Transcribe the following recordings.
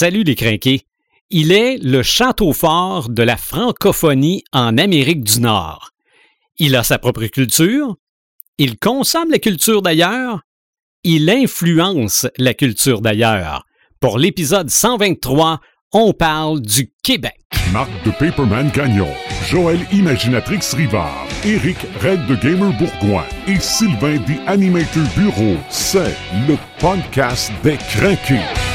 Salut les crinqués. Il est le château fort de la francophonie en Amérique du Nord. Il a sa propre culture. Il consomme la culture d'ailleurs. Il influence la culture d'ailleurs. Pour l'épisode 123, on parle du Québec. Marc de Paperman Gagnon, Joël Imaginatrix Rivard, Eric Red de Gamer Bourgoin et Sylvain The Animator Bureau, c'est le podcast des craqués.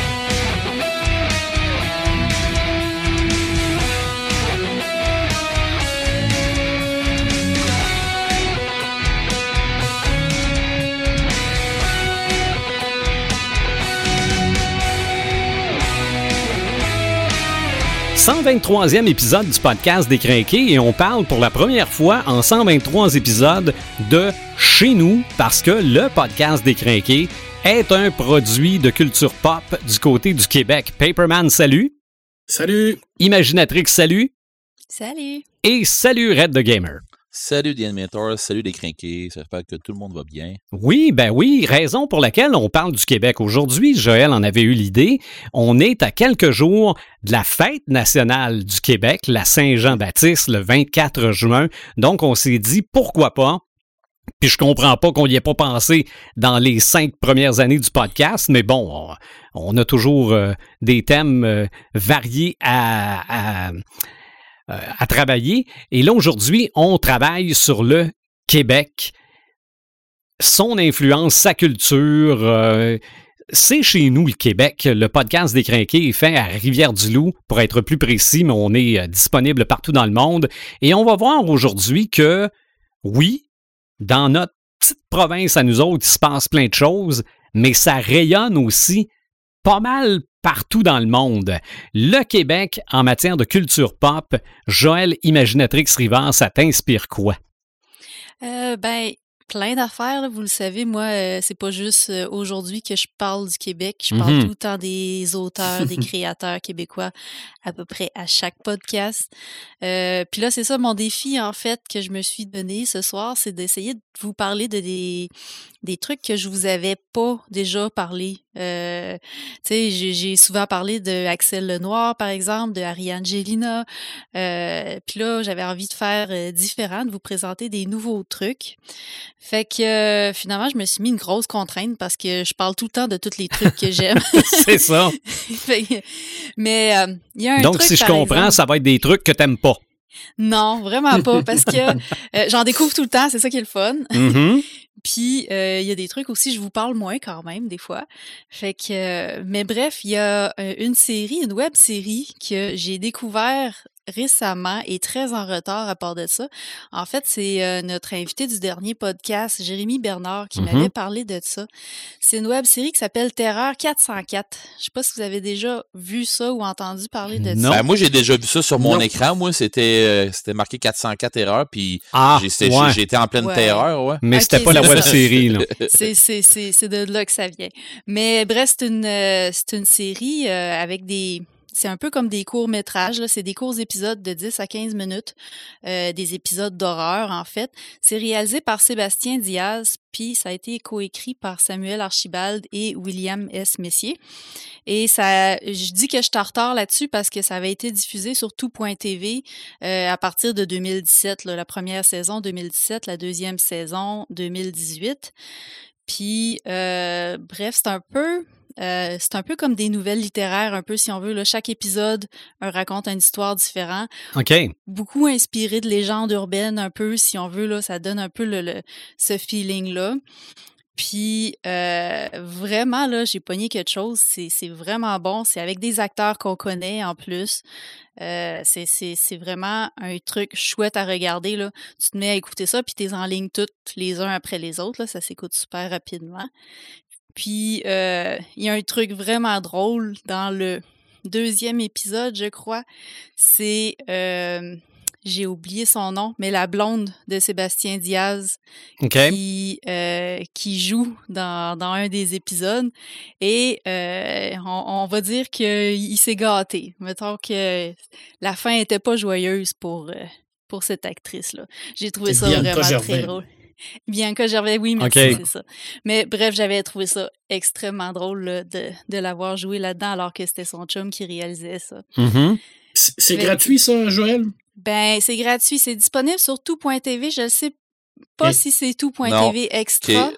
123e épisode du podcast des Crinqués et on parle pour la première fois en 123 épisodes de chez nous parce que le podcast des Crinqués est un produit de culture pop du côté du Québec. Paperman, salut. Salut. Imaginatrix, salut. Salut. Et salut Red the Gamer. Salut The Animator, salut les crinqués, j'espère que tout le monde va bien. Oui, ben oui, raison pour laquelle on parle du Québec aujourd'hui, Joël en avait eu l'idée. On est à quelques jours de la fête nationale du Québec, la Saint-Jean-Baptiste, le 24 juin. Donc on s'est dit, pourquoi pas? Puis je comprends pas qu'on n'y ait pas pensé dans les cinq premières années du podcast, mais bon, on, a toujours euh, des thèmes euh, variés à, euh, à travailler. Et là, aujourd'hui, on travaille sur le Québec, son influence, sa culture. Euh, c'est chez nous, le Québec. Le podcast des Crinqués est fait à Rivière-du-Loup, pour être plus précis, mais on est euh, disponible partout dans le monde. Et on va voir aujourd'hui que, oui, dans notre petite province à nous autres, il se passe plein de choses, mais ça rayonne aussi pas mal partout dans le monde. Le Québec en matière de culture pop, Joël Imaginatrix Rivard, ça t'inspire quoi? Euh, ben, plein d'affaires, vous le savez. Moi, euh, c'est pas juste euh, aujourd'hui que je parle du Québec. Je parle Mhm. tout le temps des auteurs, des créateurs québécois, à peu près à chaque podcast. Euh, Puis là, c'est ça mon défi, en fait, que je me suis donné ce soir, c'est d'essayer de vous parler de des, des trucs que je vous avais pas déjà parlé. Euh, tu sais, j'ai souvent parlé de Axel Lenoir, par exemple, de Ariane Gélina. Euh, Puis là, j'avais envie de faire différent, de vous présenter des nouveaux trucs. Fait que euh, finalement, je me suis mis une grosse contrainte parce que je parle tout le temps de tous les trucs que j'aime. c'est ça. Fait que- mais euh, il y a un Donc, truc, si je comprends, exemple- ça va être des trucs que t'aimes pas. Non, vraiment pas, parce que euh, j'en découvre tout le temps, c'est ça qui est le fun. Mhm. Puis euh, il y a des trucs aussi, je vous parle moins quand même des fois. Fait que, euh, mais bref, il y a une série, une web série que j'ai découvert récemment et très en retard à part de ça. En fait, c'est euh, notre invité du dernier podcast, Jérémy Bernard, qui Mhm. m'avait parlé de ça. C'est une web série qui s'appelle Terreur 404. Je sais pas si vous avez déjà vu ça ou entendu parler de Non. ça. Ben, moi, j'ai déjà vu ça sur mon Non. écran. Moi, c'était euh, c'était marqué 404 erreurs, puis Ah, ouais. j'étais en pleine Ouais. terreur, ouais. Mais c'était pas la web série, là. C'est, c'est, c'est, c'est de là que ça vient. Mais bref, c'est une, euh, c'est une série euh, avec des... C'est un peu comme des courts-métrages. C'est des courts épisodes de 10 à 15 minutes, euh, des épisodes d'horreur, en fait. C'est réalisé par Sébastien Diaz, puis ça a été coécrit par Samuel Archibald et William S. Messier. Et ça, je dis que je retard là-dessus parce que ça avait été diffusé sur tout.tv euh, à partir de 2017, là, la première saison 2017, la deuxième saison 2018. Puis, euh, bref, c'est un peu, euh, c'est un peu comme des nouvelles littéraires, un peu si on veut. Là, chaque épisode raconte une histoire différente, OK. beaucoup inspiré de légendes urbaines, un peu si on veut. Là, ça donne un peu le, le- ce feeling-là. Puis euh, vraiment là, j'ai pogné quelque chose. C'est vraiment bon. C'est avec des acteurs qu'on connaît en plus. Euh, c'est vraiment un truc chouette à regarder là. Tu te mets à écouter ça puis t'es en ligne toutes les uns après les autres là. Ça s'écoute super rapidement. Puis euh, il y a un truc vraiment drôle dans le deuxième épisode, je crois. C'est euh, j'ai oublié son nom, mais la blonde de Sébastien Diaz qui, euh, qui joue dans, dans un des épisodes. Et on, on va dire qu'il s'est gâté. Mettons que la fin était pas joyeuse pour, pour cette actrice-là. J'ai trouvé ça vraiment très drôle. Bianca Gervais, oui, merci, c'est ça. Mais bref, j'avais trouvé ça extrêmement drôle là, de, de l'avoir joué là-dedans alors que c'était son chum qui réalisait ça. Mhm. C'est c'est Mais- gratuit, ça, Joël? Ben, c'est gratuit, c'est disponible sur tout.tv. Je ne sais pas si c'est tout.tv extra.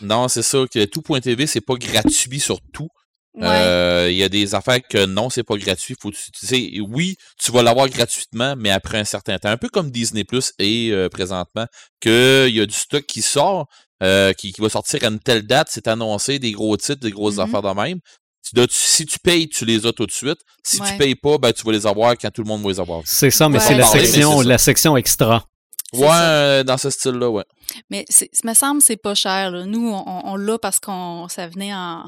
Non, c'est ça, que tout.tv, c'est pas gratuit sur tout. Ouais. Euh, Il y a des affaires que non, c'est pas gratuit. Faut, tu tu sais, oui, tu vas l'avoir gratuitement, mais après un certain temps. Un peu comme Disney Plus et euh, présentement, qu'il y a du stock qui sort, euh, qui, qui va sortir à une telle date, c'est annoncé, des gros titres, des grosses Mhm. affaires de même. Tu dois- tu- si tu payes, tu les as tout de suite. Si Ouais. tu payes pas, ben, tu vas les avoir quand tout le monde va les avoir. C'est ça, mais Ouais. c'est la mais la section extra. Ouais, ça. euh, dans ce style-là, ouais. Mais ça me semble que c'est pas cher. Là. Nous, on, on l'a parce qu'on ça venait en,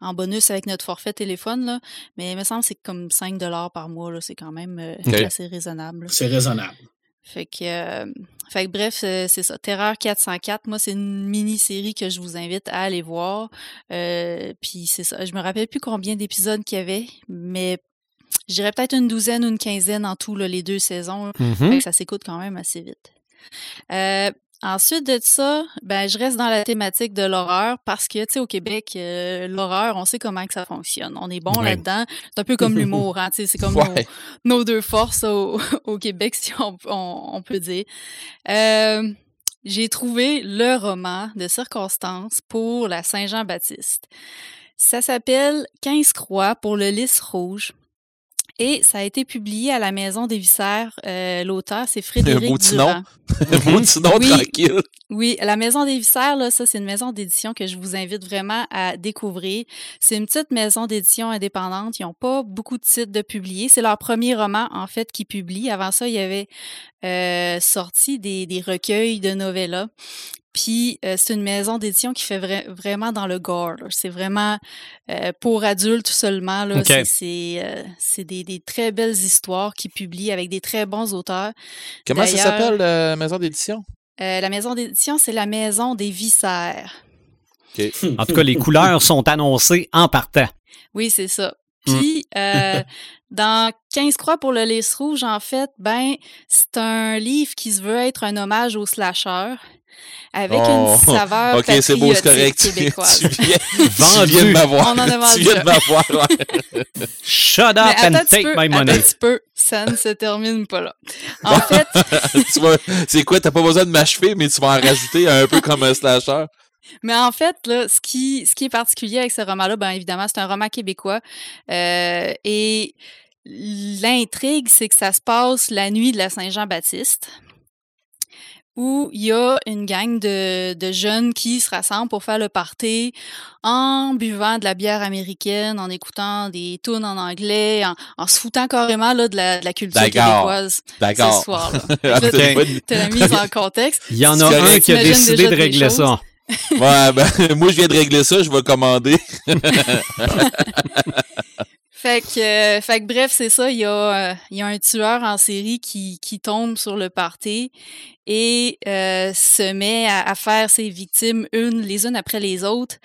en bonus avec notre forfait téléphone. Là. Mais il me semble que c'est comme 5 par mois. là. C'est quand même euh, assez raisonnable. C'est raisonnable. Fait que, euh, fait que bref, c'est ça. Terreur 404, moi, c'est une mini-série que je vous invite à aller voir. Euh, Puis c'est ça. Je me rappelle plus combien d'épisodes qu'il y avait, mais je dirais peut-être une douzaine ou une quinzaine en tout, là, les deux saisons. Mhm. Fait que ça s'écoute quand même assez vite. Euh, ensuite de ça, ben, je reste dans la thématique de l'horreur parce que, tu sais, au Québec, euh, l'horreur, on sait comment que ça fonctionne. On est bon là-dedans. C'est un peu comme l'humour, hein, tu sais, c'est comme nos- Ouais. nos, deux forces au, au Québec, si on, on- on peut dire. Euh, j'ai trouvé le roman de circonstance pour la Saint-Jean-Baptiste. Ça s'appelle 15 croix pour le lys rouge. Et ça a été publié à la Maison des Viscères. Euh, L'auteur, c'est Frédéric beau nom. Durand. Oui. tranquille. Oui, la Maison des Viscères, là, ça, c'est une maison d'édition que je vous invite vraiment à découvrir. C'est une petite maison d'édition indépendante. Ils n'ont pas beaucoup de titres de publier. C'est leur premier roman, en fait, qu'ils publient. Avant ça, il y avait euh, sorti des, des recueils de novellas. Puis, euh, c'est une maison d'édition qui fait vra- vraiment dans le gore. C'est vraiment euh, pour adultes seulement. C'est- euh, des, des très belles histoires qu'ils publient avec des très bons auteurs. Comment ça s'appelle, la maison d'édition? La maison d'édition, c'est la Maison des Viscères. En tout cas, les couleurs sont annoncées en partant. Oui, c'est ça. Mm. Puis, euh, dans 15 croix pour le lys rouge, en fait, ben, c'est un livre qui se veut être un hommage au slasher avec Oh, une saveur Ok, c'est beau, c'est correct. Tu, québécoise. tu viens, Vendu. tu viens de m'avoir. On en a vendu Tu viens de m'avoir, ouais. Shut up Mais and take peu, my attends un money. petit peu, ça ne se termine pas là. En fait, c'est quoi, t'as pas besoin de m'achever, mais tu vas en rajouter un peu comme un slasher. Mais en fait, là, ce qui, ce qui est particulier avec ce roman-là, bien évidemment, c'est un roman québécois. Euh, et l'intrigue, c'est que ça se passe la nuit de la Saint-Jean-Baptiste, où il y a une gang de, de jeunes qui se rassemblent pour faire le party en buvant de la bière américaine, en écoutant des tunes en anglais, en, en se foutant carrément là, de, la, de la culture québécoise ce D'accord. soir-là. Ah, Là, c'est une bonne- T'as la mise en contexte. Il y en a un qui a décidé de régler choses. ça. Ouais, ben, moi, je viens de régler ça, je vais commander. Fait que, euh, fait que bref, c'est ça. Il y, a, euh, il y a un tueur en série qui, qui tombe sur le party et euh, se met à, à faire ses victimes une les unes après les autres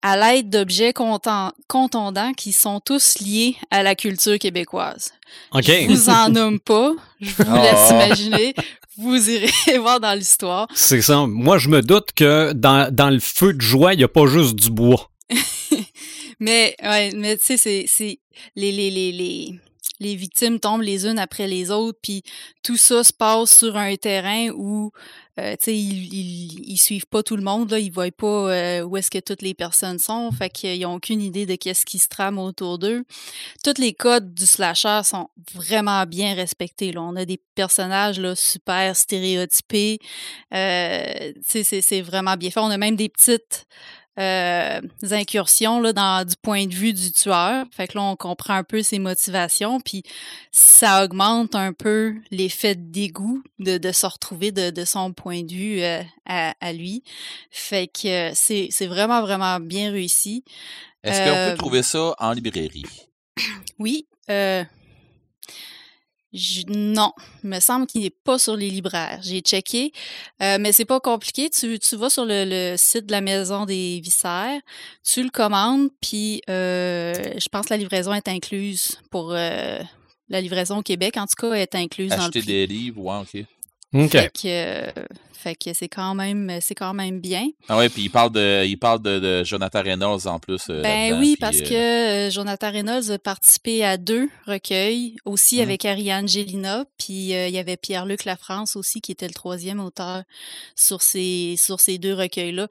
à l'aide d'objets contondants qui sont tous liés à la culture québécoise. OK. Je vous en nomme pas. Je vous laisse Oh. imaginer. Vous irez voir dans l'histoire. C'est ça. Moi, je me doute que dans, dans le feu de joie, il n'y a pas juste du bois. Mais, ouais, mais tu sais, c'est, c'est, les, les, les, les, les victimes tombent les unes après les autres, puis tout ça se passe sur un terrain où, euh, tu sais, ils, ils, ils suivent pas tout le monde, là, ils voient pas euh, où est-ce que toutes les personnes sont, fait qu'ils ont aucune idée de qu'est-ce qui se trame autour d'eux. Tous les codes du slasher sont vraiment bien respectés, là. On a des personnages, là, super stéréotypés, euh, tu sais, c'est, c'est vraiment bien fait. On a même des petites euh, incursions là, dans, du point de vue du tueur. Fait que là, on comprend un peu ses motivations, puis ça augmente un peu l'effet de dégoût de, de se retrouver de, de son point de vue euh, à, à lui. Fait que euh, c'est c'est vraiment, vraiment bien réussi. Est-ce qu'on Euh, peut trouver ça en librairie? Oui, euh, je- non, il me semble qu'il n'est pas sur les libraires. J'ai checké, euh, mais c'est pas compliqué. Tu, tu vas sur le, le site de la Maison des Viscères, tu le commandes, puis euh, je pense que la livraison est incluse pour euh, la livraison au Québec. En tout cas, est incluse dans le Acheter prix. des livres, ouais, ok. Fait que, euh, fait que c'est quand même c'est quand même bien. Ah ouais, puis il parle de il parle de, de Jonathan Reynolds en plus. euh, Ben oui, parce euh, que euh, Jonathan Reynolds a participé à deux recueils, aussi Mhm. avec Ariane Gélina, puis il y avait Pierre-Luc Lafrance aussi, qui était le troisième auteur sur ces, sur ces deux recueils-là.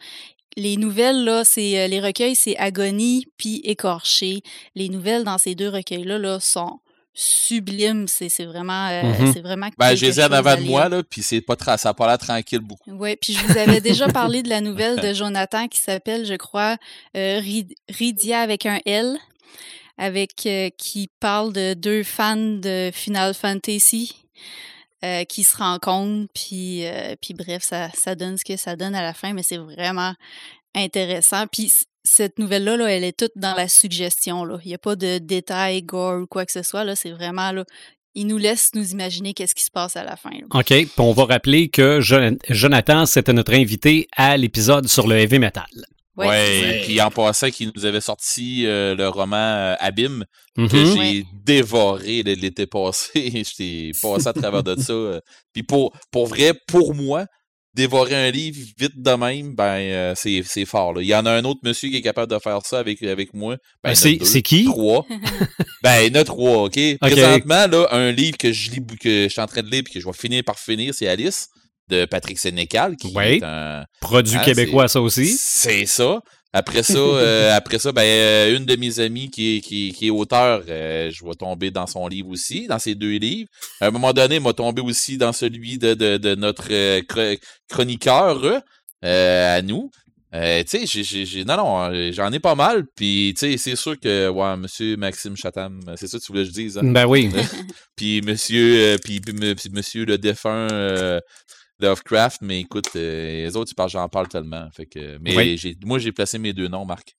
Les nouvelles, là, c'est euh, les recueils, c'est Agonie puis Écorché. Les nouvelles dans ces deux recueils-là là, sont sublimes. C'est c'est vraiment, euh, Mhm. c'est vraiment Ben, j'ai les ai en avant de moi, là, puis c'est pas tra- ça a pas l'air tranquille beaucoup. Oui, puis je vous avais déjà parlé de la nouvelle de Jonathan qui s'appelle, je crois, euh, Rid- Rydia avec un L, avec euh, qui parle de deux fans de Final Fantasy euh, qui se rencontrent, puis, euh, puis bref, ça, ça donne ce que ça donne à la fin, mais c'est vraiment intéressant. Puis cette nouvelle-là, là, elle est toute dans la suggestion. Là. Il n'y a pas de détails, gore ou quoi que ce soit. Là. C'est vraiment là. Il nous laisse nous imaginer qu'est-ce qui se passe à la fin. là. OK. Puis on va rappeler que Jon- Jonathan, c'était notre invité à l'épisode sur le heavy metal. Ouais, Ouais, puis en passant, qu'il nous avait sorti euh, le roman euh, Abîme, que Mhm. j'ai Ouais. dévoré l'été passé. J'étais passé à travers de ça. euh. Puis pour, pour vrai, pour moi, dévorer un livre vite de même, ben euh, c'est c'est fort. là. Il y en a un autre monsieur qui est capable de faire ça avec, avec moi. Ben, il y en a C'est c'est qui? Trois. ben, il y en a trois, OK? Présentement, là, un livre que je lis, que je suis en train de lire et que je vais finir par finir, c'est Alice de Patrick Sénécal, qui Ouais. est un, Produit Ah, québécois, ça aussi. c'est ça. Après ça, euh, après ça, ben, euh, une de mes amies qui est, qui, est- qui est auteur, euh, je vais tomber dans son livre aussi, dans ses deux livres. À un moment donné, il m'a tombé aussi dans celui de, de, de notre chro- chroniqueur à nous. Tu sais, j'ai- non, non, j'en ai pas mal. Puis, tu sais, c'est sûr que, ouais, monsieur Maxime Chatham, c'est ça que tu voulais que je dise, hein? Ben oui. puis monsieur, puis, puis monsieur le défunt Lovecraft, mais écoute, euh, les autres, j'en parle tellement. Fait que, mais Oui. j'ai, moi, j'ai placé mes deux noms, Marc.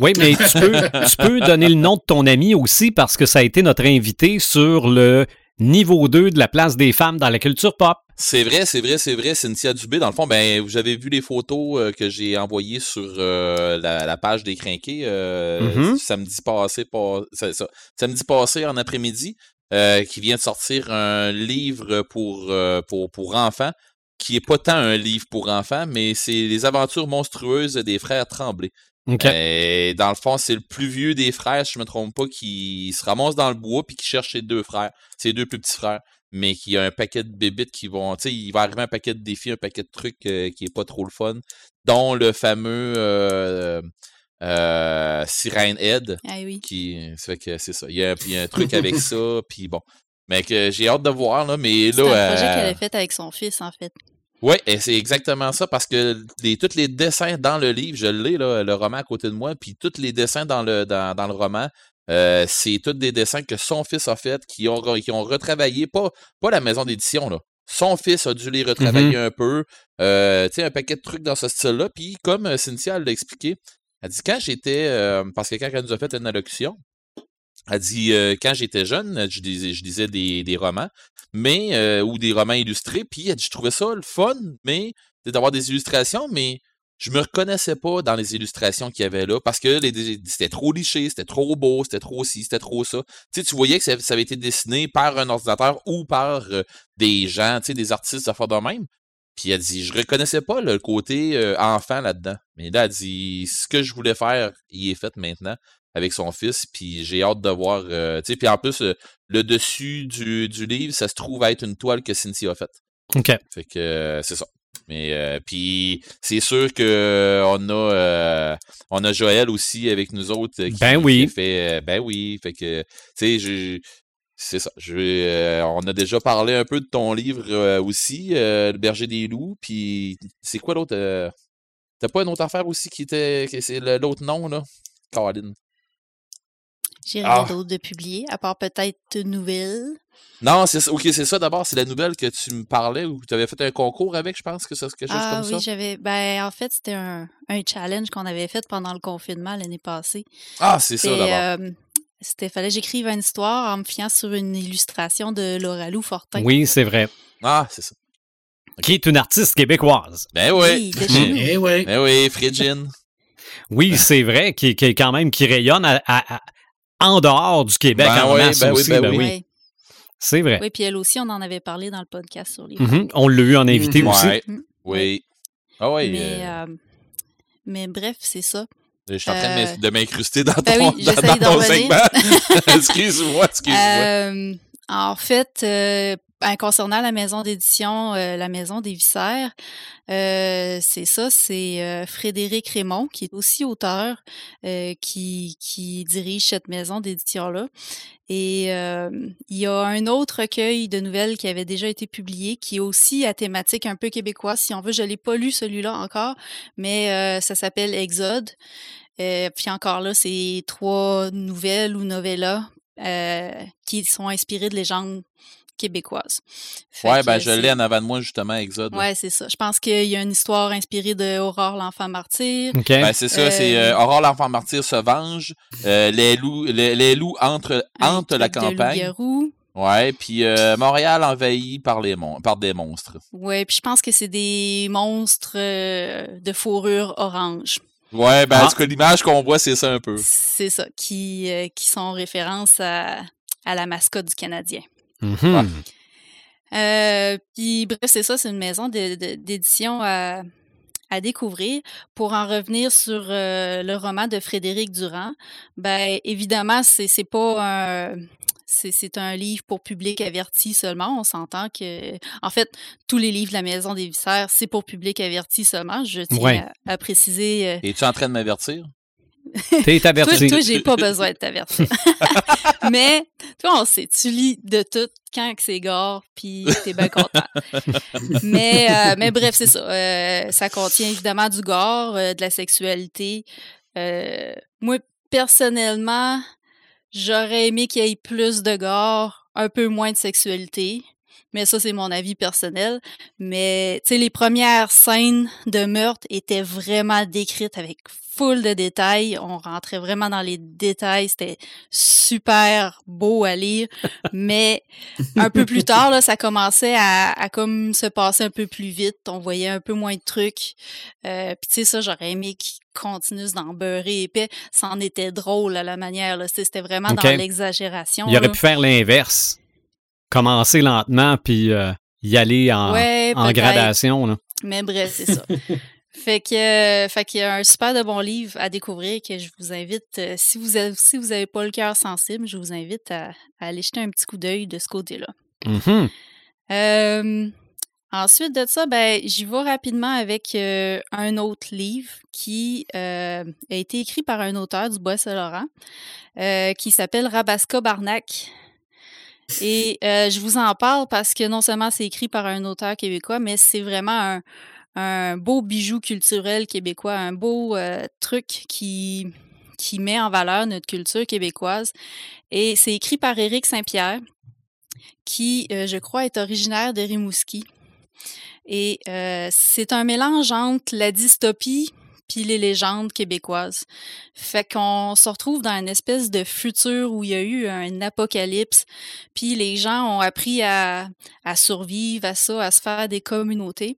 Oui, mais tu peux, tu peux donner le nom de ton ami aussi parce que ça a été notre invité sur le niveau 2 de la place des femmes dans la culture pop. C'est vrai, c'est vrai, c'est vrai. Cynthia Dubé, dans le fond, ben, vous avez vu les photos euh, que j'ai envoyées sur euh, la, la page des Crinqués euh, Mhm. samedi passé, pas, ça, ça, samedi passé en après-midi, euh, qui vient de sortir un livre pour, euh, pour, pour enfants, qui est pas tant un livre pour enfants, mais c'est les aventures monstrueuses des frères Tremblay. Euh, dans le fond, c'est le plus vieux des frères, si je me trompe pas, qui se ramasse dans le bois puis qui cherche ses deux frères, ses deux plus petits frères, mais qui a un paquet de bébites qui vont, tu sais, il va arriver un paquet de défis, un paquet de trucs euh, qui est pas trop le fun, dont le fameux euh, Sirène Head, Ah oui. qui, ça fait que c'est ça. Il y, a, il y a un truc avec ça, puis bon. Mais que j'ai hâte de voir, là, mais C'est là. un projet euh, qu'elle a fait avec son fils, en fait. oui, et c'est exactement ça, parce que les, tous les dessins dans le livre, je l'ai, là, le roman à côté de moi, puis tous les dessins dans le, dans, dans le roman, euh, c'est tous des dessins que son fils a fait, qui ont, qui ont retravaillé, pas, pas la maison d'édition, là. Son fils a dû les retravailler un peu, euh, tu sais, un paquet de trucs dans ce style-là, puis comme euh, Cynthia l'a expliqué, elle dit quand j'étais, euh, parce que quand elle nous a fait une allocution, elle dit euh, quand j'étais jeune, je lisais, je lisais des, des romans, mais euh, ou des romans illustrés, puis elle dit je trouvais ça le fun, mais d'avoir des illustrations, mais je me reconnaissais pas dans les illustrations qu'il y avait là parce que c'était trop liché, c'était trop beau, c'était trop ci, c'était trop ça. Tu sais, tu voyais que ça, avait été dessiné par un ordinateur ou par des gens, tu sais, des artistes à faire de même. Puis elle dit, je reconnaissais pas le côté euh, enfant là-dedans. Mais là, elle dit, ce que je voulais faire, il est fait maintenant avec son fils. Puis j'ai hâte de voir. euh, tu sais, puis en plus, euh, le dessus du, du livre, ça se trouve être une toile que Cynthia a faite. OK. Fait que c'est ça. Mais euh, puis c'est sûr que on a on a Joël aussi avec nous autres qui, Ben oui. fait ben oui fait que tu sais je c'est ça je euh, on a déjà parlé un peu de ton livre euh, aussi euh, le berger des loups puis c'est quoi l'autre t'as pas une autre affaire aussi qui était c'est le- l'autre nom là? Caroline J'ai rien Ah. d'autre de publier, à part peut-être une nouvelle. non c'est ça ok c'est ça d'abord c'est la nouvelle que tu me parlais ou tu avais fait un concours avec je pense que c'est quelque chose Ah comme oui, ça j'avais. Ben, en fait, c'était un, un challenge qu'on avait fait pendant le confinement l'année passée. ah c'est ça d'abord C'était, fallait que j'écrive une histoire en me fiant sur une illustration de Laura Lou Fortin. Oui, c'est vrai. ah c'est ça Qui est une artiste québécoise. ben oui Oui. Eh ouais. Ben oui, Frigin. Oui, c'est vrai, qui, qui est quand même qui rayonne à- à- à- en dehors du Québec Ben en oui, masse ben oui, aussi. ben ben oui. oui. C'est vrai. Oui, puis elle aussi, on en avait parlé dans le podcast sur les. Mhm. On l'a eu en invité aussi. Ouais. Mm. Oui. Ah oui. mais, euh, euh, mais bref, c'est ça. Je suis en train de euh, de m'incruster dans ton, ben oui, dans, ton segment. excuse-moi, excuse-moi. Euh, en fait, euh, ben, concernant la maison d'édition, euh, la maison des Viscères, euh, c'est ça, c'est euh, Frédéric Raymond, qui est aussi auteur, qui, qui dirige cette maison d'édition-là. Et il y a un autre recueil de nouvelles qui avait déjà été publié, qui est aussi à thématique un peu québécoise, si on veut. Je l'ai pas lu celui-là encore, mais ça s'appelle Exode. Puis encore là, c'est trois nouvelles ou novellas qui sont inspirées de légendes québécoises. Fait Ouais, ben je l'ai en avant de moi, justement, Exode. Ouais, c'est ça. Je pense qu'il y a une histoire inspirée de Aurore l'enfant martyr. OK. Ben, c'est ça, c'est Euh, euh, Aurore l'enfant martyr se venge, euh, les loups, les, les loups entrent, hantent la de campagne. loup-garou. Ouais, puis euh, Montréal envahi par les mon- par des monstres. Ouais, puis je pense que c'est des monstres euh, de fourrure orange. Ouais, ben Ah. en tout cas, l'image qu'on voit, c'est ça un peu. C'est ça, qui, euh, qui sont référence à, à la mascotte du Canadien. Mhm. Euh, puis bref, c'est ça, c'est une maison d'édition à, à découvrir. Pour en revenir sur euh, le roman de Frédéric Durand, ben évidemment, c'est pas un c'est c'est un livre pour public averti seulement. On s'entend que, en fait, tous les livres de la Maison des Viscères, c'est pour public averti seulement. Je tiens Ouais. à, à préciser. euh, Es-tu en train de m'avertir? T'es averti. toi, j'ai pas besoin de t'avertir. Mais, toi, on sait, tu lis de tout quand que c'est gore, puis t'es bien content. mais, euh, mais bref, c'est ça. Euh, ça contient évidemment du gore, euh, de la sexualité. Moi, personnellement, j'aurais aimé qu'il y ait plus de gore, un peu moins de sexualité. Mais ça, c'est mon avis personnel. Mais, tu sais, les premières scènes de meurtre étaient vraiment décrites avec full de détails. On rentrait vraiment dans les détails. C'était super beau à lire. Mais un peu plus tard, là, ça commençait à, à comme se passer un peu plus vite. On voyait un peu moins de trucs. Euh, Puis tu sais, ça, j'aurais aimé qu'ils continuent d'en beurrer épais. Ça en était drôle à la manière. C'était vraiment dans l'exagération. Il aurait pu faire l'inverse. Commencer lentement, puis euh, y aller en, Ouais, en peut-être. gradation. là. Mais bref, c'est ça. fait que, euh, fait qu'il y a un super de bon livre à découvrir que je vous invite, euh, si vous avez, si vous avez pas le cœur sensible, je vous invite à, à aller jeter un petit coup d'œil de ce côté-là. Mhm. Euh, ensuite de ça, ben, j'y vais rapidement avec euh, un autre livre qui euh, a été écrit par un auteur du Bois-Saint-Laurent qui s'appelle Rabasca Barnac. Et je vous en parle parce que non seulement c'est écrit par un auteur québécois, mais c'est vraiment un, un beau bijou culturel québécois, un beau euh, truc qui, qui met en valeur notre culture québécoise. Et c'est écrit par Éric Saint-Pierre, qui, euh, je crois, est originaire de Rimouski. Et euh, c'est un mélange entre la dystopie puis les légendes québécoises. Fait qu'on se retrouve dans une espèce de futur où il y a eu un apocalypse, puis les gens ont appris à, à survivre à ça, à se faire des communautés.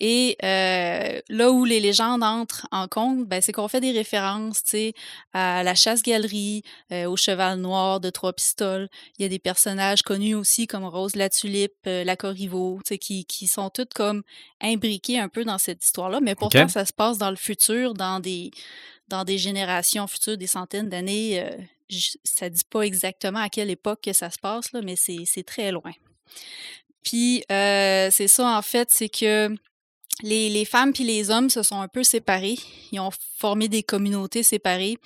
Et euh, là où les légendes entrent en compte, ben, c'est qu'on fait des références, tu sais, à la chasse-galerie, euh, au cheval noir de trois pistoles. Il y a des personnages connus aussi comme Rose la Tulipe, euh, la Corriveau, tu sais, qui, qui sont toutes comme imbriquées un peu dans cette histoire-là. Mais pourtant, ça se passe dans le futur, dans des, dans des générations futures, des centaines d'années. Euh, ça dit pas exactement à quelle époque que ça se passe, là, mais c'est c'est très loin. Puis, euh, c'est ça, en fait, c'est que les, les femmes puis les hommes se sont un peu séparés. Ils ont formé des communautés séparées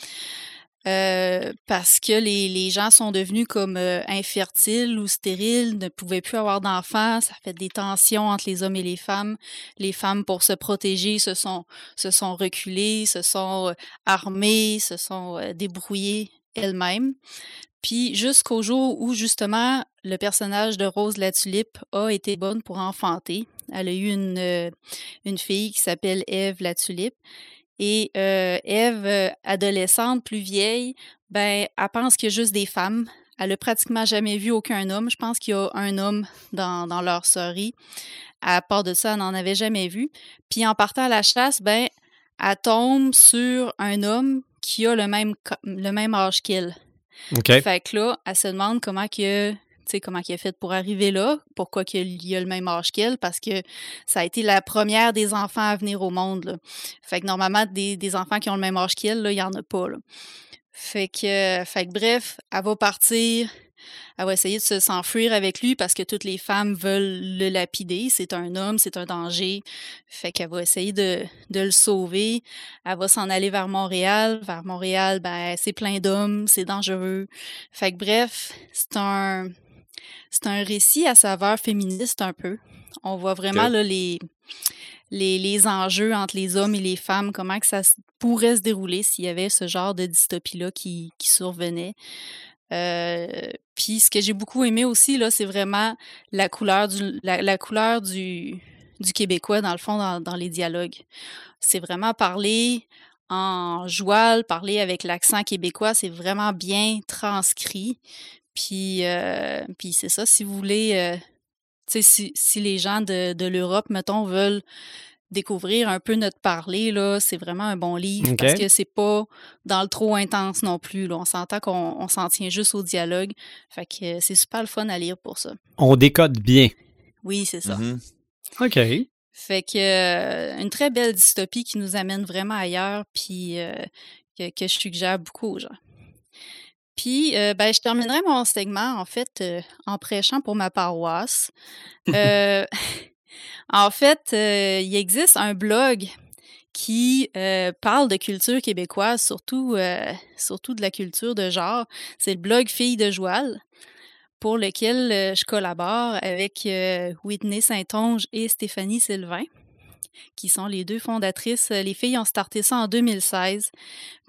euh, parce que les, les gens sont devenus comme euh, infertiles ou stériles, ne pouvaient plus avoir d'enfants. Ça fait des tensions entre les hommes et les femmes. Les femmes, pour se protéger, se sont, se sont reculées, se sont euh, armées, se sont euh, débrouillées elles-mêmes. Puis jusqu'au jour où justement le personnage de Rose la Tulipe a été bonne pour enfanter. Elle a eu une, euh, une fille qui s'appelle Ève la Tulipe. Et euh, Ève, euh, adolescente, plus vieille, ben, elle pense qu'il y a juste des femmes. Elle a pratiquement jamais vu aucun homme. Je pense qu'il y a un homme dans, dans leur sœurie. À part de ça, elle n'en avait jamais vu. Puis en partant à la chasse, ben, elle tombe sur un homme qui a le même, le même âge qu'elle. OK. Fait que là, elle se demande comment que sais, comment il a fait pour arriver là, pourquoi qu'il a le même âge qu'elle, parce que ça a été la première des enfants à venir au monde. Là. Fait que normalement, des, des enfants qui ont le même âge qu'elle, il n'y en a pas. Là. Fait que, fait que bref, elle va partir elle va essayer de s'enfuir avec lui parce que toutes les femmes veulent le lapider. C'est un homme, c'est un danger. Fait qu'elle va essayer de, de le sauver. Elle va s'en aller vers Montréal. Vers Montréal, ben, c'est plein d'hommes, c'est dangereux. Fait que bref, c'est un, c'est un récit à saveur féministe un peu. On voit vraiment là, les, les, les, enjeux entre les hommes et les femmes, comment que ça pourrait se dérouler s'il y avait ce genre de dystopie-là qui, qui survenait. Euh, puis ce que j'ai beaucoup aimé aussi, là, c'est vraiment la couleur du, la, couleur du, du québécois, dans le fond, dans, dans les dialogues. C'est vraiment parler en joual, parler avec l'accent québécois, c'est vraiment bien transcrit. Puis, euh, puis c'est ça, si vous voulez, euh, si, si les gens de, de l'Europe, mettons, veulent découvrir un peu notre parler, là, c'est vraiment un bon livre parce que c'est pas dans le trop intense non plus. Là. On s'entend qu'on s'en tient juste au dialogue. Fait que c'est super le fun à lire pour ça. On décode bien. Oui, c'est ça. Mhm. OK. Fait que euh, une très belle dystopie qui nous amène vraiment ailleurs, puis euh, que, que, je suggère beaucoup aux gens. Puis, euh, ben, je terminerai mon segment, en fait, en prêchant pour ma paroisse. En fait, euh, il existe un blog qui euh, parle de culture québécoise, surtout, euh, surtout de la culture de genre. C'est le blog Filles de Joal, pour lequel je collabore avec Whitney Saint-Onge et Stéphanie Sylvain qui sont les deux fondatrices. Les filles ont starté ça en 2016.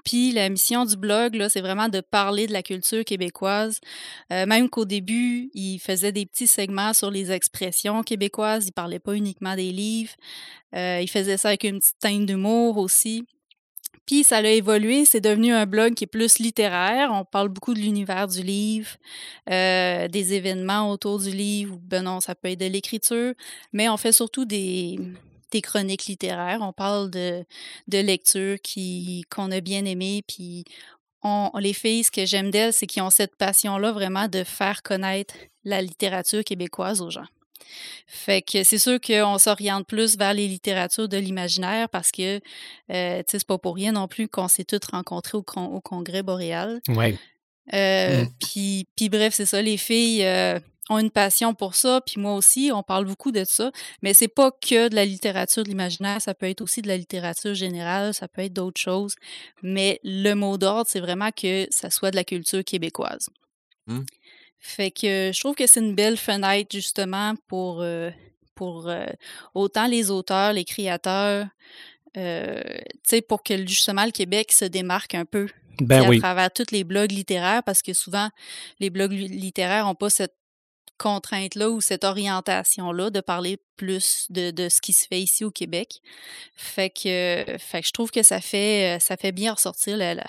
Puis la mission du blog, c'est vraiment de parler de la culture québécoise. Euh, même qu'au début, ils faisaient des petits segments sur les expressions québécoises. Ils parlaient pas uniquement des livres. Euh, ils faisaient ça avec une petite teinte d'humour aussi. Puis ça a évolué, c'est devenu un blog qui est plus littéraire. On parle beaucoup de l'univers du livre, euh, des événements autour du livre. Ben non, ça peut être de l'écriture, mais on fait surtout des, des chroniques littéraires. On parle de, de lectures qu'on a bien aimées. Puis on, les filles, ce que j'aime d'elles, c'est qu'ils ont cette passion-là vraiment de faire connaître la littérature québécoise aux gens. Fait que c'est sûr qu'on s'oriente plus vers les littératures de l'imaginaire parce que, euh, tu sais, c'est pas pour rien non plus qu'on s'est toutes rencontrées au, au Congrès boréal. Ouais. Euh, mmh. puis, puis bref, c'est ça, les filles, euh, ont une passion pour ça, puis moi aussi, on parle beaucoup de ça, mais c'est pas que de la littérature de l'imaginaire, ça peut être aussi de la littérature générale, ça peut être d'autres choses, mais le mot d'ordre, c'est vraiment que ça soit de la culture québécoise. Mmh. Fait que je trouve que c'est une belle fenêtre justement pour, euh, pour euh, autant les auteurs, les créateurs, euh, tu sais, pour que justement le Québec se démarque un peu ben à travers tous les blogs littéraires, parce que souvent, les blogs littéraires n'ont pas cette contrainte-là ou cette orientation-là de parler plus de, de, ce qui se fait ici au Québec. Fait que, fait que je trouve que ça fait, ça fait bien ressortir la, la,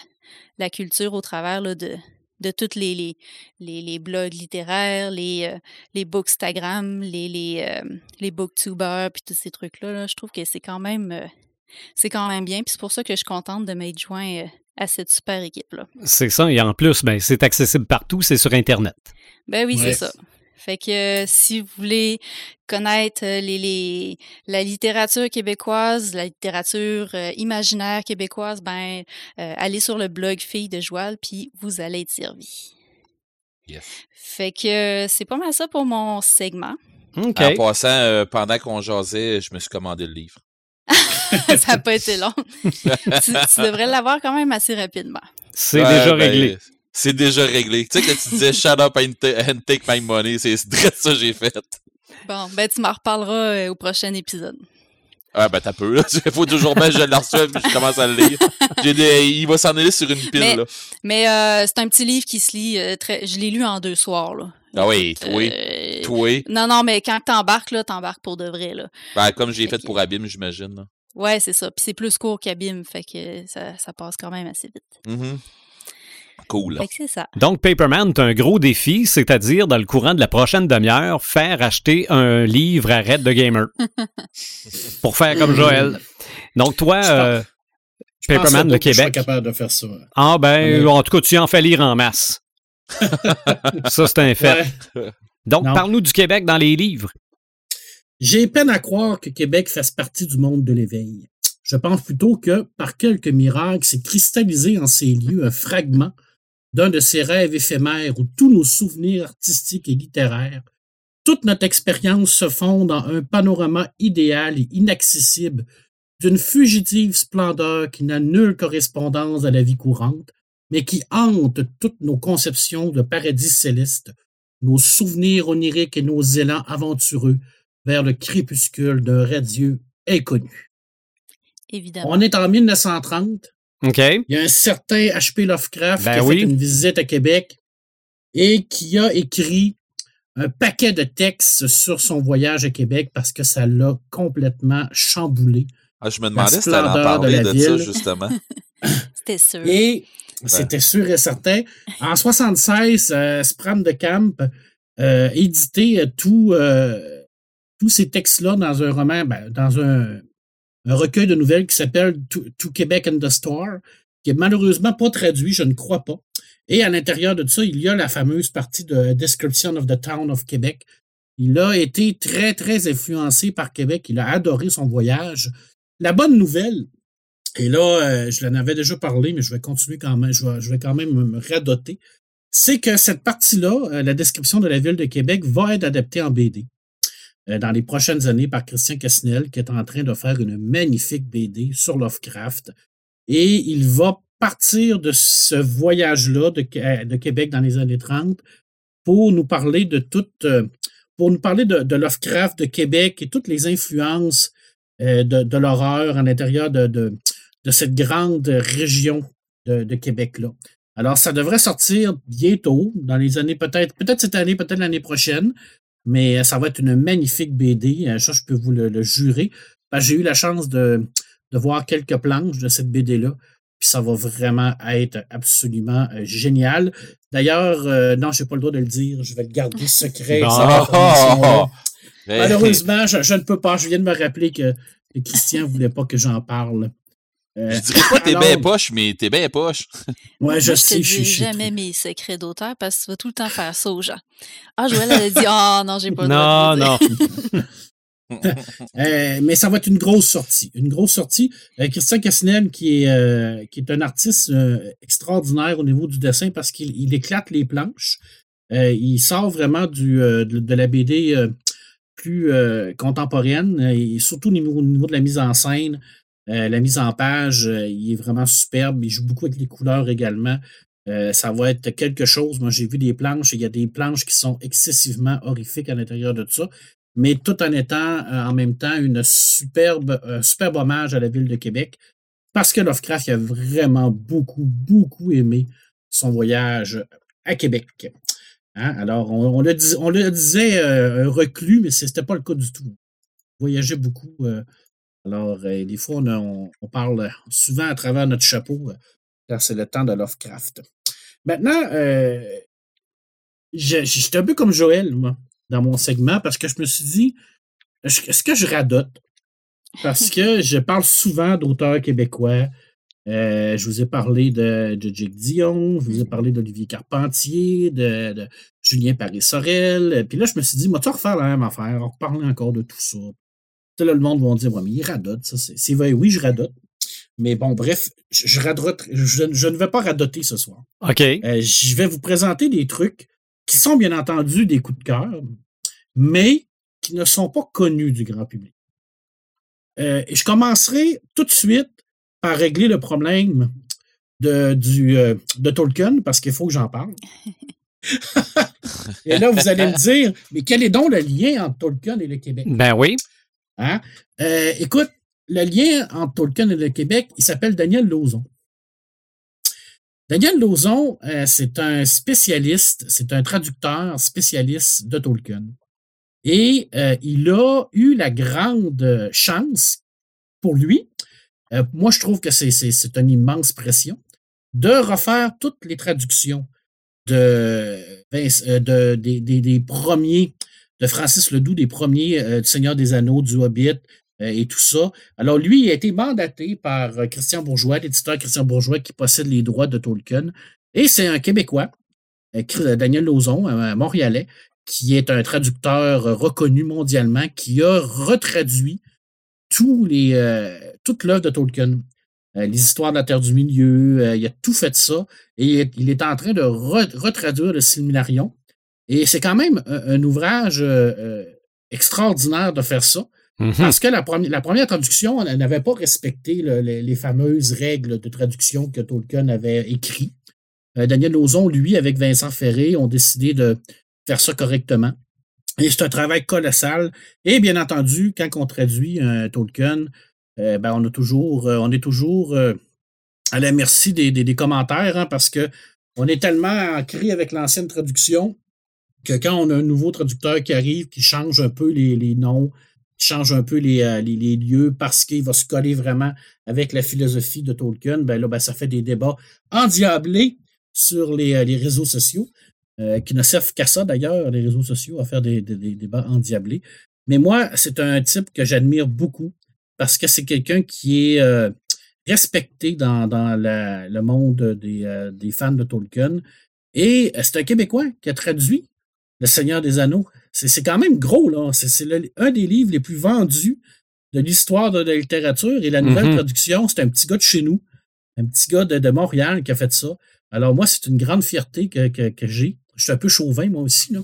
la culture au travers là, de, de tous les, les, les, les, blogs littéraires, les, euh, les bookstagram, les, les, euh, les booktubers, puis tous ces trucs-là. Là. Je trouve que c'est quand même euh, c'est quand même bien. Puis c'est pour ça que je suis contente de m'être joint euh, à cette super équipe-là. C'est ça. Et en plus, ben, c'est accessible partout, c'est sur Internet. Ben oui, c'est ça. Fait que si vous voulez connaître euh, les, les, la littérature québécoise, la littérature euh, imaginaire québécoise, ben euh, allez sur le blog Filles de Joal, puis vous allez être servi. Yes. Fait que c'est pas mal ça pour mon segment. OK. En passant, pendant qu'on jasait, je me suis commandé le livre. ça n'a pas été long. tu, tu, devrais l'avoir quand même assez rapidement. C'est ouais, déjà ben, réglé c'est déjà réglé. Tu sais, que tu disais shut up and, take my money, c'est ça que j'ai fait. Bon, ben, tu m'en reparleras euh, au prochain épisode. Ah, ben, t'as peu, Il faut toujours bien que je le reçoive puis je commence à le lire. il va s'en aller sur une pile, mais, là. Mais euh, c'est un petit livre qui se lit euh, très. Je l'ai lu en deux soirs, là. Ah oui, toi. Euh, toi. Non, non, mais quand t'embarques, là, t'embarques pour de vrai, là. Ben, comme j'ai fait pour Abim, j'imagine. Ouais, c'est ça. Puis c'est plus court qu'Abim, fait que ça, ça, passe quand même assez vite. Mm -hmm. Cool. Ça. Donc, Paperman, tu un gros défi, c'est-à-dire, dans le courant de la prochaine demi-heure, faire acheter un livre à Red the Gamer. pour faire comme Joël. Donc, toi, euh, Paperman, le Québec. Je suis capable de faire ça. Ah, ben, en tout cas, tu en fais lire en masse. Ça, c'est un fait. Donc, parle-nous du Québec dans les livres. J'ai peine à croire que Québec fasse partie du monde de l'éveil. Je pense plutôt que, par quelques miracles, s'est cristallisé en ces lieux un fragment d'un de ces rêves éphémères où tous nos souvenirs artistiques et littéraires, toute notre expérience se fond dans un panorama idéal et inaccessible d'une fugitive splendeur qui n'a nulle correspondance à la vie courante, mais qui hante toutes nos conceptions de paradis céleste, nos souvenirs oniriques et nos élans aventureux vers le crépuscule d'un radieux inconnu. Évidemment. On est en 1930. Il y a un certain H.P. Lovecraft Ben qui a oui. fait une visite à Québec et qui a écrit un paquet de textes sur son voyage à Québec parce que ça l'a complètement chamboulé. Ah, je me demandais si tu allais en de parler la de, ça, justement. C'était sûr. Et c'était sûr et certain. En 76, euh, Spram de Camp euh, édité euh, tout, euh, tous ces textes-là dans un roman, ben, dans un, un recueil de nouvelles qui s'appelle To, To Québec and the Store, qui est malheureusement pas traduit, je ne crois pas. Et à l'intérieur de ça, il y a la fameuse partie de Description of the Town of Québec. Il a été très, très influencé par Québec. Il a adoré son voyage. La bonne nouvelle, et là, euh, je l'en avais déjà parlé, mais je vais continuer quand même, je vais, je vais quand même me radoter, c'est que cette partie-là, euh, la description de la ville de Québec, va être adaptée en BD dans les prochaines années par Christian Cassinel, qui est en train de faire une magnifique BD sur Lovecraft. Et il va partir de ce voyage-là de, euh, de Québec dans les années 30 pour nous parler de toute, euh, pour nous parler de, Lovecraft, de Québec et toutes les influences euh, de, de l'horreur à l'intérieur de, de, cette grande région de Québec-là. Alors, ça devrait sortir bientôt, dans les années peut-être, peut-être cette année, peut-être l'année prochaine, mais euh, ça va être une magnifique BD. Euh, Ça, je peux vous le, le jurer. Que J'ai eu la chance de, de voir quelques planches de cette BD-là. Puis ça va vraiment être absolument euh, génial. D'ailleurs, euh, non, je n'ai pas le droit de le dire. Je vais le garder secret. Malheureusement, je, je ne peux pas. Je viens de me rappeler que, que Christian ne voulait pas que j'en parle. Euh, Je dirais pas t'es bien poche, mais t'es bien poche. Ouais, je Moi, je sais, te je dis suis. jamais mes secrets d'auteur parce que tu vas tout le temps faire ça aux gens. Ah, Joël, elle a dit Ah non, j'ai pas le droit Non, non. Euh, mais ça va être une grosse sortie. Une grosse sortie. Euh, Christian Cassinel, qui est, euh, qui est un artiste euh, extraordinaire au niveau du dessin parce qu'il il éclate les planches. Euh, il sort vraiment du, euh, de, de la BD euh, plus euh, contemporaine, et surtout au niveau, au niveau de la mise en scène. Euh, la mise en page, euh, il est vraiment superbe. Il joue beaucoup avec les couleurs également. Euh, ça va être quelque chose. Moi, j'ai vu des planches il y a des planches qui sont excessivement horrifiques à l'intérieur de ça mais tout en étant en même temps une superbe, un superbe hommage à la ville de Québec, parce que Lovecraft a vraiment beaucoup, beaucoup aimé son voyage à Québec. Hein? Alors, on, le disait un reclus, mais ce n'était pas le cas du tout. Il voyageait beaucoup. Euh, alors, euh, des fois, on, a- on- on parle souvent à travers notre chapeau, euh, car c'est le temps de Lovecraft. Maintenant, euh, j'étais un peu comme Joël, moi dans mon segment parce que je me suis dit, est-ce que je radote? Parce que je parle souvent d'auteurs québécois. Euh, je vous ai parlé de, de Jake Dion, je vous ai parlé d'Olivier Carpentier, de, de Julien Paris-Sorel. Puis là, je me suis dit, moi, tu vas refaire la même affaire, on reparler encore de tout ça. Là, le monde va dire, ouais, mais il radote, ça, c'est vrai, oui, je radote. Mais bon, bref, je, je radote, je, je ne vais pas radoter ce soir. OK. Euh, je vais vous présenter des trucs qui sont bien entendu des coups de cœur, mais qui ne sont pas connus du grand public. Euh, je commencerai tout de suite par régler le problème de, du, euh, de Tolkien, parce qu'il faut que j'en parle. et là, vous allez me dire, mais quel est donc le lien entre Tolkien et le Québec? Ben oui. Hein? Euh, écoute, le lien entre Tolkien et le Québec, il s'appelle Daniel Lauzon. Daniel Lauzon, euh, c'est un spécialiste, c'est un traducteur spécialiste de Tolkien. Et euh, il a eu la grande chance pour lui, moi je trouve que c'est, une immense pression, de refaire toutes les traductions des premiers, de Francis Ledoux, des premiers euh, du Seigneur des Anneaux, du Hobbit euh, et tout ça. Alors lui, il a été mandaté par euh, Christian Bourgeois, l'éditeur Christian Bourgeois qui possède les droits de Tolkien. Et c'est un Québécois Daniel Lauzon, un Montréalais, qui est un traducteur reconnu mondialement, qui a retraduit toute l'œuvre de Tolkien. les histoires de la Terre du Milieu, il a tout fait ça. Et il est en train de retraduire le Silmilarion. Et c'est quand même un, ouvrage extraordinaire de faire ça. Mm-hmm. Parce que la, la, première traduction, elle n'avait pas respecté les, fameuses règles de traduction que Tolkien avait écrites. Euh, Daniel Lauzon, lui, avec Vincent Ferré, ont décidé de faire ça correctement. Et c'est un travail colossal. Et bien entendu, quand on traduit un Tolkien, euh, ben, on, a toujours, euh, on est toujours à la merci des, commentaires hein, parce que on est tellement ancré avec l'ancienne traduction que quand on a un nouveau traducteur qui arrive, qui change un peu les, les noms, change un peu euh, les, les, lieux parce qu'il va se coller vraiment avec la philosophie de Tolkien, ben là, ben, ça fait des débats endiablés sur les, euh, les réseaux sociaux, euh, qui ne servent qu'à ça d'ailleurs, les réseaux sociaux, à faire des, des, débats endiablés. Mais moi, c'est un type que j'admire beaucoup parce que c'est quelqu'un qui est respecté dans, dans le monde des, des fans de Tolkien. Et c'est un Québécois qui a traduit Le Seigneur des Anneaux c'est quand même gros, là. C'est un des livres les plus vendus de l'histoire de la littérature. Et la nouvelle mm-hmm. traduction, c'est un petit gars de chez nous, un petit gars de, Montréal qui a fait ça. Alors, moi, c'est une grande fierté que, j'ai. Je suis un peu chauvin, moi aussi, là.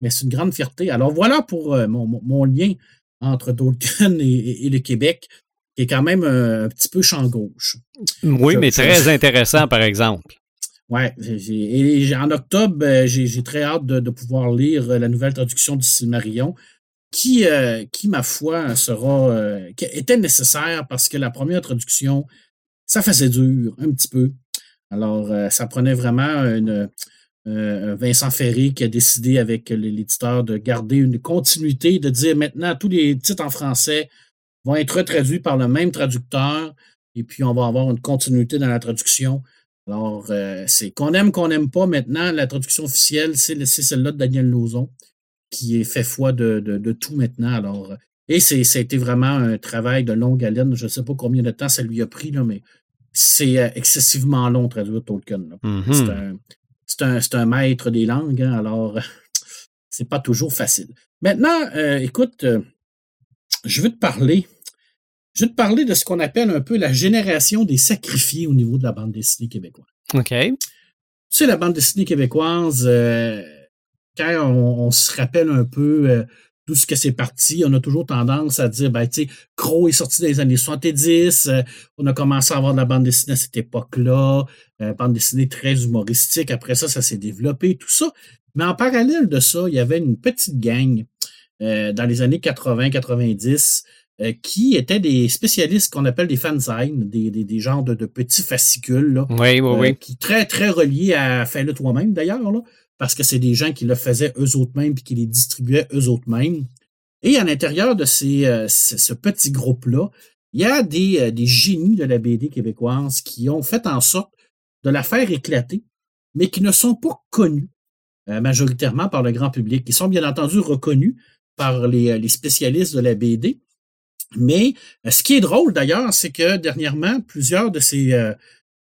mais c'est une grande fierté. Alors, voilà pour euh, mon, lien entre Tolkien et, le Québec, qui est quand même un, petit peu champ gauche. Oui, mais très intéressant, par exemple. Ouais, et en octobre, ben, j'ai très hâte de, pouvoir lire euh, la nouvelle traduction du Silmarillion, qui, euh, ma foi, sera euh, était nécessaire parce que la première traduction, ça faisait dur un petit peu. Alors, ça prenait vraiment Vincent Ferré qui a décidé avec l'éditeur de garder une continuité, de dire maintenant tous les titres en français vont être traduits par le même traducteur, et puis on va avoir une continuité dans la traduction. Alors, euh, c'est qu'on aime, qu'on n'aime pas maintenant, la traduction officielle, c'est celle-là de Daniel Lauzon, qui est fait foi de, de, tout maintenant. Alors, et ça a été vraiment un travail de longue haleine. Je ne sais pas combien de temps ça lui a pris, là, mais c'est euh, excessivement long traduire Tolkien. Mm-hmm. C'est un, un, maître des langues, hein, alors c'est pas toujours facile. Maintenant, euh, écoute, je veux te parler je vais te parler de ce qu'on appelle un peu la génération des sacrifiés au niveau de la bande dessinée québécoise. OK. Tu sais, la bande dessinée québécoise, euh, quand on, se rappelle un peu euh, d'où ce que c'est parti, on a toujours tendance à dire, ben, tu sais, Crow est sorti dans les années 70, euh, on a commencé à avoir de la bande dessinée à cette époque-là, bande dessinée très humoristique, après ça, ça s'est développé, tout ça. Mais en parallèle de ça, il y avait une petite gang dans les années 80-90 euh, qui étaient des spécialistes qu'on appelle des fanzines, des, des, des genres de, petits fascicules. Là, oui, oui, oui. Euh, qui très, très reliés à Fais-le toi-même d'ailleurs, là, parce que c'est des gens qui le faisaient eux autres mêmes puis qui les distribuaient eux autres mêmes. Et à l'intérieur de ces, euh, ce, petit groupe-là, il y a des, des génies de la BD québécoise qui ont fait en sorte de la faire éclater, mais qui ne sont pas connus majoritairement par le grand public. Ils sont bien entendu reconnus par les, les spécialistes de la BD, mais euh, ce qui est drôle d'ailleurs, c'est que dernièrement, plusieurs de ces euh,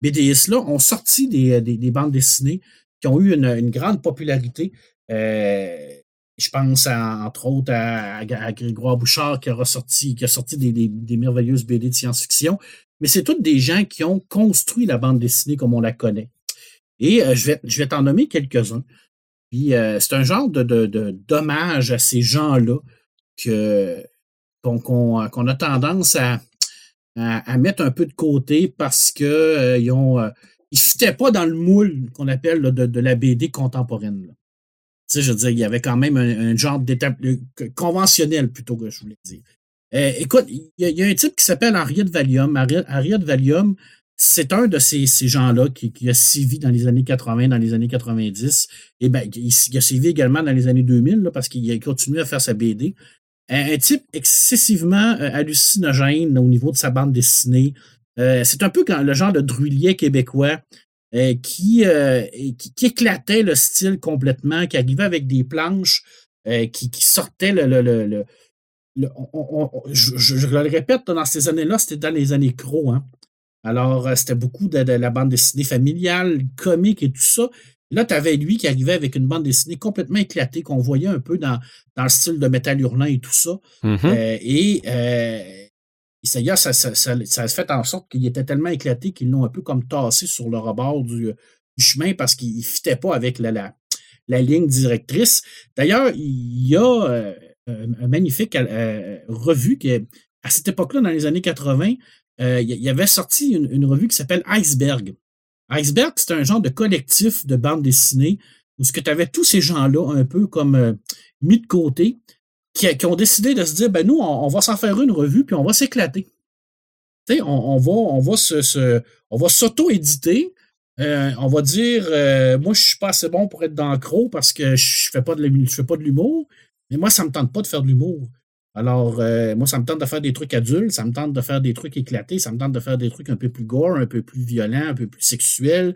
BDS-là ont sorti euh, des, bandes dessinées qui ont eu une, grande popularité. je pense entre autres à, Grégoire Bouchard qui a, sorti, qui a sorti des, merveilleuses BD de science-fiction. Mais c'est tous des gens qui ont construit la bande dessinée comme on la connaît. Et je vais, je vais t'en nommer quelques-uns. Puis c'est un genre de, de, dommage à ces gens-là que euh, qu'on a tendance à, mettre un peu de côté parce que euh, ils euh, pas dans le moule qu'on appelle de, la BD contemporaine. Tu sais, je veux il y avait quand même un, genre d'étape conventionnel plutôt que je voulais dire. écoute, il y, a un type qui s'appelle Henriette Valium. Henriette Valium, c'est un de ces, gens-là qui, a sévi dans les années 80, dans les années 90. Et ben, il, a sévi également dans les années 2000 là, parce qu'il a continué à faire sa BD un type excessivement euh, hallucinogène au niveau de sa bande dessinée. Euh, c'est un peu le genre de druillet québécois euh, qui, qui, éclatait le style complètement, qui arrivait avec des planches qui, qui, sortaient le. le, je, le répète, dans ces années-là, c'était dans les années cro. Hein. Alors, c'était beaucoup de, la bande dessinée familiale, comique et tout ça. Là, tu avais lui qui arrivait avec une bande dessinée complètement éclatée, qu'on voyait un peu dans, dans le style de Métal Hurlant et tout ça. Mhm. Euh, et euh, ça, ça, ça, ça, a fait en sorte qu'il était tellement éclaté qu'ils l'ont un peu comme tassé sur le rebord du, du chemin parce qu'il ne fitait pas avec la, la, la, ligne directrice. D'ailleurs, il y a euh, un magnifique euh, revue qui, à cette époque-là, dans les années 80, euh, il y avait sorti une, une revue qui s'appelle Iceberg. Iceberg, c'est un genre de collectif de bandes dessinées où tu avais tous ces gens-là un peu comme euh, mis de côté, qui, ont décidé de se dire, ben nous, on, va s'en faire une revue, puis on va s'éclater. On, on, va, on va se, on va s'auto-éditer. Euh, on va dire, euh, moi, je suis pas assez bon pour être dans le croc parce que je je fais pas de l'humour, mais moi, ça me tente pas de faire de l'humour. Alors, euh, moi, ça me tente de faire des trucs adultes, ça me tente de faire des trucs éclatés, ça me tente de faire des trucs un peu plus gore, un peu plus violents, un peu plus sexuels.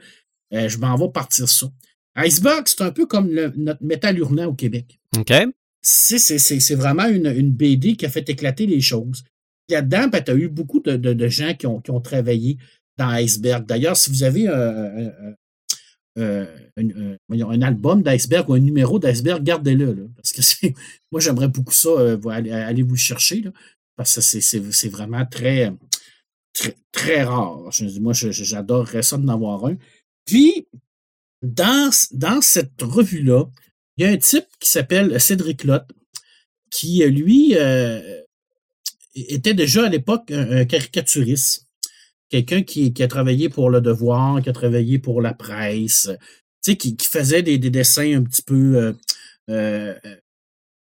Euh, je m'en vais partir ça. Iceberg, c'est un peu comme le, notre métal hurlant au Québec. OK. C'est vraiment une, une, BD qui a fait éclater les choses. Là-dedans, ben, tu as eu beaucoup de, de, de gens qui ont, qui ont, travaillé dans Iceberg. D'ailleurs, si vous avez un, un, un, un album d'iceberg ou un numéro d'iceberg, gardez-le. Parce que moi, j'aimerais beaucoup ça. Euh, allez, vous chercher. Là, parce que c'est vraiment très, très, rare. Je, moi, j'adorerais ça d'en avoir un. Puis, dans, cette revue-là, il y a un type qui s'appelle Cédric Lotte, qui, lui, euh, était déjà à l'époque un caricaturiste quelqu'un qui, qui, a travaillé pour Le Devoir, qui a travaillé pour la presse, tu sais, qui, qui, faisait des, des, dessins un petit peu euh, euh,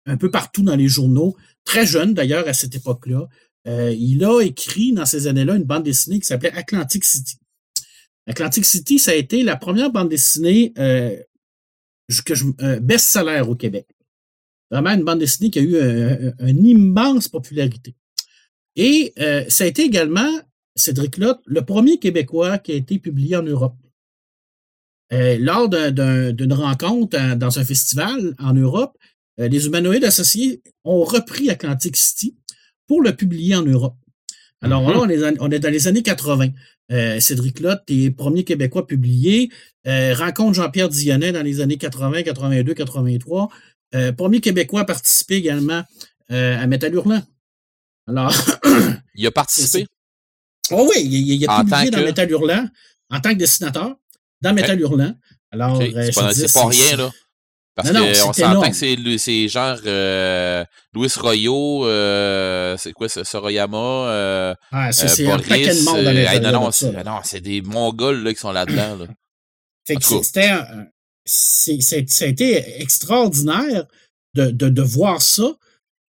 un peu partout dans les journaux, très jeune d'ailleurs à cette époque-là. Euh, il a écrit dans ces années-là une bande dessinée qui s'appelait Atlantic City. Atlantic City, ça a été la première bande dessinée euh, que je, best-seller au Québec. Vraiment une bande dessinée qui a eu une immense popularité. Et ça a été également Cédric Lotte, le premier Québécois qui a été publié en Europe. Euh, lors d'une rencontre dans un festival en Europe, euh, les humanoïdes associés ont repris Atlantic City pour le publier en Europe. Alors mm -hmm. là, on est, on est, dans les années 80. Euh, Cédric Lotte est premier Québécois publié. Euh, rencontre Jean-Pierre Dionnet dans les années 80, 82, 83. premier Québécois à participer également à Métal Hurlant. Alors. Il a participé? Oh oui, il, il a publié dans que... Métal Hurlant en tant que dessinateur dans Métal ouais. Hurlant. Alors, okay. c'est pas, dis, pas rien, là. Parce qu'on s'entend que c'est genre euh, Louis Royo, euh, c'est quoi ce Soroyama, euh, ah, c'est euh, un monde dans les euh, Non, non, non c'est des Mongols là, qui sont là-dedans. Là. C'était ça a été extraordinaire de, de, de voir ça,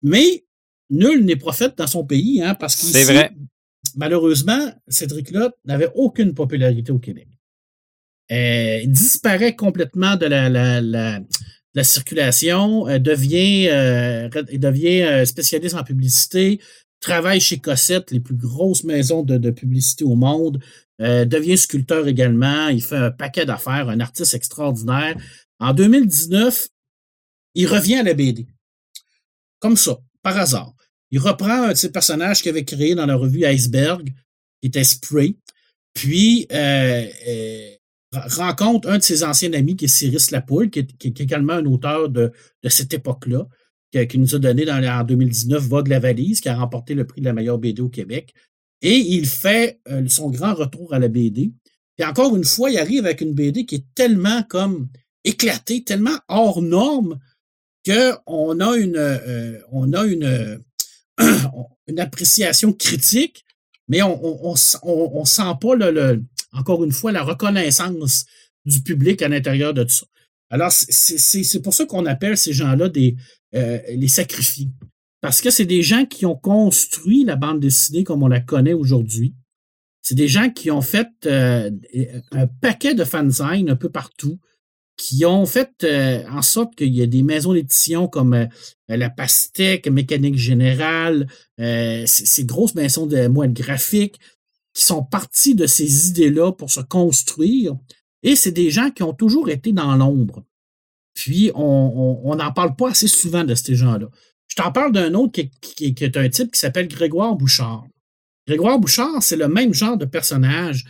mais nul n'est prophète dans son pays, hein, parce que c'est vrai malheureusement, Cédric Lotte n'avait aucune popularité au Québec. Euh, il disparaît complètement de la, la, la, la circulation, euh, devient, euh, spécialiste en publicité, travaille chez Cossette, les plus grosses maisons de, de publicité au monde, devient sculpteur également, il fait un paquet d'affaires, un artiste extraordinaire. En 2019, il revient à la BD. Comme ça, par hasard. Il reprend un de ses personnages qu'il avait créé dans la revue Iceberg, qui était Spray, puis euh, euh, rencontre un de ses anciens amis qui est Cyrus Lapoule, qui est, également un auteur de, de cette époque-là, qui, nous a donné en 2019 Vogue la valise, qui a remporté le prix de la meilleure BD au Québec. Et il fait euh, son grand retour à la BD. Et encore une fois, il arrive avec une BD qui est tellement comme éclatée, tellement hors norme, qu'on a une, euh, on a une, une appréciation critique, mais on on sent pas encore une fois la reconnaissance du public à l'intérieur de tout ça. Alors, c'est pour ça qu'on appelle ces gens-là des euh, les sacrifiés. Parce que c'est des gens qui ont construit la bande dessinée comme on la connaît aujourd'hui. C'est des gens qui ont fait euh, un paquet de fanzines un peu partout, qui ont fait euh, en sorte qu'il y a des maisons d'édition comme euh, la Pastèque, Mécanique Générale, euh, ces grosses maisons de moelle graphiques qui sont partis de ces idées-là pour se construire. Et c'est des gens qui ont toujours été dans l'ombre. Puis, on n'en parle pas assez souvent de ces gens-là. Je t'en parle d'un autre qui, est un type qui s'appelle Grégoire Bouchard. Grégoire Bouchard, c'est le même genre de personnage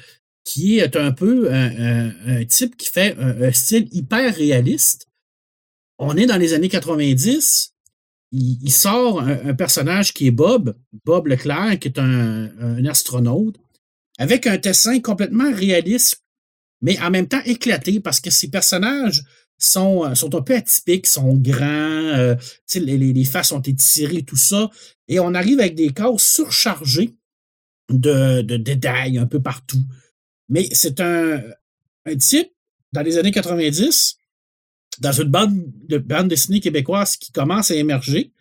qui est un peu un, type qui fait un, style hyper réaliste. On est dans les années 90. Il, sort un, personnage qui est Bob, Bob Leclerc, qui est un, astronaute, avec un dessin complètement réaliste, mais en même temps éclaté, parce que ces personnages sont, sont un peu atypiques, sont grands, euh, les, les, faces ont étirées, tout ça, et on arrive avec des cases surchargées de, de détails un peu partout. Mais c'est un, un type, dans les années 90, dans une bande de bande dessinée québécoise qui commence à émerger,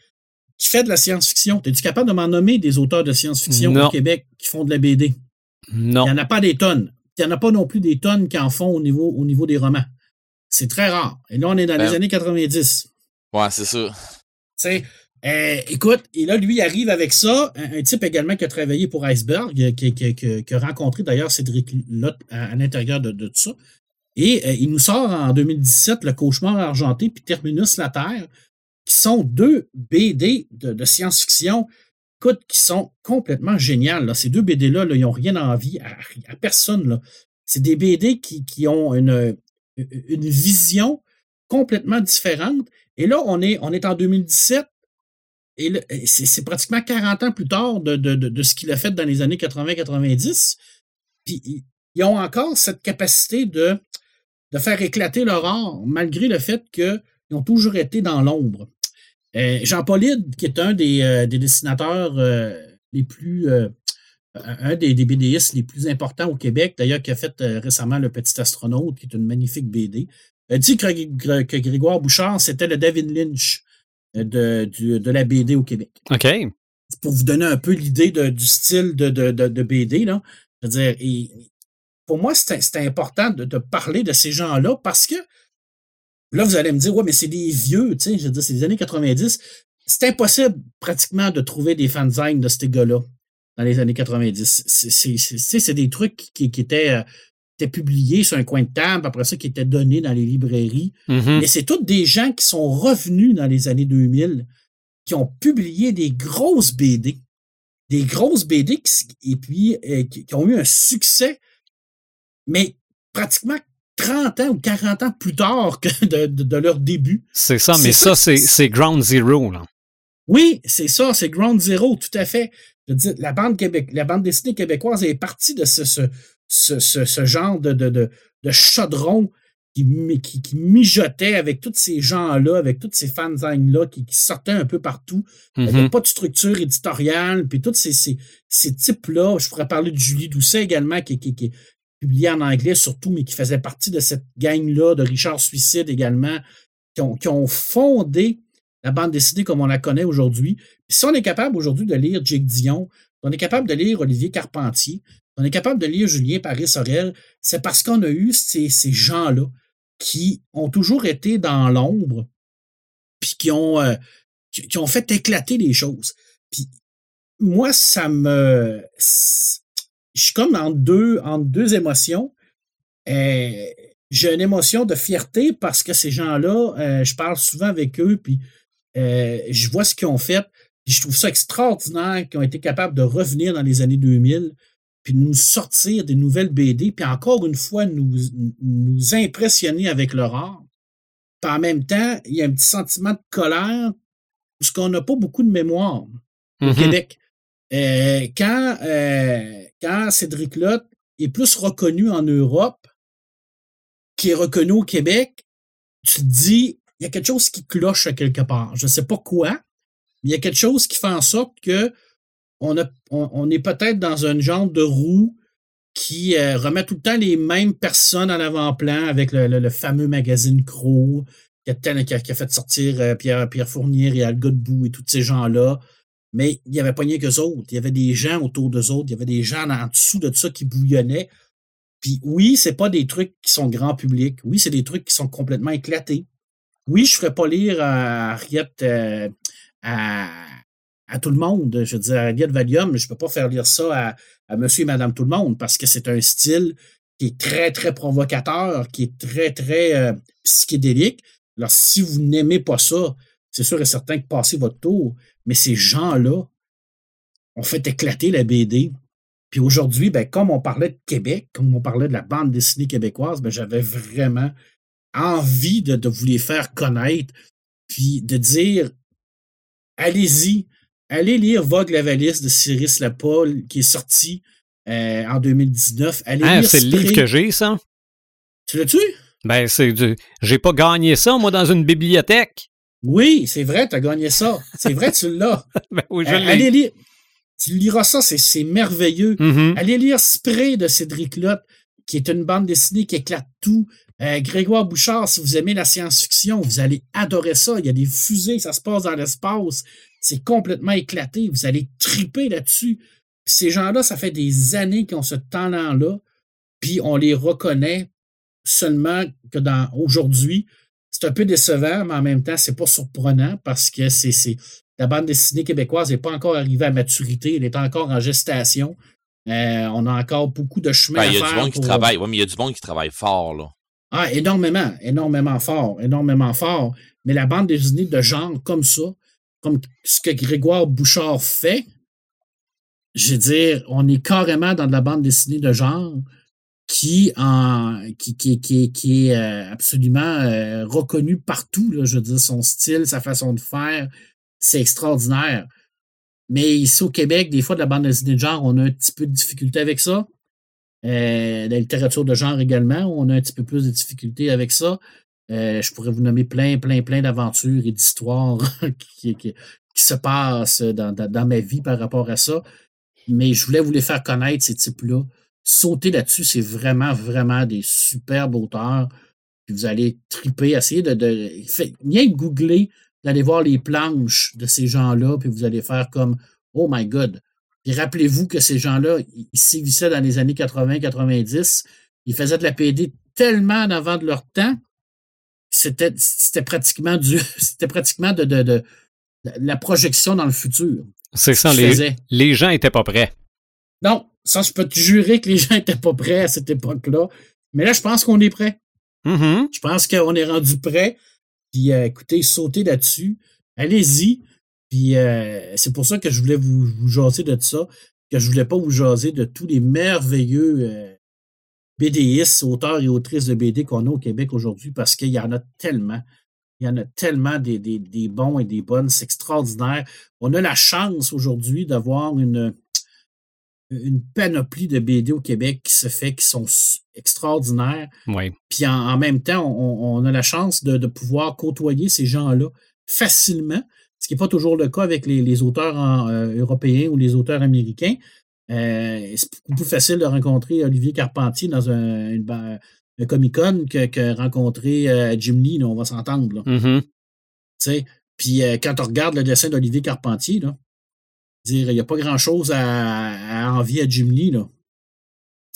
qui fait de la science-fiction. Es-tu capable de m'en nommer des auteurs de science-fiction au Québec qui font de la BD? Non. Il n'y en a pas des tonnes. Il n'y en a pas non plus des tonnes qui en font au niveau, au niveau des romans. C'est très rare. Et là, on est dans les ben années 90. Ouais, c'est ça. Tu euh, écoute, et là, lui arrive avec ça, un, type également qui a travaillé pour Iceberg, qui, qui, a rencontré d'ailleurs Cédric Lott à, l'intérieur de, tout ça. Et euh, il nous sort en 2017 Le Cauchemar argenté puis Terminus la Terre, qui sont deux BD de, science-fiction, écoute, qui sont complètement géniales. Ces deux BD-là, ils n'ont rien envie à, à personne. C'est des BD qui, ont une, vision complètement différente. Et là, on est en 2017 et c'est pratiquement 40 ans plus tard de, de, de, ce qu'il a fait dans les années 80-90. Puis ils ont encore cette capacité de, de faire éclater leur art, malgré le fait qu'ils ont toujours été dans l'ombre. Euh, Jean Paulide, qui est un des, euh, des dessinateurs euh, les plus. un des, BDistes les plus importants au Québec, d'ailleurs, qui a fait récemment Le Petit Astronaute, qui est une magnifique BD, dit que, que Grégoire Bouchard, c'était le David Lynch de, de la BD au Québec. OK. Pour vous donner un peu l'idée du style de, de, BD, là. Je veux dire, et pour moi, c'est important de, parler de ces gens-là parce que là, vous allez me dire, ouais, mais c'est des vieux, tu sais, je veux dire, c'est les années 90. C'est impossible pratiquement de trouver des fanzines de ces gars-là dans les années 90. C'est des trucs qui, qui étaient euh, était publié sur un coin de table, après ça, qui était donné dans les librairies. Mm-hmm. Mais c'est tous des gens qui sont revenus dans les années 2000, qui ont publié des grosses BD. Des grosses BD et puis euh, qui, ont eu un succès, mais pratiquement 30 ans ou 40 ans plus tard que de, leur début. C'est ça, mais ça, c'est Ground Zero. Là. Oui, c'est ça, c'est Ground Zero, tout à fait. la bande, Québec, la bande dessinée québécoise est partie de ce, ce, genre de, de, de, chaudron qui, qui, qui, mijotait avec tous ces gens-là, avec tous ces fanzines-là qui, sortaient un peu partout. Il n'y avait mm-hmm. pas de structure éditoriale, puis tous ces, ces, ces types-là. Je pourrais parler de Julie Doucet également, qui, qui, qui est publiée en anglais surtout, mais qui faisait partie de cette gang-là, de Richard Suicide également, qui ont, qui ont fondé la bande dessinée comme on la connaît aujourd'hui. si on est capable aujourd'hui de lire Jake Dion, on est capable de lire Olivier Carpentier, on est capable de lire Julien Paris-Sorel, c'est parce qu'on a eu ces, gens-là qui ont toujours été dans l'ombre, puis qui ont, euh, qui, ont fait éclater les choses. Puis moi, ça me. Je suis comme en deux, en deux émotions. Euh, j'ai une émotion de fierté parce que ces gens-là, euh, je parle souvent avec eux, puis je vois ce qu'ils ont fait. Puis je trouve ça extraordinaire qu'ils ont été capables de revenir dans les années 2000 puis nous sortir des nouvelles BD, puis encore une fois nous, nous impressionner avec leur art. Puis en même temps, il y a un petit sentiment de colère parce qu'on n'a pas beaucoup de mémoire au mm-hmm. Québec. Euh, quand, euh, quand Cédric Lott est plus reconnu en Europe qui est reconnu au Québec, tu te dis, il y a quelque chose qui cloche à quelque part. Je ne sais pas quoi, mais il y a quelque chose qui fait en sorte que on, est peut-être dans un genre de roue qui euh, remet tout le temps les mêmes personnes en avant-plan avec le, fameux magazine Crow qui a, qui a, fait sortir euh, Pierre, Fournier et Al Godbout et tous ces gens-là. Mais il n'y avait pas rien qu'eux autres. Il y avait des gens autour d'eux autres. Il y avait des gens en dessous de ça qui bouillonnaient. Puis oui, c'est pas des trucs qui sont grand public. Oui, c'est des trucs qui sont complètement éclatés. Oui, je ne ferais pas lire à Ariette euh, à, à tout le monde. Je veux dire, de Valium, je ne peux pas faire lire ça à, monsieur et madame tout le monde parce que c'est un style qui est très, très provocateur, qui est très, très euh, psychédélique. Alors, si vous n'aimez pas ça, c'est sûr et certain que passez votre tour. Mais ces gens-là ont fait éclater la BD. Puis aujourd'hui, ben, comme on parlait de Québec, comme on parlait de la bande dessinée québécoise, ben, j'avais vraiment envie de, de vous les faire connaître, puis de dire allez-y, allez lire Vogue la valise de Cyrus Lapolle qui est sorti euh, en 2019. Allez Ah, lire c'est le livre que j'ai, ça? Tu l'as-tu? Ben, c'est du. J'ai pas gagné ça, moi, dans une bibliothèque. Oui, c'est vrai, tu as gagné ça. C'est vrai, tu l'as. Ben oui, je Euh, l'ai. allez lire. Tu liras ça, c'est- c'est merveilleux. Mhm. Allez lire Spray de Cédric Lotte, qui est une bande dessinée qui éclate tout. Euh, Grégoire Bouchard, si vous aimez la science-fiction, vous allez adorer ça. Il y a des fusées, ça se passe dans l'espace. C'est complètement éclaté. Vous allez triper là-dessus. Ces gens-là, ça fait des années qu'ils ont ce talent-là, puis on les reconnaît seulement que dans aujourd'hui. C'est un peu décevant, mais en même temps, c'est pas surprenant parce que c'est c'est- la bande dessinée québécoise n'est pas encore arrivée à maturité, elle est encore en gestation. Euh, on a encore beaucoup de chemin Ben, à il y a faire. du monde qui pour- travaille. Ouais, mais il y a du monde qui travaille fort, là. Ah, énormément, énormément fort, énormément fort. Mais la bande dessinée de genre comme ça, comme ce que Grégoire Bouchard fait, je veux dire, on est carrément dans de la bande dessinée de genre qui, en, qui, qui, qui, qui est euh, absolument euh, reconnue partout. Là, je veux dire, son style, sa façon de faire, c'est extraordinaire. Mais ici au Québec, des fois, de la bande dessinée de genre, on a un petit peu de difficulté avec ça. Euh, la littérature de genre également, on a un petit peu plus de difficultés avec ça. Euh, je pourrais vous nommer plein, plein, plein d'aventures et d'histoires qui, se passent dans, dans, ma vie par rapport à ça. Mais je voulais vous les faire connaître, ces types-là. Sauter là-dessus, c'est vraiment, vraiment des superbes auteurs. Puis vous allez triper, essayer de. de fait, bien googler, d'aller voir les planches de ces gens-là, puis vous allez faire comme Oh my God. Puis rappelez-vous que ces gens-là, ils sévissaient dans les années 80-90. Ils faisaient de la PD tellement en avant de leur temps. C'était, c'était pratiquement du. C'était pratiquement de, de, de- de la projection dans le futur. C'est ça, les, les gens étaient pas prêts. Non, ça, je peux te jurer que les gens n'étaient pas prêts à cette époque-là. Mais là, je pense qu'on est prêt. Mhm. Je pense qu'on est rendu prêt. Puis euh, écoutez, sautez là-dessus. Allez-y. Puis euh, c'est pour ça que je voulais vous, vous jaser de ça, que je voulais pas vous jaser de tous les merveilleux euh, BDistes, auteurs et autrices de BD qu'on a au Québec aujourd'hui, parce qu'il y en a tellement. Il y en a tellement des, des, des bons et des bonnes. C'est extraordinaire. On a la chance aujourd'hui d'avoir une, une panoplie de BD au Québec qui se fait, qui sont extraordinaires. Oui. Puis en, en même temps, on, on a la chance de, de pouvoir côtoyer ces gens-là facilement, ce qui n'est pas toujours le cas avec les, les auteurs en, euh, européens ou les auteurs américains. Euh, c'est beaucoup plus facile de rencontrer Olivier Carpentier dans un, une ba- un Comic-Con que, que rencontrer euh, Jim Lee, là, on va s'entendre. Mhm. Sais. Puis euh, quand on regarde le dessin d'Olivier Carpentier, là, dire il n'y a pas grand-chose à, à envier à Jim Lee. Là.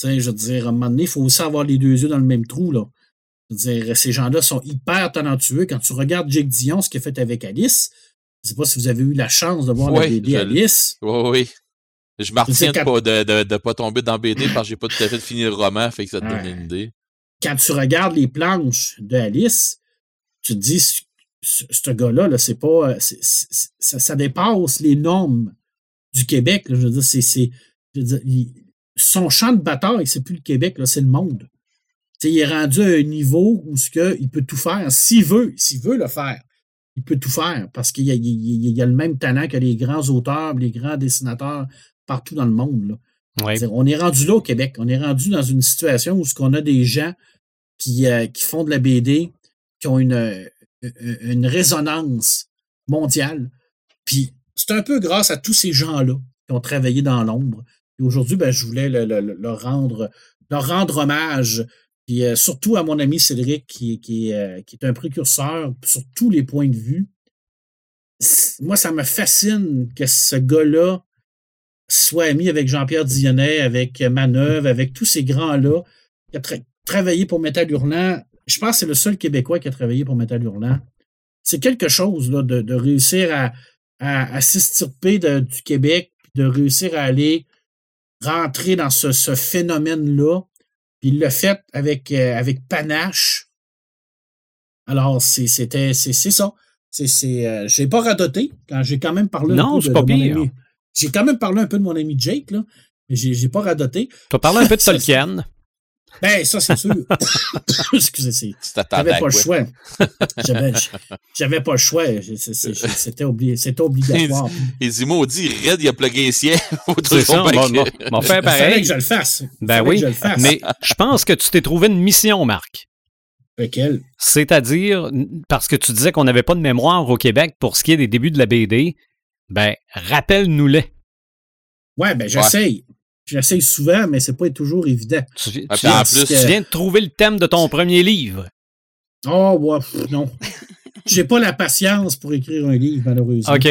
Je veux dire, à un moment donné, il faut aussi avoir les deux yeux dans le même trou. Là. Je veux dire, ces gens-là sont hyper talentueux. Quand tu regardes Jake Dion, ce qu'il a fait avec Alice, je ne sais pas si vous avez eu la chance de voir la Ouais, BD je. Alice. Oui, oui. Je m'en retiens de pas, de, de, de pas tomber dans BD parce que j'ai pas tout à fait fini le roman, fait que ça te donne Ouais. une idée. Quand tu regardes les planches de Alice, tu te dis, ce, gars-là, là, c'est pas. c'est- ça, ça dépasse les normes du Québec. là. je veux dire, c'est. son champ de bataille, c'est plus le Québec, c'est le monde. Il est rendu à un niveau où ce que il peut tout faire. S'il veut, s'il veut le faire, il peut tout faire parce qu'il a le même talent que les grands auteurs, les grands dessinateurs partout dans le monde. là. On est rendu là au Québec. On est rendu dans une situation où ce qu'on a des gens qui, euh, qui font de la BD, qui ont une, euh, une résonance mondiale. Puis c'est un peu grâce à tous ces gens-là qui ont travaillé dans l'ombre. Et aujourd'hui, ben, je voulais le- le- le- leur, rendre, leur rendre hommage. Puis euh, surtout à mon ami Cédric, qui, qui, est, euh, qui est un précurseur sur tous les points de vue. Moi, ça me fascine que ce gars-là soit ami avec Jean-Pierre Dionnet, avec Manœuvre, avec tous ces grands-là, qui a tra- travaillé pour Métal Hurlant. Je pense que c'est le seul Québécois qui a travaillé pour Métal Hurlant. C'est quelque chose là, de, de réussir à, à, de- du Québec, de réussir à aller rentrer dans ce, ce phénomène-là. Puis il l'a fait avec, euh, avec panache. Alors, c'est- c'était c'est ça. C'est, c'est, euh, j'ai pas radoté quand j'ai quand même parlé Non, un peu c'est de, pas de mon ami. J'ai quand même parlé un peu de mon ami Jake, là. J'ai j'ai pas radoté. Tu as parlé un peu de Tolkien. Ben, ça, c'est sûr. Excusez, c'est. Tu t'attendais J'avais pas le choix. J'avais, j'avais pas le choix. C'était obli- c'était obligatoire. Et dis maudit, Red, il a plugué les siens. Faut C'est ça, on bien va, que- on va- on va faire Il fallait pareil. que je le fasse. Ben oui, que je le fasse. mais je pense que tu t'es trouvé une mission, Marc. Lequel? C'est-à-dire, parce que tu disais qu'on n'avait pas de mémoire au Québec pour ce qui est des débuts de la BD, ben, rappelle-nous-les. Ouais, ben, j'essaye. J'essaye souvent, mais c'est pas toujours évident. Tu, tu Ah, viens, tu plus- viens de trouver le thème de ton premier livre. Oh, ouais, pff, non. J'ai pas la patience pour écrire un livre, malheureusement. OK.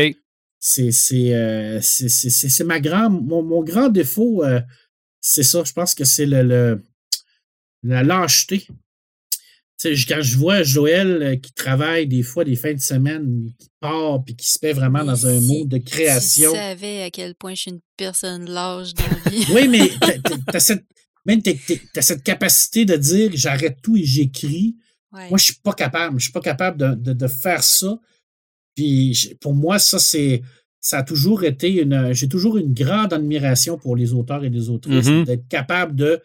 C'est c'est euh, c'est- c'est- c'est- c'est ma grand mon, mon grand défaut euh, c'est ça je pense que c'est le, le la lâcheté quand je vois Joël euh, qui travaille des fois des fins de semaine qui part puis qui se met vraiment dans un mode de création Tu savais à quel point je suis une personne lâche dans la vie. oui mais t'as- cette même t'as cette capacité de dire j'arrête tout et j'écris Ouais. moi je suis pas capable je suis pas capable de, de, de faire ça puis pour moi ça c'est ça a toujours été une j'ai toujours une grande admiration pour les auteurs et les autrices Mhm. d'être capable de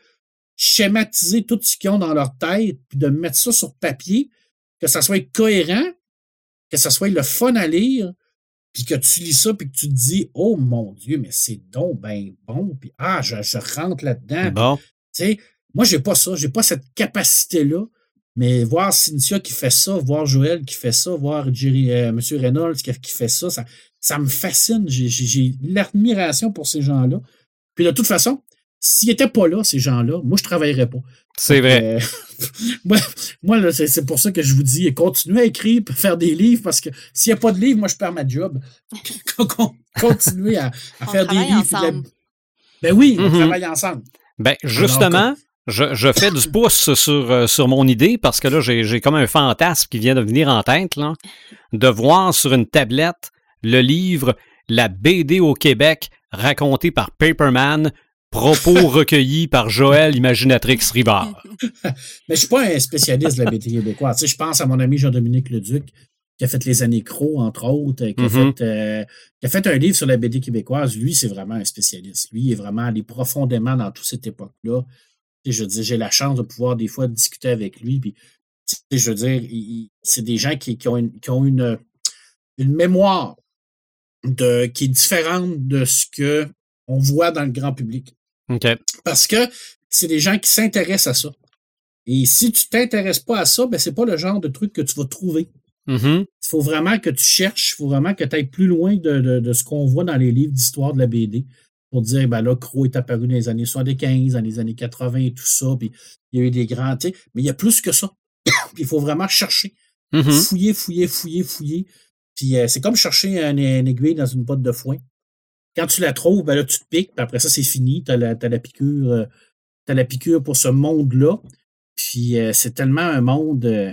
schématiser tout ce qu'ils ont dans leur tête puis de mettre ça sur papier que ça soit cohérent que ça soit le fun à lire puis que tu lis ça puis que tu te dis oh mon dieu mais c'est donc ben bon puis ah je, je rentre là-dedans Bon. sais, moi, j'ai pas ça. J'ai pas cette capacité-là. Mais voir Cynthia qui fait ça, voir Joël qui fait ça, voir Jerry, euh, M. Reynolds qui, fait ça, ça, ça me fascine. J'ai l'admiration pour ces gens-là. Puis de toute façon, s'ils n'étaient pas là, ces gens-là, moi, je travaillerais pas. C'est vrai. Euh, moi, là, c'est c'est pour ça que je vous dis, continuez à écrire, faire des livres, parce que s'il n'y a pas de livres, moi, je perds ma job. Con- continuez à, faire des livres. la-. Ben oui, on Mhm. travaille ensemble. Ben, justement, je, je fais du pouce sur, euh, sur mon idée parce que là, j'ai j'ai comme un fantasme qui vient de venir en tête, là, de voir sur une tablette le livre La BD au Québec raconté par Paperman, propos recueillis par Joël Imaginatrix Rivard. Mais je suis pas un spécialiste de la BD québécoise. Tu sais, je pense à mon ami Jean-Dominique Leduc, qui a fait Les Années Crocs, entre autres, euh, qui, a Mhm. fait, euh, qui a fait un livre sur la BD québécoise. Lui, c'est vraiment un spécialiste. Lui, il est vraiment allé profondément dans toute cette époque-là. Tu sais, Je veux dire, j'ai la chance de pouvoir des fois discuter avec lui. Puis, tu sais, je veux dire, c'est des gens qui, qui ont, une, qui ont une, une mémoire de, qui est différente de ce que on voit dans le grand public. Parce que c'est des gens qui s'intéressent à ça. Et si tu t'intéresses pas à ça, ben c'est pas le genre de truc que tu vas trouver. Mhm. Il faut vraiment que tu cherches, il faut vraiment que tu ailles plus loin de, de- de ce qu'on voit dans les livres d'histoire de la BD pour dire, ben là, Crow est apparu dans les années 75, dans les années 80 et tout ça, puis il y a eu des grands, mais il y a plus que ça. Puis il faut vraiment chercher, Mhm. fouiller, fouiller, fouiller, fouiller. Puis euh, c'est comme chercher un, un aiguille dans une botte de foin. Quand tu la trouves, ben là, tu te piques, puis après ça, c'est fini. Tu as, la piqûre. euh, la piqûre pour ce monde-là. Puis euh, c'est tellement un monde euh,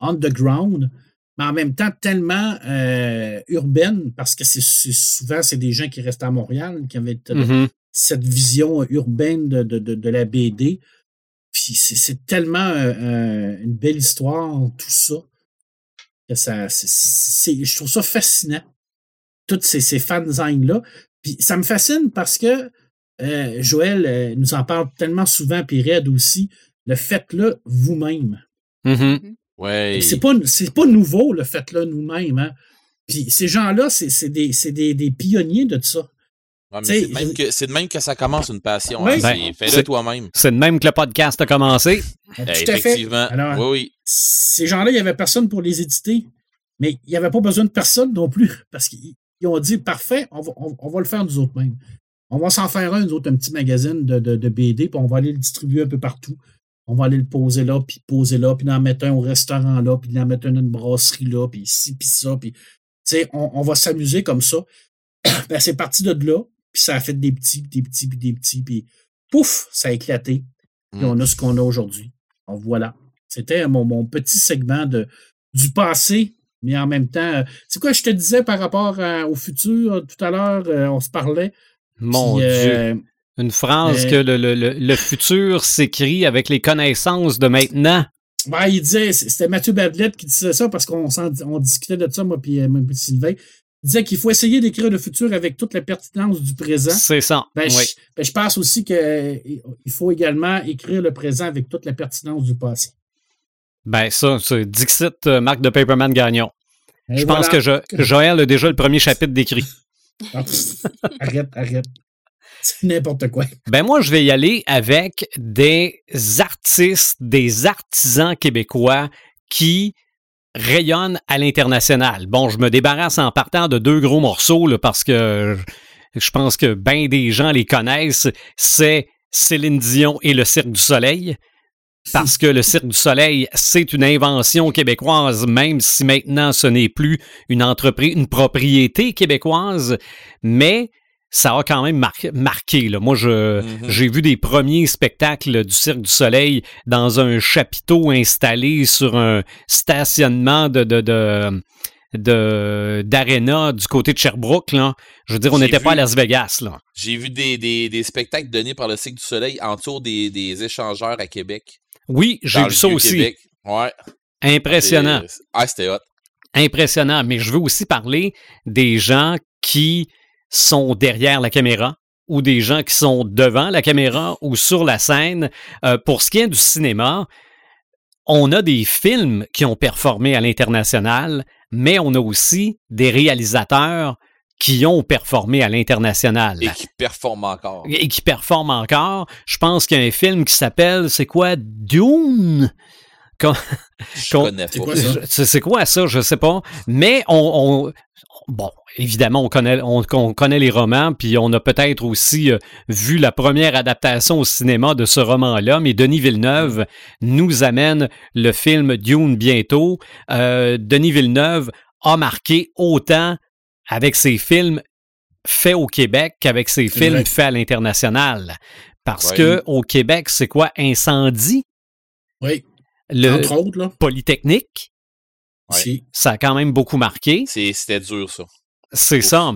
underground, mais en même temps tellement euh, urbaine, parce que c'est souvent, c'est des gens qui restent à Montréal, qui avaient Mhm. cette vision urbaine de, de, de, de la BD. Puis c'est- c'est tellement une belle histoire, tout ça, que ça, je trouve ça fascinant. Toutes ces, ces fanzines-là. Puis ça me fascine parce que euh, Joël euh, nous en parle tellement souvent, puis Red aussi, le fait-le vous-même. Mhm. Ouais. C'est pas, c'est pas nouveau, le fait-le nous-mêmes. Hein? Puis ces gens-là, c'est c'est des, c'est des, des pionniers de ça. Ouais, mais t'sais, c'est de même je- que- c'est de même que ça commence une passion. Oui. hein. Ben, C'est- c'est- Fais-le toi-même. C'est de même que le podcast a commencé. Tout à fait. Effectivement. Alors, oui, oui. ces gens-là, il n'y avait personne pour les éditer, mais il n'y avait pas besoin de personne non plus, parce qu'ils ils ont dit parfait, on va, on- on va le faire nous autres mêmes. On va s'en faire un, nous autres, un petit magazine de, de, de BD, puis on va aller le distribuer un peu partout. On va aller le poser là, puis poser là, puis en mettre un au restaurant là, puis en mettre un dans une brasserie là, puis ci, puis ça, puis tu sais, on, on va s'amuser comme ça. ben, c'est parti de là, puis ça a fait des petits, puis des petits, puis des petits, puis pouf, ça a éclaté. Puis Mm. on a ce qu'on a aujourd'hui. Donc voilà. C'était mon, mon petit segment de, du passé, mais en même temps. euh, C'est quoi je te disais par rapport à- au futur? euh, Tout à l'heure, euh, on se parlait. Mon puis, Dieu. euh, Une phrase euh, que le, le- le- le futur s'écrit avec les connaissances de maintenant. ben, il disait, c'était Mathieu Badlette qui disait ça parce qu'on on discutait de ça, moi puis, euh, moi puis Sylvain. il disait qu'il faut essayer d'écrire le futur avec toute la pertinence du présent. C'est ça. Ben, oui. je, ben, je pense aussi qu'il faut également écrire le présent avec toute la pertinence du passé. Ben, ça, c'est Dixit, euh, Marc de Paperman Gagnon. Et Je pense que. Jo- Joël a déjà le premier chapitre décrit. arrête, arrête. C'est n'importe quoi. Ben moi, je vais y aller avec des artistes, des artisans québécois qui rayonnent à l'international. Bon, je me débarrasse en partant de deux gros morceaux là, parce que je pense que bien des gens les connaissent. C'est Céline Dion et le Cirque du Soleil. Parce que le Cirque du Soleil, c'est une invention québécoise, même si maintenant ce n'est plus une entreprise, une propriété québécoise, mais ça a quand même mar- marqué. Là. Moi, je, Mhm. j'ai vu des premiers spectacles du Cirque du Soleil dans un chapiteau installé sur un stationnement de, de, de, de- d'aréna du côté de Sherbrooke. Là. Je veux dire, on n'était pas à. Las Vegas. J'ai vu des, des, des spectacles donnés par le Cycle du Soleil autour des, des échangeurs à Québec. Oui, j'ai vu ça aussi. Québec. Ouais. Impressionnant. Ah, c'était hot. Impressionnant. Mais je veux aussi parler des gens qui sont derrière la caméra ou des gens qui sont devant la caméra ou sur la scène. Euh, pour ce qui est du cinéma, on a des films qui ont performé à l'international, mais on a aussi des réalisateurs qui ont performé à l'international Et qui performe encore. et qui performent encore. Je pense qu'il y a un film qui s'appelle, c'est quoi, Dune? Je qu'on- connais C'est quoi ça? Je- C'est c'est quoi ça? Je sais pas. Mais on, on- bon, évidemment, on connaît, on, on connaît les romans, puis on a peut-être aussi euh, vu la première adaptation au cinéma de ce roman-là. Mais Denis Villeneuve nous amène le film Dune bientôt. Euh, Denis Villeneuve a marqué autant avec ses films faits au Québec qu'avec ses films faits à l'international. Parce Ouais. que au Québec, c'est quoi? Incendie? Oui, Le entre autres, là. Polytechnique? Ouais. Ça a quand même beaucoup marqué. C'est- C'était dur, ça. C'est ça.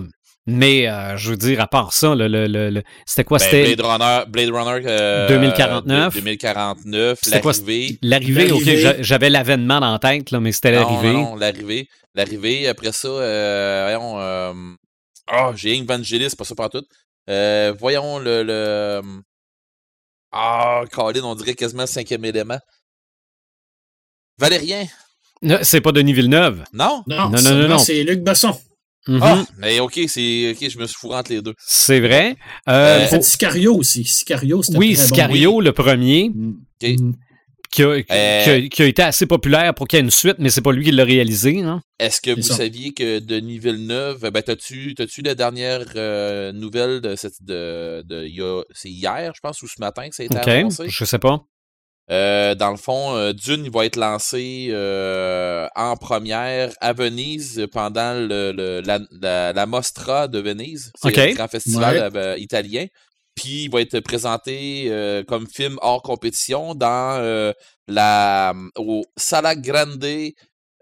Mais euh, je veux dire, à part ça, le, le- le- le- c'était quoi? Ben, c'était Blade Runner, Blade Runner euh, 2049. 2049, C'était quoi, l'arrivée. l'arrivée. Ok, j'avais l'avènement dans la tête, là, mais c'était l'arrivée. Non, non, l'arrivée. L'arrivée, après ça, euh, voyons. euh, Ah, j'ai Evangelis, c'est pas ça par tout. Euh, voyons le. le ah, Colin, on dirait quasiment le cinquième élément. Valérien, Non, C'est pas Denis Villeneuve. non? Non, Non, non, non, non. c'est Luc Besson. Mhm. Ah, mais ok, c'est. Ok, je me suis fourré entre les deux. C'est vrai. Euh, pour- fait Sicario aussi. Sicario, c'était oui, bon. Sicario, le premier, Mm. Qui a, qui a- qui a été assez populaire pour qu'il y ait une suite, mais c'est pas lui qui l'a réalisé. hein. Est-ce que vous ça. saviez que Denis Villeneuve, ben t'as-tu t'as-tu la dernière euh, nouvelle de cette de, de il y a- c'est hier, je pense, ou ce matin que ça a été OK, annoncé? je sais pas. Euh, dans le fond, euh, Dune, il va être lancé euh, en première à Venise pendant le, le- la, la, la Mostra de Venise. C'est grand festival Ouais. italien. Puis il va être présenté euh, comme film hors compétition dans euh, la au Sala Grande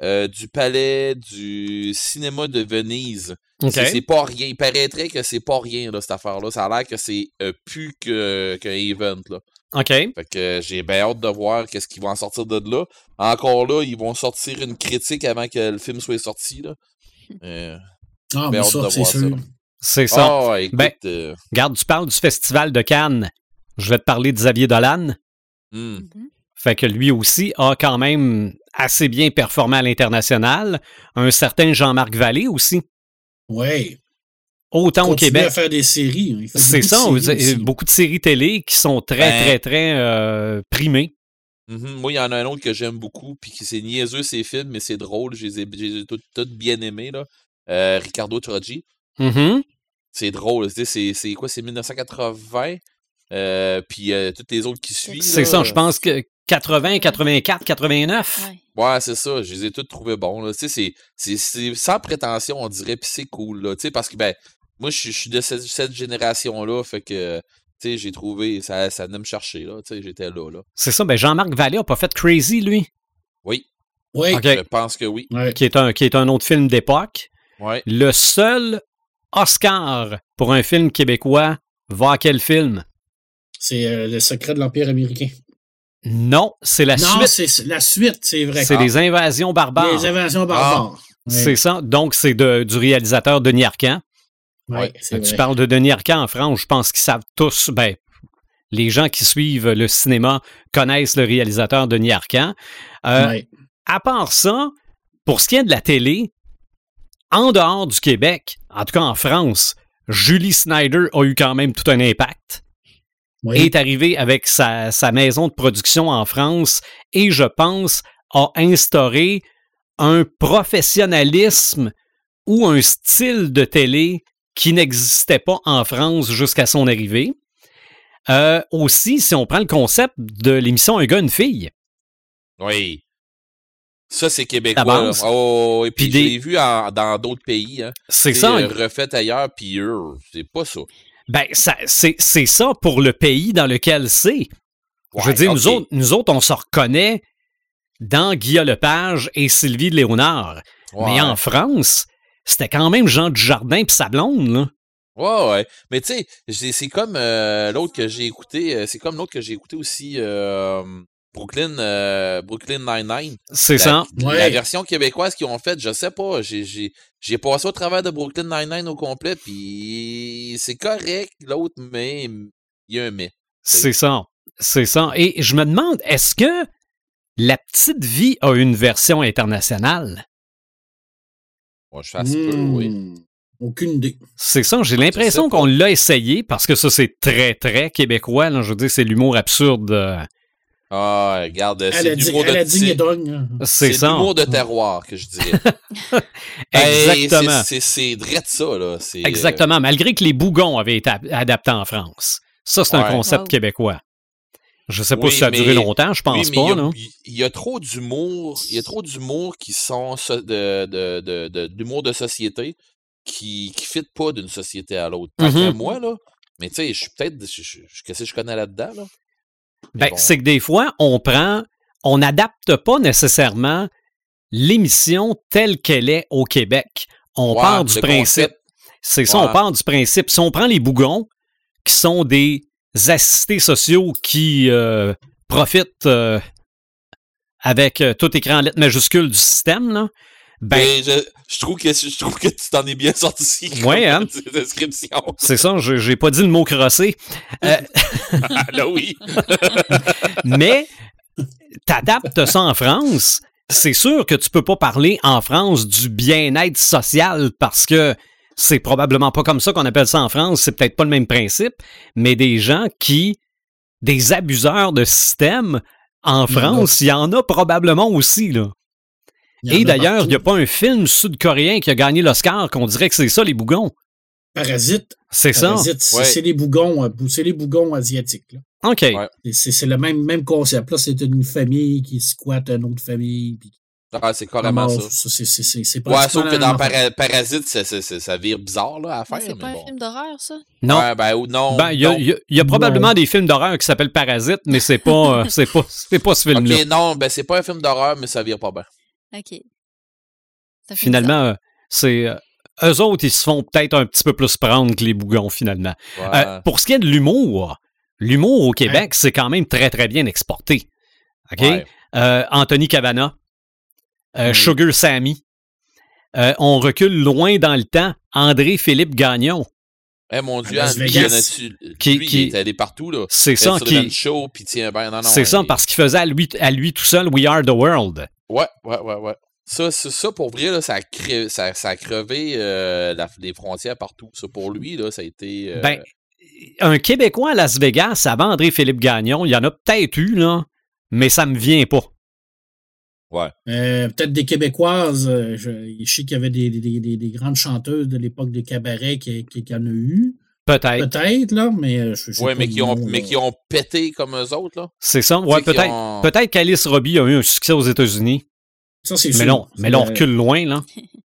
euh, du Palais du Cinéma de Venise. OK. C'est pas rien. Il paraîtrait que c'est pas rien, là, cette affaire-là. Ça a l'air que c'est euh, plus que- qu'un event. Là. OK. Fait que euh, j'ai bien hâte de voir qu'est-ce qu'ils vont en sortir de là. Encore là, ils vont sortir une critique avant que le film soit sorti. Là. Euh, Ah, hâte ça, c'est ça. sûr. C'est ça. Ah, ouais, écoute, Ben- euh, Regarde, tu parles du Festival de Cannes. Je vais te parler de Xavier Dolan. hmm. Mhm. Fait que lui aussi a quand même assez bien performé à l'international. Un certain Jean-Marc Vallée aussi. Oui. Autant au Québec. à faire des séries. hein. C'est de ça, séries beaucoup de séries télé qui sont très, Ben- très, très euh, primées. Mhm. Moi, il y en a un autre que j'aime beaucoup, puis qui c'est niaiseux ces films, mais c'est drôle. Je les ai, toutes bien aimés. Là. Euh, Ricardo Troggi. Mhm. C'est drôle. C'est c'est quoi? C'est 1980. Euh, puis euh, toutes les autres qui suivent. C'est ça, je pense que 80, 84, 89. Ouais. Ouais, c'est ça. Je les ai toutes trouvés bons. Là. Tu sais, c'est- sans prétention, on dirait, puis c'est cool. Là. Tu sais, parce que ben, moi, je suis- je suis de cette, cette génération-là, fait que tu sais, j'ai trouvé, ça, ça venait me chercher. Là. Tu sais, J'étais là, là. C'est ça, ben Jean-Marc Vallée a pas fait Crazy, lui, Oui, Oui. Ok. je pense que oui. Ouais. qui est un, qui est un autre film d'époque. Ouais. Le seul Oscar pour un film québécois va à quel film? C'est euh, le secret de l'Empire américain. Non, c'est la non, suite. c'est c'est la suite, c'est vrai. C'est Ah. les invasions barbares. Les invasions barbares. C'est ça. Donc, c'est de- du réalisateur Denis Arcand. Ouais, Tu vrai. parles de Denis Arcand en France, je pense qu'ils savent tous, ben, les gens qui suivent le cinéma connaissent le réalisateur Denis Arcand. Euh, Ouais. À part ça, pour ce qui est de la télé, en dehors du Québec, en tout cas en France, Julie Snyder a eu quand même tout un impact. Est arrivé avec sa, sa maison de production en France et je pense a instauré un professionnalisme ou un style de télé qui n'existait pas en France jusqu'à son arrivée. Euh, aussi, si on prend le concept de l'émission Un gars, une fille, Oui. Ça, c'est québécois. La base. là. Oh, et puis, Puis je des- l'ai vu en- dans d'autres pays. Hein. c'est ça. euh, refait ailleurs, puis eux, c'est pas ça. Ben, ça, c'est, c'est ça pour le pays dans lequel c'est. je veux dire, nous, autres, nous autres, on se reconnaît dans Guillaume Lepage et Sylvie Léonard. Mais en France, c'était quand même Jean Dujardin puis sa blonde, là. Ouais, ouais. Mais tu sais, c'est comme euh, l'autre que j'ai écouté. euh, C'est comme l'autre que j'ai écouté aussi. euh, Brooklyn, euh, Brooklyn Nine-Nine. C'est ça. la Ouais. version québécoise qu'ils ont faite, je sais pas. J'ai, j'ai, j'ai passé au travers de Brooklyn Nine-Nine au complet, puis c'est correct, l'autre, mais il y a un mais. C'est ça. C'est ça. Et je me demande, est-ce que La Petite Vie a une version internationale? Je fais assez peu, oui. Hmm. Aucune idée. C'est ça, j'ai l'impression qu'on l'a essayé parce que ça, c'est très, très québécois. là. Je veux dire, c'est l'humour absurde. euh, Ah, regarde, c'est l'humour de c'est, hein. C'est ça. l'humour de terroir que je dirais. Exactement. c'est, c'est, drette ça, là. Euh, Exactement. Malgré que les bougons avaient été ap- adaptés en France. Ça, c'est un concept Wow. québécois. Je sais pas Oui, si ça a duré longtemps, je pense oui, mais il y pas. Il y, a trop d'humour, il y a trop d'humour qui sont so- de, de, de, de- d'humour de société qui qui fit pas d'une société à l'autre. Mhm. qu'à moi là, mais tu sais, je suis peut-être, qu'est-ce que je connais là-dedans là? Ben, bon. c'est que des fois, on prend, on n'adapte pas nécessairement l'émission telle qu'elle est au Québec. On part du principe. C'est ça, on part du principe. Si on prend les bougons, qui sont des assistés sociaux qui euh, profitent euh, avec euh, tout écran en lettres majuscules du système, là, ben, Mais je, je trouve que je trouve que tu t'en es bien sorti. Ouais, hein? Description. c'est ça, je- j'ai pas dit le mot crossé. Euh, Ah, là oui. mais t'adaptes ça en France, c'est sûr que tu peux pas parler en France du bien-être social parce que c'est probablement pas comme ça qu'on appelle ça en France, c'est peut-être pas le même principe, mais des gens qui, des abuseurs de système, en Il y en a. France, il y en a probablement aussi, là. Et d'ailleurs, il n'y a pas un film sud-coréen qui a gagné l'Oscar qu'on dirait que c'est ça, les bougons. Parasite. C'est ça? Parasite, c'est Ouais. c'est les bougons, euh, c'est les bougons asiatiques. là. OK. Ouais. C'est c'est le même, même concept. Là, c'est une famille qui squatte une autre famille. Puis Ah, c'est carrément ça. C'est- Ouais, sauf que dans Parasite, ça, ça, ça, ça vire bizarre là, à faire. C'est mais pas un bon. film d'horreur, ça? Non. Ouais, ben, ou non. Ben, il y a, y y probablement des films d'horreur qui s'appellent Parasite, mais c'est pas, euh, c'est pas, c'est pas ce film-là. Ok, non, ben c'est pas un film d'horreur, mais ça vire pas bien. OK. Finalement, euh, c'est euh, eux autres, ils se font peut-être un petit peu plus prendre que les bougons finalement. Ouais. Euh, pour ce qui est de l'humour, l'humour au Québec, c'est quand même très très bien exporté. Ok? Ouais. Euh, Anthony Cavana, euh, Oui. Sugar Sammy. Euh, on recule loin dans le temps. André Philippe Gagnon. Eh mon dieu, Las lui, Vegas. il Qui- lui, qui- il est allé partout, là. C'est ça qui. Show, puis tiens, ben, non, non. C'est ça parce qu'il faisait à lui, à lui tout seul We Are the World. Ouais, ouais, ouais, ouais. Ça, ça, ça, pour vrai, là, ça, a cré- ça, ça a crevé euh, la- les frontières partout. Ça, pour lui, là, ça a été... euh, Ben, un Québécois à Las Vegas avant André-Philippe Gagnon, il y en a peut-être eu, là, mais ça me vient pas. Euh, Peut-être des Québécoises. euh, je, je sais qu'il y avait des, des, des, des grandes chanteuses de l'époque des cabarets qui, qui, qui en a eu. Peut-être. Peut-être, là, mais euh, je, je sais ouais, pas mais qui, ont, mais qui ont pété comme eux autres, là. C'est ça. Ouais, peut-être. ont- Peut-être qu'Alice Robbie a eu un succès aux États-Unis. Ça, c'est Mais sûr. non, mais là, on recule loin, là.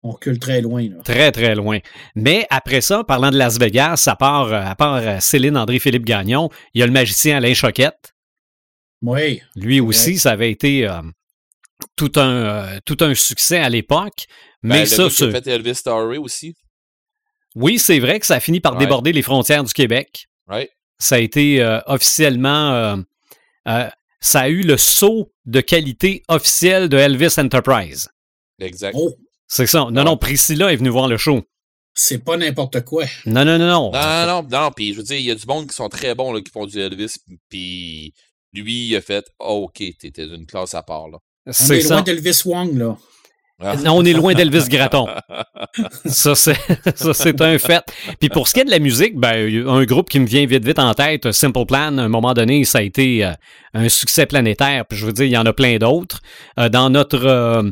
On recule très loin, là. Très, très loin. Mais après ça, parlant de Las Vegas, à part, à part Céline André-Philippe Gagnon, il y a le magicien Alain Choquette. Oui. Lui aussi, ça avait été euh, tout, un, euh, tout un succès à l'époque. Ben, Mais le ça, c'est- fait Elvis Story aussi. oui, c'est vrai que ça a fini par déborder les frontières du Québec. Ouais. Ça a été euh, officiellement. euh, euh, ça a eu le saut de qualité officiel de Elvis Enterprise. Exact. Oh, C'est ça. Non, non, Priscilla est venue voir le show. C'est pas n'importe quoi. Non, non, non, non. Non, non, non, puis je veux dire, il y a du monde qui sont très bons, là, qui font du Elvis, puis lui, il a fait oh, OK, t'étais d'une classe à part, là. On C'est est loin d'Elvis Wong, là. Ah. Non, on est loin d'Elvis Gratton. Ça, c'est, un fait. Puis pour ce qui est de la musique, ben, il y a un groupe qui me vient vite, vite en tête, Simple Plan, à un moment donné, ça a été euh, un succès planétaire. Puis je veux dire, il y en a plein d'autres. Euh, dans notre euh,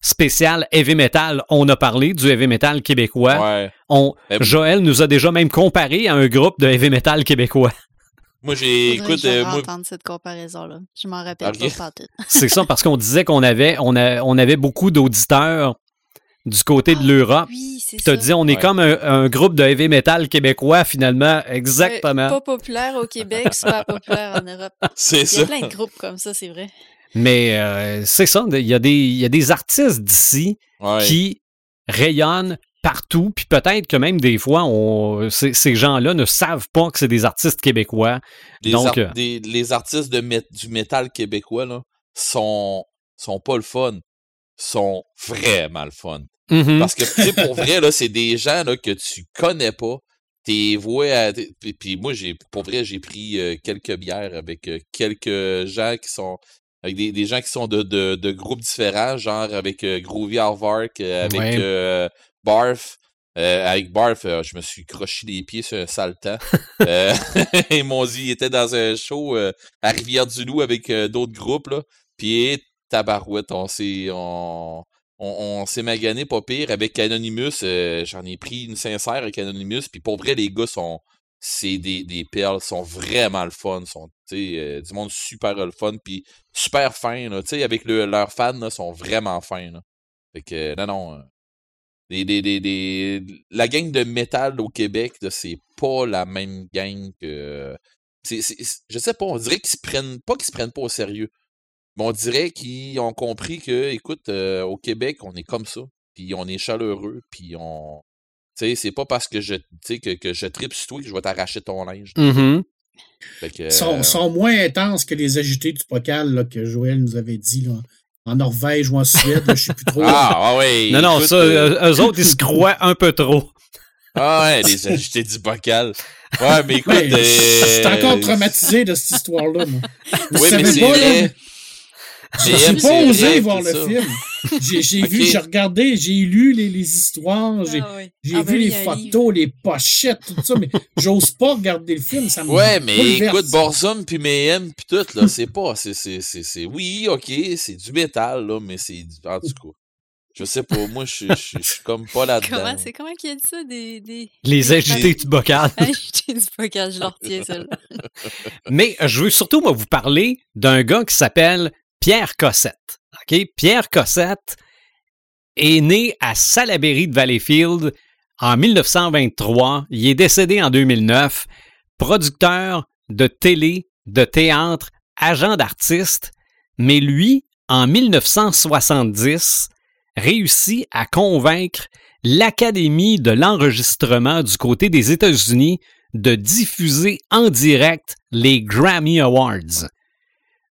spécial Heavy Metal, on a parlé du Heavy Metal québécois. Ouais. On, Mais- Joël nous a déjà même comparé à un groupe de Heavy Metal québécois. Moi, j'ai. Écoute, je euh, vais moi, entendre cette comparaison-là. Je m'en rappelle Ok. pas pantoute. C'est ça, parce qu'on disait qu'on avait, on a- on avait beaucoup d'auditeurs du côté de l'Europe. Oui, c'est ça. t'as dit, on est Ouais. comme un, un groupe de heavy metal québécois, finalement. Ouais, Exactement. pas populaire au Québec, super populaire en Europe. c'est Il y a ça. plein de groupes comme ça, c'est vrai. Mais euh, c'est ça, il y, a des, il y a des artistes d'ici Ouais. qui rayonnent partout, puis peut-être que même des fois, on, ces, gens-là ne savent pas que c'est des artistes québécois. Les, Donc, ar- euh, des- les artistes de du métal québécois, là, sont, sont pas le fun. Sont vraiment le fun. Mhm. Parce que, tu sais, pour vrai, là, c'est des gens, là, que tu connais pas. T'es t'es- Puis, puis moi, j'ai, pour vrai, j'ai pris euh, quelques bières avec euh, quelques gens qui sont. Avec des, des gens qui sont de, de, de groupes différents, genre avec euh, Groovy euh, avec Ouais. euh, Barf. Euh, avec Barf, euh, je me suis croché les pieds sur un temps. Euh, ils m'ont dit, il était dans un show euh, à Rivière-du-Loup avec euh, d'autres groupes, là. Puis, tabarouette, on s'est, on, s'est magané pas pire avec Anonymous. J'en ai pris une sincère avec Anonymous. Puis pour vrai, les gars sont. C'est des, des perles, sont vraiment le fun. Sont du monde super le fun. Puis super fin. Là, avec le, leurs fans, là, sont vraiment fins. Fait que, non, non. Des, des, des, des- la gang de métal au Québec, c'est pas la même gang que. je sais pas, on dirait qu'ils se prennent. Pas qu'ils se prennent pas au sérieux. Mais on dirait qu'ils ont compris que, écoute, euh, au Québec, on est comme ça. Puis on est chaleureux. Puis on. Tu sais, c'est pas parce que je, que, que je tripe sur toi que je vais t'arracher ton linge. Mhm. Que, Ils sont, euh, sont moins intenses que les agités du Pocal là, que Joël nous avait dit là, en Norvège ou en Suède. je sais plus trop. Ah, ah ouais. Non, non, écoute, ça, euh, euh, eux autres, ils se croient un peu trop. Ah ouais, les agités du bocal. Ouais, mais écoute. Ouais, je suis euh, encore traumatisé de cette histoire-là. moi. Vous Oui, mais savez c'est pas, là. J'ai pas osé vrai, voir le ça. film. J'ai j'ai vu, j'ai regardé, j'ai lu les, les histoires, j'ai Ah oui. j'ai Ah ben vu oui, les y photos, les pochettes, tout ça, mais j'ose pas regarder le film. Ça me Ouais, mais bouleverse. écoute, Borzum puis Mayhem puis tout, là, c'est pas, c'est, c'est, c'est, c'est, oui, ok, c'est du métal, là, mais c'est, du- en tout cas, je sais pas, moi, je suis- je suis je suis comme pas là-dedans. Comment, c'est comment qu'il a dit ça? Des, des... Les agités du bocal. Agités du podcast, je leur retiens ça. Mais euh, je veux surtout moi, vous parler d'un gars qui s'appelle Pierre Cossette. OK? Pierre Cossette est né à Salaberry de Valleyfield en 1923. Il est décédé en 2009. Producteur de télé, de théâtre, agent d'artiste. Mais lui, en 1970, réussit à convaincre l'Académie de l'enregistrement du côté des États-Unis de diffuser en direct les Grammy Awards.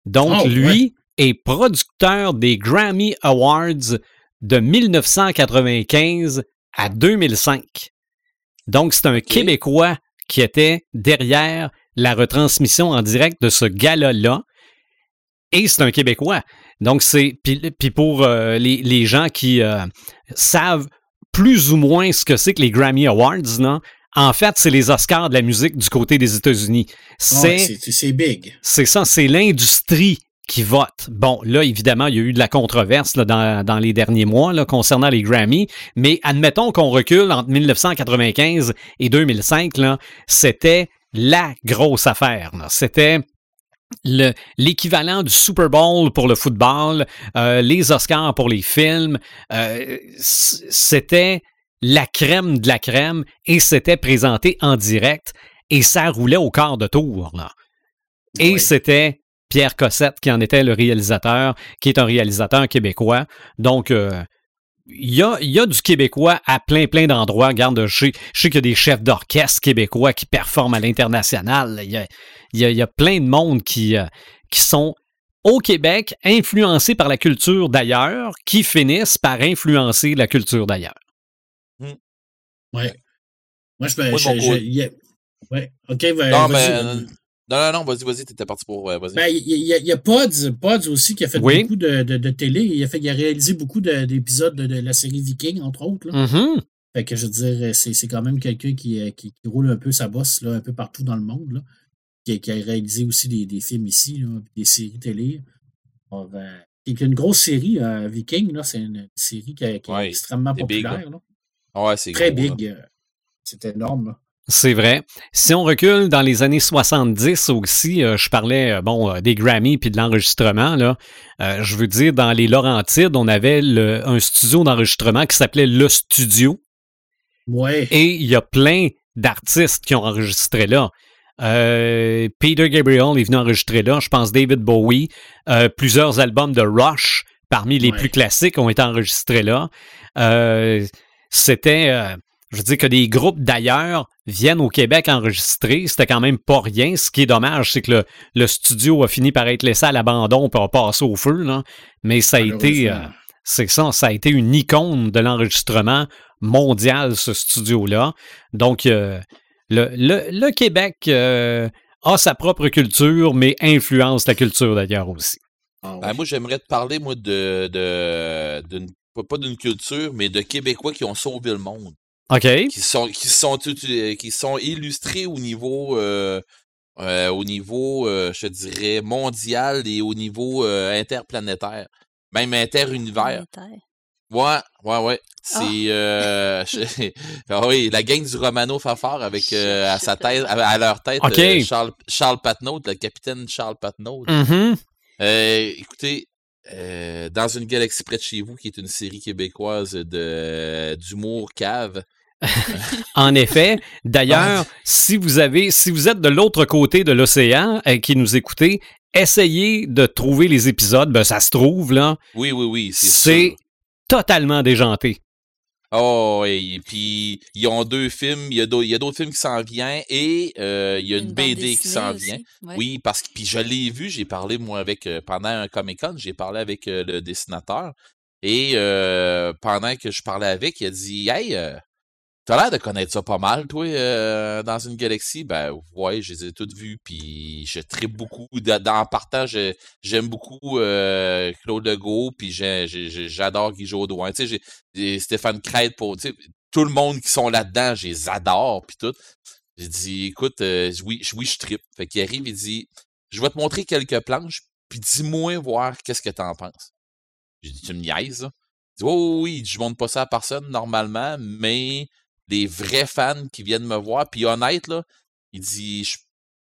Donc, Oh, lui est producteur des Grammy Awards de 1995 à 2005. Donc, c'est un Québécois qui était derrière la retransmission en direct de ce gala-là. Et c'est un Québécois. Donc, c'est. Puis pour euh, les, les gens qui euh, savent plus ou moins ce que c'est que les Grammy Awards, non? En fait, c'est les Oscars de la musique du côté des États-Unis. C'est c'est c'est big. c'est ça, c'est l'industrie qui vote. Bon, là, évidemment, il y a eu de la controverse là, dans, dans les derniers mois là, concernant les Grammy, mais admettons qu'on recule entre 1995 et 2005, là, c'était la grosse affaire. C'était le- l'équivalent du Super Bowl pour le football, euh, les Oscars pour les films. euh, c'était la crème de la crème et c'était présenté en direct et ça roulait au quart de tour. Là. Et c'était Pierre Cossette qui en était le réalisateur, qui est un réalisateur québécois. Donc, euh, il y, a, il y a du québécois à plein, plein d'endroits. Regarde, je sais, qu'il y a des chefs d'orchestre québécois qui performent à l'international. Il y a, il y a- il y a plein de monde qui, euh, qui sont au Québec influencés par la culture d'ailleurs qui finissent par influencer la culture d'ailleurs. Ouais. Moi, je a- Ouais, ok, ben, Non, vas-y. mais. Non, non, non, vas-y, vas-y, t'étais parti pour. ouais, vas-y. Ben, il y, y a Pods, Pods aussi qui a fait Oui. beaucoup de, de, de télé. Il a, fait, il a réalisé beaucoup de- d'épisodes de, de la série Viking, entre autres. Là. Mhm. Fait que je veux dire, c'est c'est quand même quelqu'un qui, euh, qui, qui roule un peu sa bosse là, un peu partout dans le monde. Là, qui, a- qui a réalisé aussi des, des films ici, là, des séries télé. Alors, et puis une grosse série, euh, Viking, là, c'est une série qui, a- qui Ouais, est extrêmement c'est big, populaire. là. ouais, c'est Très gros, big. euh, C'est énorme. C'est vrai. Si on recule dans les années 70 aussi, euh, je parlais euh, bon euh, des Grammy puis de l'enregistrement là. Je veux dire dans les Laurentides, on avait le- un studio d'enregistrement qui s'appelait le Studio Ouais. et il y a plein d'artistes qui ont enregistré là. Peter Gabriel est venu enregistrer là, je pense David Bowie, plusieurs albums de Rush parmi les Ouais. plus classiques ont été enregistrés là. C'était je veux dire que des groupes d'ailleurs viennent au Québec enregistrer, c'était quand même pas rien. Ce qui est dommage, c'est que le, le studio a fini par être laissé à l'abandon pour passer au feu. Là. Mais ça a été, euh, c'est ça, ça a été une icône de l'enregistrement mondial, ce studio-là. Donc, euh, le, le, le Québec euh, a sa propre culture, mais influence la culture d'ailleurs aussi. Ah. Ben, moi, j'aimerais te parler, moi, de. de pas d'une culture, mais de Québécois qui ont sauvé le monde. OK? Qui sont, qui sont, uti- qui sont illustrés au niveau. euh, euh, au niveau, euh, je dirais, mondial et au niveau euh, interplanétaire. Même interunivers. Ouais, ouais, ouais. C'est euh, je- ah oui, la gang du Romano Fafard avec euh, à sa tête, à, à leur tête, euh, Charles, Charles Patnaud, le capitaine Charles Patnaud. Mhm. Euh, écoutez, euh, dans une galaxie près de chez vous, qui est une série québécoise de d'humour cave. En effet. D'ailleurs, si vous avez, si vous êtes de l'autre côté de l'océan et qui nous écoutez, essayez de trouver les épisodes. Ben, ça se trouve, là. Oui, oui, oui, c'est totalement déjanté. Oh, et puis ils ont deux films, il y a d'autres films qui s'en viennent et euh, il y a une, BD qui s'en aussi, vient. ouais. Oui, parce que puis je l'ai vu, j'ai parlé moi avec euh, pendant un Comic Con, j'ai parlé avec euh, le dessinateur et euh, pendant que je parlais avec, il a dit "Hey, euh, t'as l'air de connaître ça pas mal toi euh, dans une galaxie." Ben ouais, je les ai toutes vues puis je tripe beaucoup dans partant, j'aime beaucoup euh, Claude Legault puis j'adore Guy Jodoin. Tu sais, j'ai- Stéphane Crête pour tu sais, tout le monde qui sont là-dedans, je les adore puis tout. J'ai dit, écoute, euh, oui, oui, je trippe. Fait qu'il arrive, il dit, je vais te montrer quelques planches, puis dis-moi voir qu'est-ce que t'en penses. J'ai dit, tu me niaises, là? Il dit, oh, oui, je montre pas ça à personne normalement, mais les vrais fans qui viennent me voir, puis honnête, là, il dit,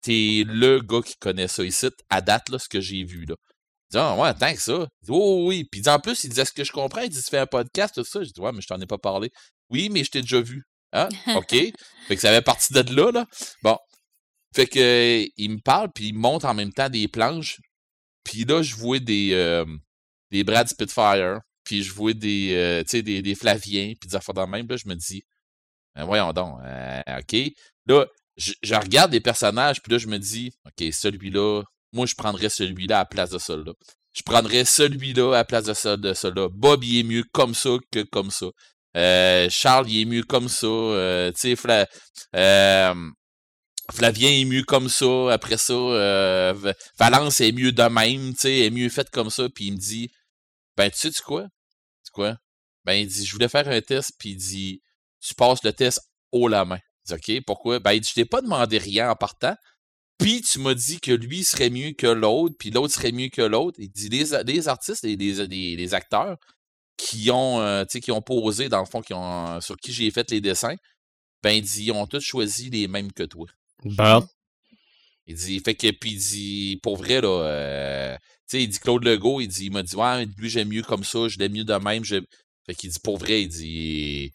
t'es le gars qui connaît ça ici, à date, là, ce que j'ai vu, là. Il dit, ah, ouais, tant que ça. Il dit, oh, oui. Puis en plus, il dit, est-ce que je comprends? Il dit, tu fais un podcast, tout ça. Je dis, ouais, mais je t'en ai pas parlé. Oui, mais je t'ai déjà vu. Ah, OK. fait que ça avait parti de là, là. Bon. Fait que euh, il me parle, puis il me montre en même temps des planches. Puis là, je vois des, euh, des Brad Spitfire, puis je vois des, euh, des, des Flaviens, puis des affaires de même. Là, je me dis, voyons donc, euh, OK. Là, je, regarde les personnages, puis là, je me dis, OK, celui-là, moi, je prendrais celui-là à la place de celui-là. Je prendrais celui-là à la place de ce- de celui-là. Bob, il est mieux comme ça que comme ça. Euh, Charles, il est mieux comme ça. Euh, tu sais, Fla- euh, Flavien est mieux comme ça. Après ça, euh, Valence est mieux de même, tu sais, est mieux faite comme ça. Puis il me dit, ben, tu sais, tu quoi? Tu quoi? Ben, il dit, je voulais faire un test, puis il dit, tu passes le test haut la main. Je dis, OK, pourquoi? Ben, il dit, je t'ai pas demandé rien en partant. Puis tu m'as dit que lui serait mieux que l'autre, puis l'autre serait mieux que l'autre. Il dit, les, les artistes, les, les, les- acteurs qui ont, euh, qui ont posé, dans le fond, qui ont, sur qui j'ai fait les dessins, ben, il dit, ils ont tous choisi les mêmes que toi. Bon. Il dit, fait que, puis il dit, pour vrai, là, euh, tu sais, il dit Claude Legault, il dit, il m'a dit, ouais, lui, j'aime mieux comme ça, je l'aime mieux de même. Fait qu'il dit, pour vrai, il dit,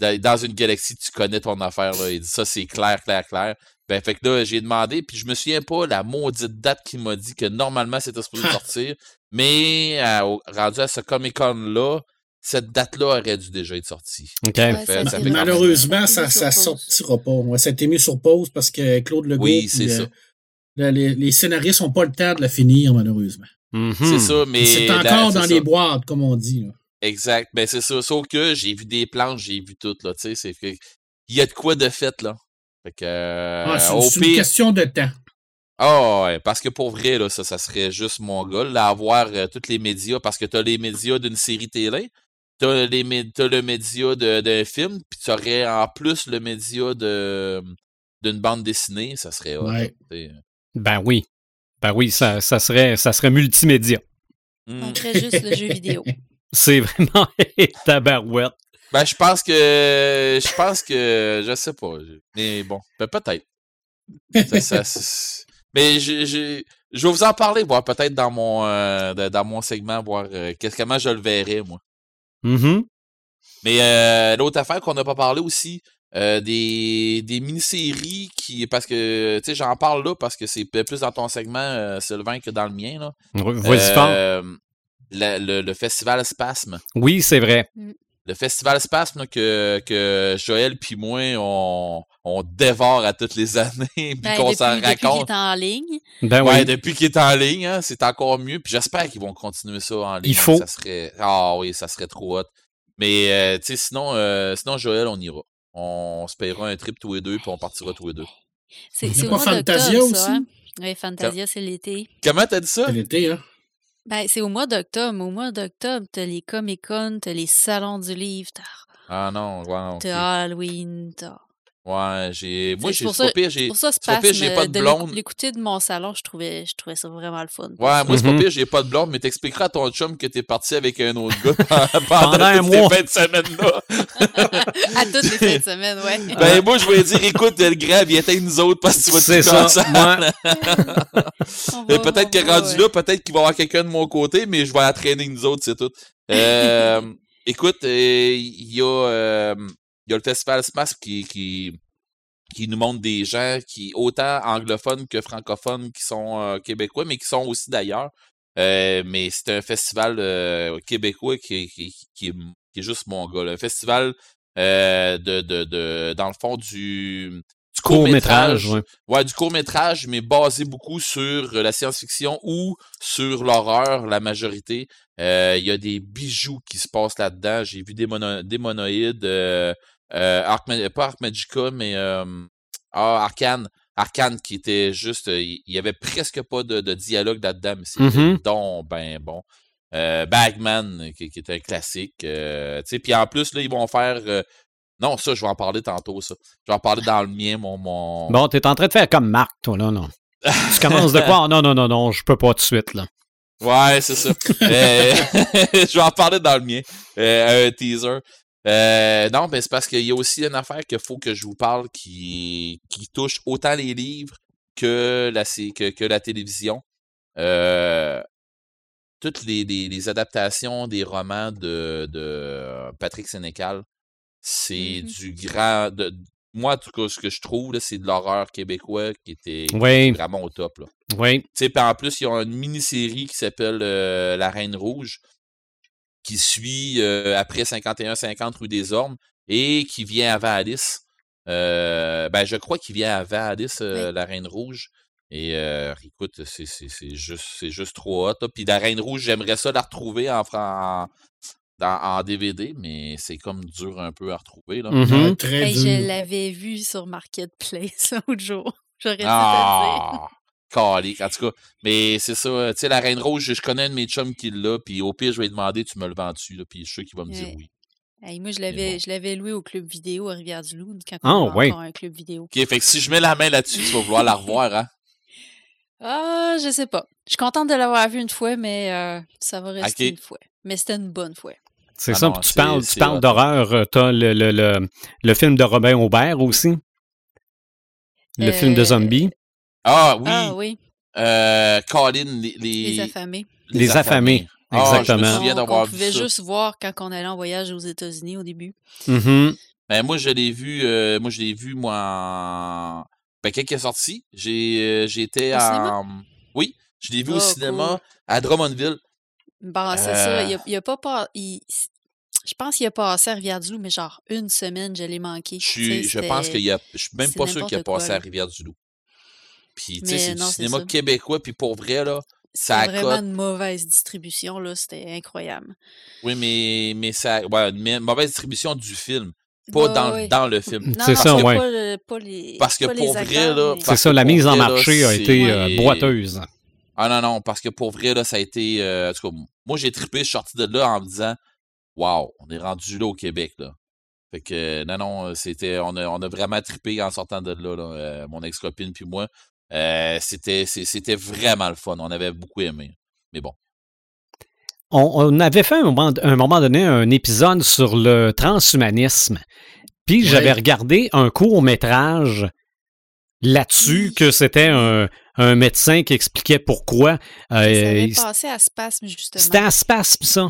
dans, une galaxie, tu connais ton affaire, là. Il dit, ça, c'est clair, clair, clair. Ben, fait que là, j'ai demandé, puis je me souviens pas la maudite date qu'il m'a dit que normalement, c'était supposé sortir, mais euh, au- rendu à ce Comic-Con-là, cette date-là aurait dû déjà être sortie. OK. Ouais, fait- ça ça a fait été- Malheureusement, ça ne sortira pas. Ouais, ça a été mis sur pause parce que Claude Legault, Oui, c'est euh, ça. le- les, les scénaristes n'ont pas le temps de la finir, malheureusement. Mhm. C'est ça, mais. c'est encore dans ça. les boîtes, comme on dit. là. Exact. Ben, c'est ça. Sauf que j'ai vu des planches, j'ai vu tout, là. Tu sais, c'est que. Il y a de quoi de fait, là. Fait que. euh, Ah, c'est c'est une pire. question de temps. Ah ouais, parce que pour vrai, là, ça, ça serait juste mon gars, là, avoir euh, tous les médias, parce que t'as les médias d'une série télé, t'as, les, le média de- d'un film, puis tu aurais en plus le média de, d'une bande dessinée, ça serait Ouais. Ben oui. Ben oui, ça, ça serait, ça serait multimédia. Hmm. On ferait juste le jeu vidéo. C'est vraiment tabarouette. Ben, je pense que, je pense que, je sais pas, mais bon, ben, peut-être. Mais je, je, je vais vous en parler, voir peut-être dans mon, euh, de- dans mon segment, voir euh, qu'est-ce comment je le verrais, moi. Mhm. Mais euh, l'autre affaire qu'on n'a pas parlé aussi, euh, des, des mini-séries qui. Parce que, tu sais, j'en parle là parce que c'est plus dans ton segment, euh, Sylvain, que dans le mien. Là. Vas-y fort. Euh, la- le, le festival Spasme. Oui, c'est vrai. Le festival Spasme que, que Joël puis moi, on, on dévore à toutes les années, puis Ben, qu'on depuis, s'en depuis qu'il raconte. est en ligne. Ben Ouais, oui. depuis qu'il est en ligne, hein, c'est encore mieux. Puis j'espère qu'ils vont continuer ça en ligne. faut. Ça serait. Ah oui, ça serait trop hot. Mais euh, tu sais, sinon, euh, sinon, Joël, on ira. On se payera un trip tous les deux, puis on partira tous les deux. C'est c'est au pas mois Fantasia ça. aussi? hein? Oui, Fantasia, c'est l'été. Comment t'as dit ça? C'est l'été, hein? Ben, c'est au mois d'octobre. Au mois d'octobre, t'as les Comic-Con, t'as les salons du livre, t'as Ah non, ok. t'as Halloween, t'as... Ouais, j'ai. Moi, j'ai pas pire, j'ai. Pour ça, c'est pas pire, j'ai pas de blonde. L'écouter de mon salon, je trouvais, je trouvais ça vraiment le fun. Ouais, moi, c'est pas Mhm. pire, j'ai pas de blonde, mais t'expliqueras à ton chum que t'es parti avec un autre gars pendant, toutes ces fins de semaine-là. à toutes les fins de semaine, ouais. Ben, moi, je vais dire, écoute, le grand, viens avec nous autres parce que tu vas C'est tout ça. peut-être que rendu ouais. là, peut-être qu'il va y avoir quelqu'un de mon côté, mais je vais entraîner nous autres, c'est tout. Euh, écoute, euh, il y, a, euh, il y a le Festival Smash qui, qui, qui nous montre des gens qui, autant anglophones que francophones, qui sont euh, québécois, mais qui sont aussi d'ailleurs. Euh, mais c'est un festival euh, québécois qui, qui, qui, est, qui est juste mon gars. là. Un festival euh, de, de, de, dans le fond, du, du court-métrage. ouais. Ouais, du court-métrage, mais basé beaucoup sur euh, la science-fiction ou sur l'horreur, la majorité. Euh, Il y a des bijoux qui se passent là-dedans. J'ai vu des, mono- des monoïdes, euh, Arc pas Arc Magica, mais euh, ah, Arcane. Arcane qui était juste. euh, Il y avait presque pas de, de dialogue là-dedans, mais c'était Mhm. donc ben bon. Euh, Bagman, qui, qui est un classique. euh, puis en plus, là, ils vont faire. non, ça, je vais en parler tantôt, ça. Je vais en parler dans le mien, mon. mon... Bon, t'es en train de faire comme Marc, toi, là, non? Tu commences de quoi? Non, non, non, non, je peux pas tout de suite, là. Ouais, c'est ça. Euh, je vais en parler dans le mien. Euh, un teaser. Euh, non, mais c'est parce qu'il y a aussi une affaire qu'il faut que je vous parle qui, qui touche autant les livres que la, sé- que, que la télévision. Euh, toutes les, les- les adaptations des romans de, de Patrick Sénécal, c'est Mhm. du grand. de- moi, en tout cas, ce que je trouve, c'est de l'horreur québécois qui était Oui, vraiment au top. Là. oui. Tu sais, puis en plus, ils ont une mini-série qui s'appelle euh, La Reine Rouge, qui suit euh, après 51-50 rue des Ormes et qui vient avant Alice. Euh, ben, je crois qu'il vient avant Alice, euh, La Reine Rouge. Et euh, écoute, c'est c'est- c'est juste, c'est juste trop hot. là. Puis La Reine Rouge, j'aimerais ça la retrouver en, en, dans- en DVD, mais c'est comme dur un peu à retrouver. Là. Mhm. Ouais, très Hey, dur. je l'avais vu sur Marketplace l'autre jour. J'aurais dû. Ah! Calique, en tout cas. Mais c'est ça, tu sais, la Reine Rouge, je connais un de mes chums qui l'a, puis au pire, je vais lui demander, tu me le vends dessus, là, puis je suis sûr qu'il va me dire oui. Hey, moi, je l'avais, bon. je l'avais loué au club vidéo à Rivière-du-Loup quand Ah, on avait ouais. un club vidéo. Ok, fait que si je mets la main là-dessus, tu vas vouloir la revoir, hein? Ah, je sais pas. Je suis contente de l'avoir vu une fois, mais euh, ça va rester une fois. Mais c'était une bonne fois. C'est Ah ça. non, puis tu parles, tu parles d'horreur. euh, T'as le, le, le, le film de Robin Aubert aussi? Le film de Euh, zombie. Ah oui, Ah oui, euh, Colin, les, les, les affamés. Les affamés, Ah, je me exactement. d'avoir qu'on vu pouvait juste voir quand on allait en voyage aux États-Unis au début. Ben, moi, je l'ai vu, euh, moi, je l'ai vu, moi, en... Ben, quand il est sorti, j'ai, euh, j'étais Au cinéma? en... Oui, je l'ai vu au Oh, cinéma cool. à Drummondville. Bon, c'est ça. Il Euh. a, il a pas pas. il- je pense qu'il a passé à Rivière-du-Loup, mais genre une semaine, je l'ai manqué. Je, suis, pense qu'il y a. Je suis même pas sûr qu'il a n'importe quoi, passé à. Rivière-du-Loup. Puis, tu sais, c'est du cinéma ça. québécois, puis pour vrai, là, ça C'était vraiment une mauvaise distribution, là. C'était incroyable. Oui, mais, mais ça. Ouais, mais mauvaise distribution du film. Pas Ouais, dans, ouais. dans le film. Non, C'est ça, ouais. pas, le- pas les. Parce que pas les pour vrai, acteurs, là, mais- C'est ça, que la mise en vrai, là, marché a été euh, boiteuse. Ah non, non, parce que pour vrai, là, ça a été. euh, en tout cas, moi, j'ai trippé, je suis sorti de là en me disant Waouh, on est rendu là au Québec, là. Fait que, non, non, c'était. On a, on a vraiment trippé en sortant de là, là, euh, mon ex-copine puis moi. Euh, c'était, c'était vraiment le fun. On avait beaucoup aimé. Mais bon. On, on avait fait un moment, un moment donné un épisode sur le transhumanisme. Puis Ouais. j'avais regardé un court métrage là-dessus que c'était un, un médecin qui expliquait pourquoi. euh, Ça avait il- passé à Spasme, justement. c'était à Spasme, ça.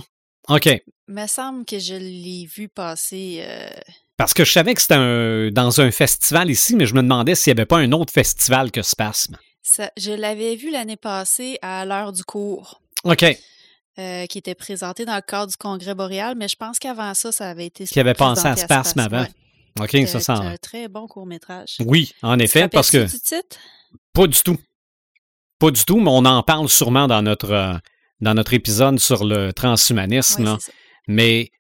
OK. me semble que je l'ai vu passer. euh, Parce que je savais que c'était dans un festival ici, mais je me demandais s'il n'y avait pas un autre festival que Spasme. ça- je l'avais vu l'année passée à l'heure du cours, OK. euh, qui était présenté dans le cadre du Congrès boréal, mais je pense qu'avant ça, ça avait été. Qui avait pensé à Spasme avant. ouais. OK, ça sent. un très bon court-métrage. Oui, en effet, parce que. du titre? Pas du tout. Pas du tout, mais on en parle sûrement dans notre, euh, dans notre épisode sur le transhumanisme. Ouais, là. c'est ça. Mais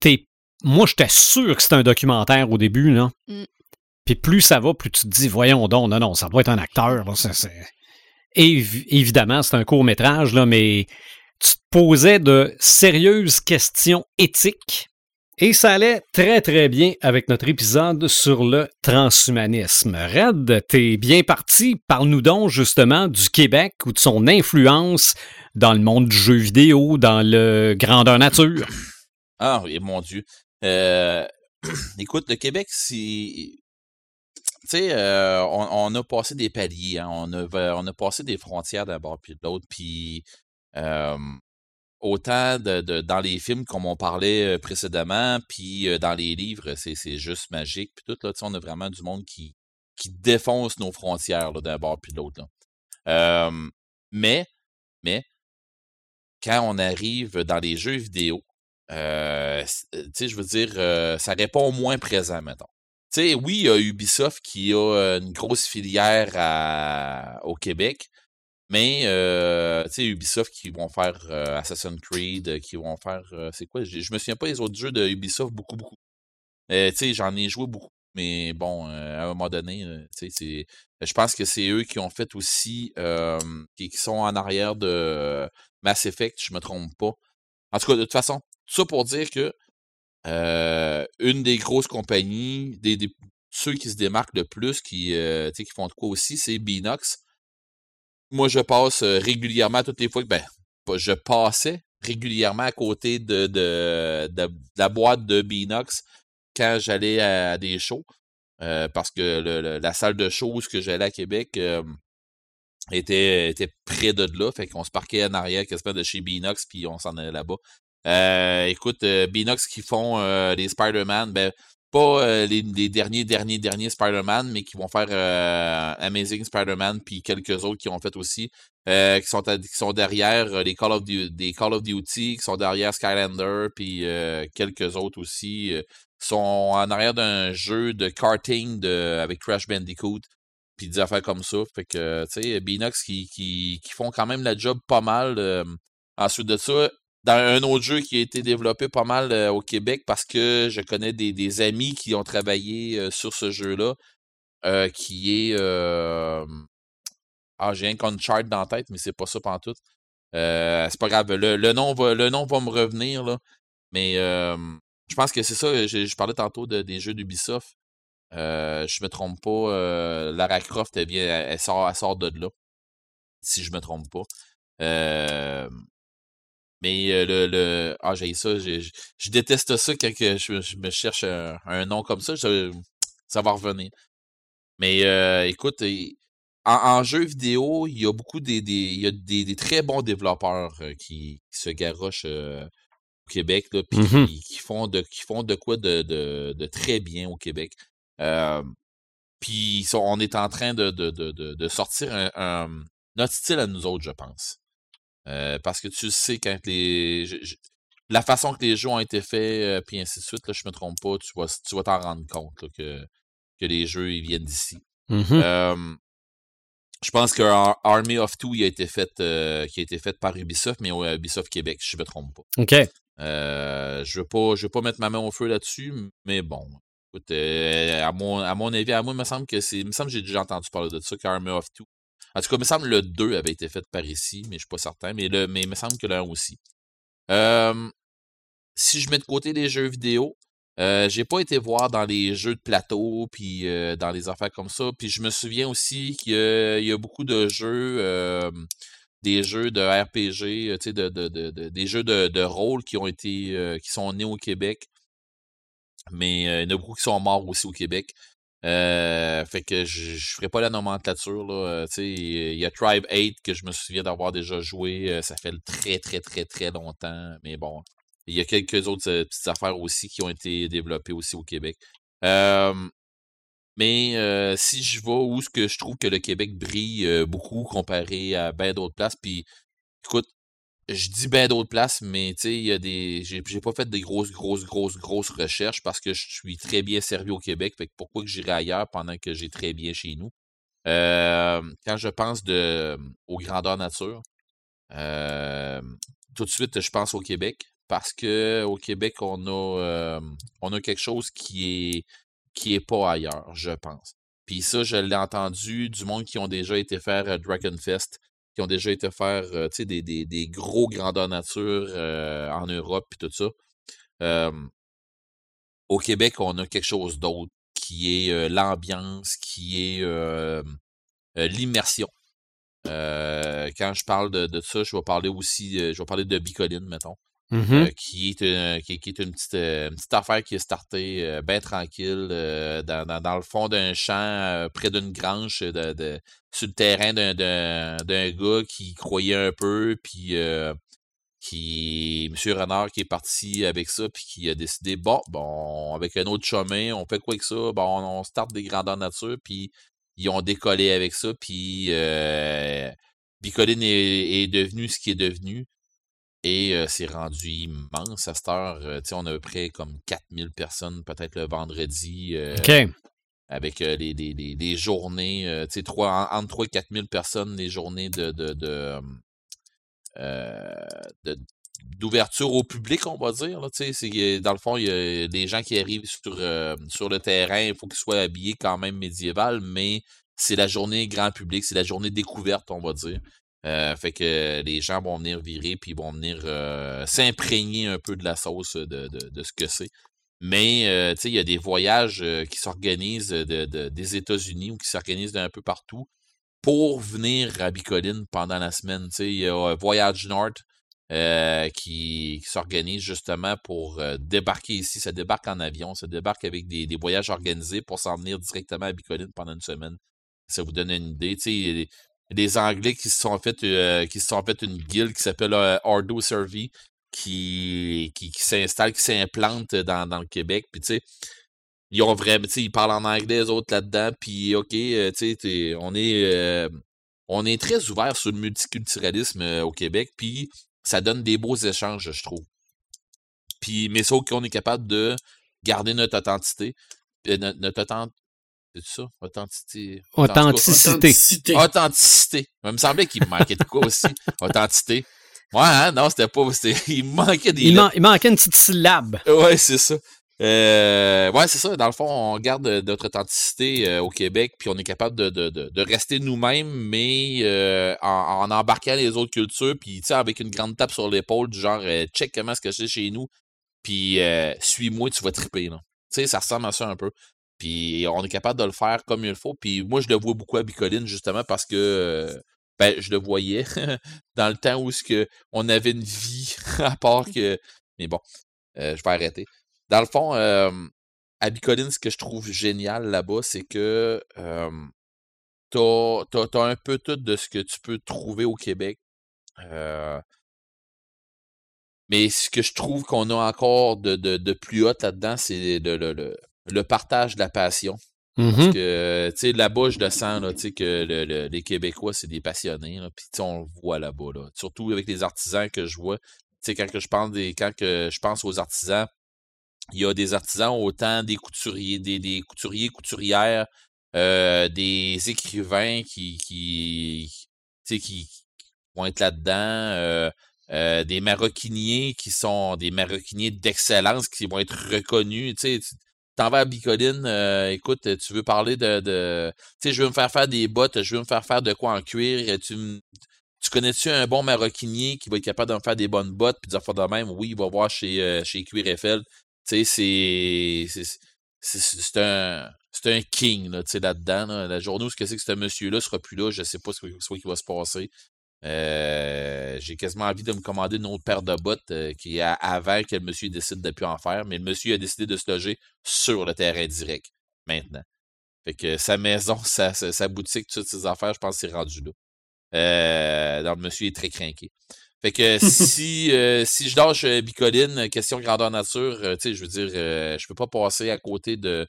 t'es, moi, j'étais sûr que c'était un documentaire au début. Là. Mm. Puis plus ça va, plus tu te dis, voyons donc, non, non, ça doit être un acteur. là, évidemment, c'est un court-métrage, là, mais tu te posais de sérieuses questions éthiques. Et ça allait très, très bien avec notre épisode sur le transhumanisme. Red, t'es bien parti. Parle-nous donc justement du Québec ou de son influence dans le monde du jeu vidéo, dans le grandeur nature. Ah, oui, mon Dieu. Euh, écoute, le Québec, c'est. Tu sais, euh, on, a passé des paliers, hein, on, a, on a passé des frontières d'un bord puis de l'autre, puis euh, autant de, de- dans les films comme on parlait précédemment, puis dans les livres, c'est juste magique, puis tout, là, on a vraiment du monde qui, qui défonce nos frontières d'un bord puis de l'autre. mais, mais, quand on arrive dans les jeux vidéo, euh, euh, je veux dire, euh, ça répond moins présent, mettons. Tu sais, oui, il y a Ubisoft qui a euh, une grosse filière à- au Québec, mais, euh, Ubisoft qui vont faire euh, Assassin's Creed, qui vont faire, euh, c'est quoi, je me souviens pas des autres jeux de Ubisoft beaucoup, beaucoup. J'en ai joué beaucoup, mais bon, à un moment donné, c'est, je pense que c'est eux qui ont fait aussi, qui, sont en arrière de Mass Effect, je me trompe pas. En tout cas, de toute façon, ça pour dire que une des grosses compagnies, ceux qui se démarquent le plus, qui, qui font de quoi aussi, c'est Binox. Moi, je passe régulièrement, toutes les fois que ben, je passais régulièrement à côté de, de, la boîte de Binox quand j'allais à, des shows. parce que la salle de show où ce que j'allais à Québec était, était près de là. Fait qu'on se parquait en arrière quasiment de chez Binox, puis on s'en allait là-bas. Euh, écoute, euh, Binox qui font euh, les Spider-Man, ben, pas euh, les, les derniers, derniers, derniers Spider-Man, mais qui vont faire euh, Amazing Spider-Man, puis quelques autres qui ont fait aussi, euh, qui, sont qui sont derrière euh, les Call of Duty, des Call of Duty, qui sont derrière Skylander, puis euh, quelques autres aussi, euh, sont en arrière d'un jeu de karting de, avec Crash Bandicoot, puis des affaires comme ça. Fait que, tu sais, Binox qui, qui, qui font quand même la job pas mal. euh, ensuite de ça, dans un autre jeu qui a été développé pas mal euh, au Québec parce que je connais des, des amis qui ont travaillé euh, sur ce jeu-là, euh, qui est. Ah, j'ai un Uncharted dans la tête, mais c'est pas ça pantoute. C'est pas grave. Le, le nom va, le nom va me revenir, là. Mais je pense que c'est ça. Je, parlais tantôt de- des jeux d'Ubisoft. Je me trompe pas. Lara Croft, elle sort, elle sort de là. Si je me trompe pas. Euh, mais euh, le, le. Ah, j'ai ça. Je, déteste ça quand que je, je me cherche un, un nom comme ça. je- ça va revenir. Mais euh, écoute, en, en jeu vidéo, il y a beaucoup des, des, il y a des, des très bons développeurs euh, qui, qui se garochent euh, au Québec, là, puis Mhm. qui, qui font de, qui font de quoi de, de, de très bien au Québec. Puis on est en train de, de, de, de, de sortir un, un- notre style à nous autres, je pense. Euh, parce que tu sais, quand les. je- je- la façon que les jeux ont été faits, euh, puis ainsi de suite, là, je me trompe pas, tu vas, tu vas t'en rendre compte là, que, que les jeux ils viennent d'ici. Euh, Je pense que Ar- Army of Two il a été fait, euh, qui a été fait par Ubisoft, mais ouais, Ubisoft Québec, je me trompe pas. OK. Euh, je veux pas, je veux pas mettre ma main au feu là-dessus, mais bon. Écoute, euh, à, mon, à mon avis, à moi, il me semble que c'est. Il me semble que j'ai déjà entendu parler de ça, qu'Army of Two. En tout cas, il me semble que le 2 avait été fait par ici, mais je suis pas certain. Mais, il me semble que le 1 aussi. Si je mets de côté les jeux vidéo, euh, j'ai pas été voir dans les jeux de plateau, puis euh, dans les affaires comme ça. Puis je me souviens aussi qu'il y, a- beaucoup de jeux, des jeux de RPG, euh, des jeux de, rôle qui ont été, euh, qui sont nés au Québec. Mais il y en a beaucoup qui sont morts aussi au Québec. Euh, fait que je, je ferai pas la nomenclature. Là, il y a Tribe 8 que je me souviens d'avoir déjà joué. euh, ça fait très, très, très, très longtemps. Mais bon, il y a quelques autres euh, petites affaires aussi qui ont été développées aussi au Québec. Euh, mais si je vais où ce que je trouve que le Québec brille euh, beaucoup comparé à bien d'autres places, puis écoute, je dis bien d'autres places, mais tu sais, il y a des. J'ai pas fait des grosses, grosses, grosses, grosses recherches parce que je suis très bien servi au Québec. Fait que pourquoi que j'irais ailleurs pendant que j'ai très bien chez nous? Euh, quand je pense de, aux grandeurs nature, euh, tout de suite, je pense au Québec parce que au Québec, on a, euh, on a quelque chose qui est, qui est pas ailleurs, je pense. Puis ça, je l'ai entendu du monde qui ont déjà été faire euh, Dragonfest, qui ont déjà été faire euh, des, des, gros grandeurs nature euh, en Europe puis tout ça. Au Québec, on a quelque chose d'autre qui est euh, l'ambiance, qui est euh, l'immersion. Quand je parle de, de ça, je vais parler aussi, je vais parler de Bicoline, mettons, Mhm. euh, qui, est une, qui, qui est une petite, euh, une petite affaire qui est startée euh, bien tranquille euh, dans, dans, dans le fond d'un champ, près d'une grange, de, de- sur le terrain d'un, gars qui croyait un peu, puis qui, M. Renard, qui est parti avec ça, puis qui a décidé, bon, bon, avec un autre chemin, on fait quoi avec ça? Bon, on, on starte des grandeurs nature, puis ils ont décollé avec ça, puis Bicoline est, est devenu ce qui est devenu. Et euh, c'est rendu immense à cette heure. Euh, on a à peu près comme 4000 personnes, peut-être le vendredi, euh, OK. avec les, les, les, les journées, tu sais, entre 3 et 4000 personnes, les journées de, de, d'ouverture au public, on va dire. Là, c'est, dans le fond, il y a des gens qui arrivent sur, sur le terrain, il faut qu'ils soient habillés quand même médiéval, mais c'est la journée grand public, c'est la journée découverte, on va dire. Euh, fait que les gens vont venir virer, puis vont venir euh, s'imprégner un peu de la sauce de, de, ce que c'est. Mais euh, il y a des voyages euh, qui s'organisent de, de- des États-Unis ou qui s'organisent d'un peu partout pour venir à Bicoline pendant la semaine. Il y a euh, Voyage euh, qui, s'organise justement pour euh, débarquer ici. Ça débarque en avion, ça débarque avec des, des voyages organisés pour s'en venir directement à Bicoline pendant une semaine. Ça vous donne une idée. Des- Anglais qui se sont fait, euh, qui se sont une guilde qui s'appelle euh, Ordo Survey qui, qui, s'installe, qui s'implante dans, dans le Québec. Puis tu sais, ils ont vraiment, tu sais, ils parlent en anglais, les autres là-dedans. Puis ok, euh, tu sais, on est, euh, on est très ouvert sur le multiculturalisme au Québec. Puis ça donne des beaux échanges, je trouve. Puis, mais sauf qu'on est capable de garder notre authenticité. notre, notre. C'est ça? Authenticité. Authenticité. Authenticité. Authenticité. Il me semblait qu'il me manquait de quoi aussi. Authenticité. Ouais, hein? non, c'était pas. c'était- Il me manquait des Il, man- il manquait une petite syllabe. Ouais, c'est ça. Euh, ouais, c'est ça. Dans le fond, on garde notre authenticité euh, au Québec, puis on est capable de, de, de, de rester nous-mêmes, mais euh, en, en embarquant les autres cultures, puis tu sais, avec une grande tape sur l'épaule, du genre euh, check comment ce que c'est chez nous, puis euh, suis-moi, tu vas triper. là. Tu sais, ça ressemble à ça un peu. Puis on est capable de le faire comme il faut. Puis moi, je le vois beaucoup à Bicoline, justement, parce que euh, ben, je le voyais dans le temps où ce que on avait une vie, à part que. Mais bon, euh, je vais arrêter. Dans le fond, euh, à Bicoline, ce que je trouve génial là-bas, c'est que euh, t'as, t'as un peu tout de ce que tu peux trouver au Québec. Euh, mais ce que je trouve qu'on a encore de, de, de plus haut là-dedans, c'est le, le, le, le partage de la passion. Parce Mhm. que, tu sais, là-bas, je le sens, là, tu sais, que le- le- les Québécois, c'est des passionnés, là, puis on le voit là-bas, là. Surtout avec les artisans que je vois. Tu sais, quand que je pense des, quand que je pense aux artisans, il y a des artisans, autant des couturiers, des, des couturiers, couturières, euh, des écrivains qui, qui, qui, qui vont être là-dedans, euh, euh, des maroquiniers qui sont des maroquiniers d'excellence qui vont être reconnus. Tu sais, t'en vas à Bicoline, euh, écoute, tu veux parler de, tu sais, je veux me faire faire des bottes, je veux me faire faire de quoi en cuir, tu tu connais-tu un bon maroquinier qui va être capable de me faire des bonnes bottes puis de faire de même? Oui, il va voir chez, chez Cuir Eiffel. Tu sais, c'est, c'est un, c'est un king là, là-dedans. Là. La journée où ce que c'est que ce monsieur-là sera plus là, je sais pas ce, qui va se passer. Euh, j'ai quasiment envie de me commander une autre paire de bottes euh, qui a avant que le monsieur décide de plus en faire, mais le monsieur a décidé de se loger sur le terrain direct maintenant. Fait que sa maison, sa, sa, boutique, toutes ses affaires, je pense c'est rendu là. Euh, donc, le monsieur est très craqué. Fait que si, euh, si je lâche Bicoline, question grandeur nature, tu sais, je veux dire, je peux pas passer à côté de,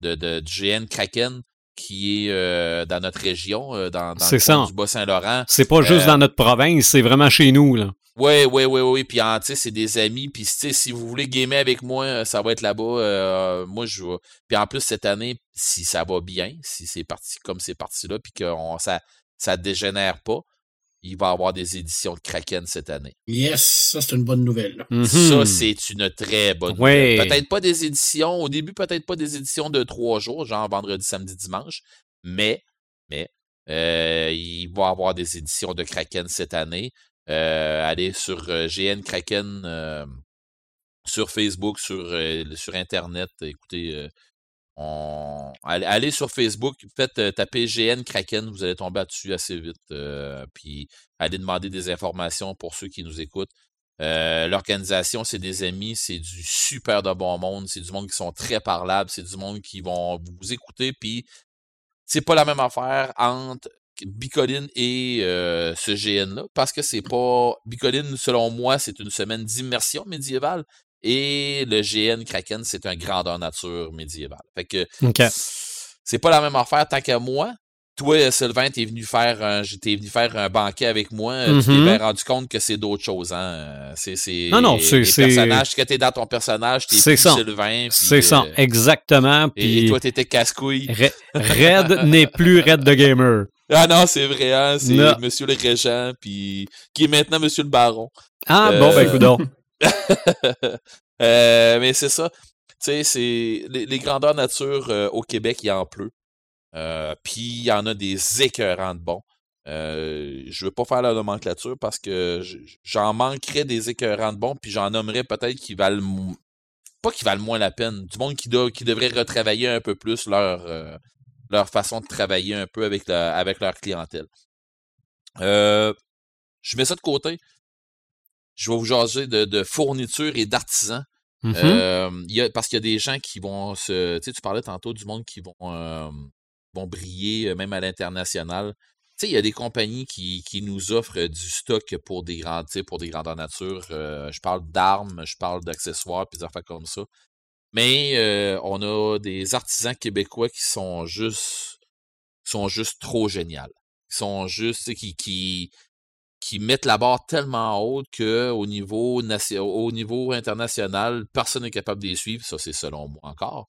de, de, GN Kraken qui est euh, dans notre région, euh, dans, dans le du Bas-Saint-Laurent. C'est pas juste euh dans notre province, c'est vraiment chez nous. là. Oui, oui, oui, oui. Puis, c'est des amis. Puis, si vous voulez gamer avec moi, ça va être là-bas. moi, je vais. Puis, en plus, cette année, si ça va bien, si c'est parti comme c'est parti là, puis que ça, ça dégénère pas, il va y avoir des éditions de Kraken cette année. Yes, ça c'est une bonne nouvelle. Ça, mm-hmm. c'est une très bonne nouvelle. Peut-être pas des éditions, au début, peut-être pas des éditions de trois jours, genre vendredi, samedi, dimanche, mais, mais euh, il va y avoir des éditions de Kraken cette année. Euh, allez sur euh, GN Kraken sur Facebook, sur, sur Internet. Écoutez, allez, sur Facebook, faites euh, taper GN Kraken, vous allez tomber dessus assez vite. Euh, puis allez demander des informations pour ceux qui nous écoutent. Euh, l'organisation, c'est des amis, c'est du super de bon monde, c'est du monde qui sont très parlables, c'est du monde qui vont vous écouter, puis c'est pas la même affaire entre Bicoline et ce GN-là, parce que c'est pas. Bicoline, selon moi, c'est une semaine d'immersion médiévale. Et le GN Kraken, c'est un grandeur nature médiéval. Fait que c'est pas la même affaire tant qu'à moi. Toi, Sylvain, t'es venu faire un, venu faire un banquet avec moi. Tu t'es mm-hmm. bien rendu compte que c'est d'autres choses, hein. C'est, non, non, c'est, personnage, que t'es dans ton personnage, t'es plus Sylvain. C'est ça, euh, exactement. Et, toi, t'étais casse-couille. Red n'est plus Red the Gamer. Ah non, c'est vrai, hein, c'est Monsieur le Régent, puis qui est maintenant Monsieur le Baron. Ah, bon, ben, écoute euh, mais c'est ça. Tu sais, c'est les, grandeurs nature euh, au Québec, il en pleut. Euh, Puis il y en a des écœurants de bons. Euh, je veux pas faire la nomenclature parce que j'en manquerais des écœurants de bons, puis j'en nommerais peut-être qui valent pas qui valent moins la peine. Du monde qui, qui devrait retravailler un peu plus leur, leur façon de travailler un peu avec, avec leur clientèle. je mets ça de côté je vais vous jaser de, de fournitures et d'artisans. Mm-hmm. euh, parce qu'il y a des gens qui vont se. Tu sais, tu parlais tantôt du monde qui vont, euh, vont briller, euh, même à l'international. Tu sais, il y a des compagnies qui, qui nous offrent du stock pour des grands, pour des grandeurs nature. Euh, je parle d'armes, je parle d'accessoires, puis des affaires comme ça. Mais on a des artisans québécois qui sont juste sont juste trop géniaux. Qui sont juste qui, qui, qui mettent la barre tellement haute qu'au niveau, au niveau international, personne n'est capable de les suivre. Ça, c'est selon moi encore.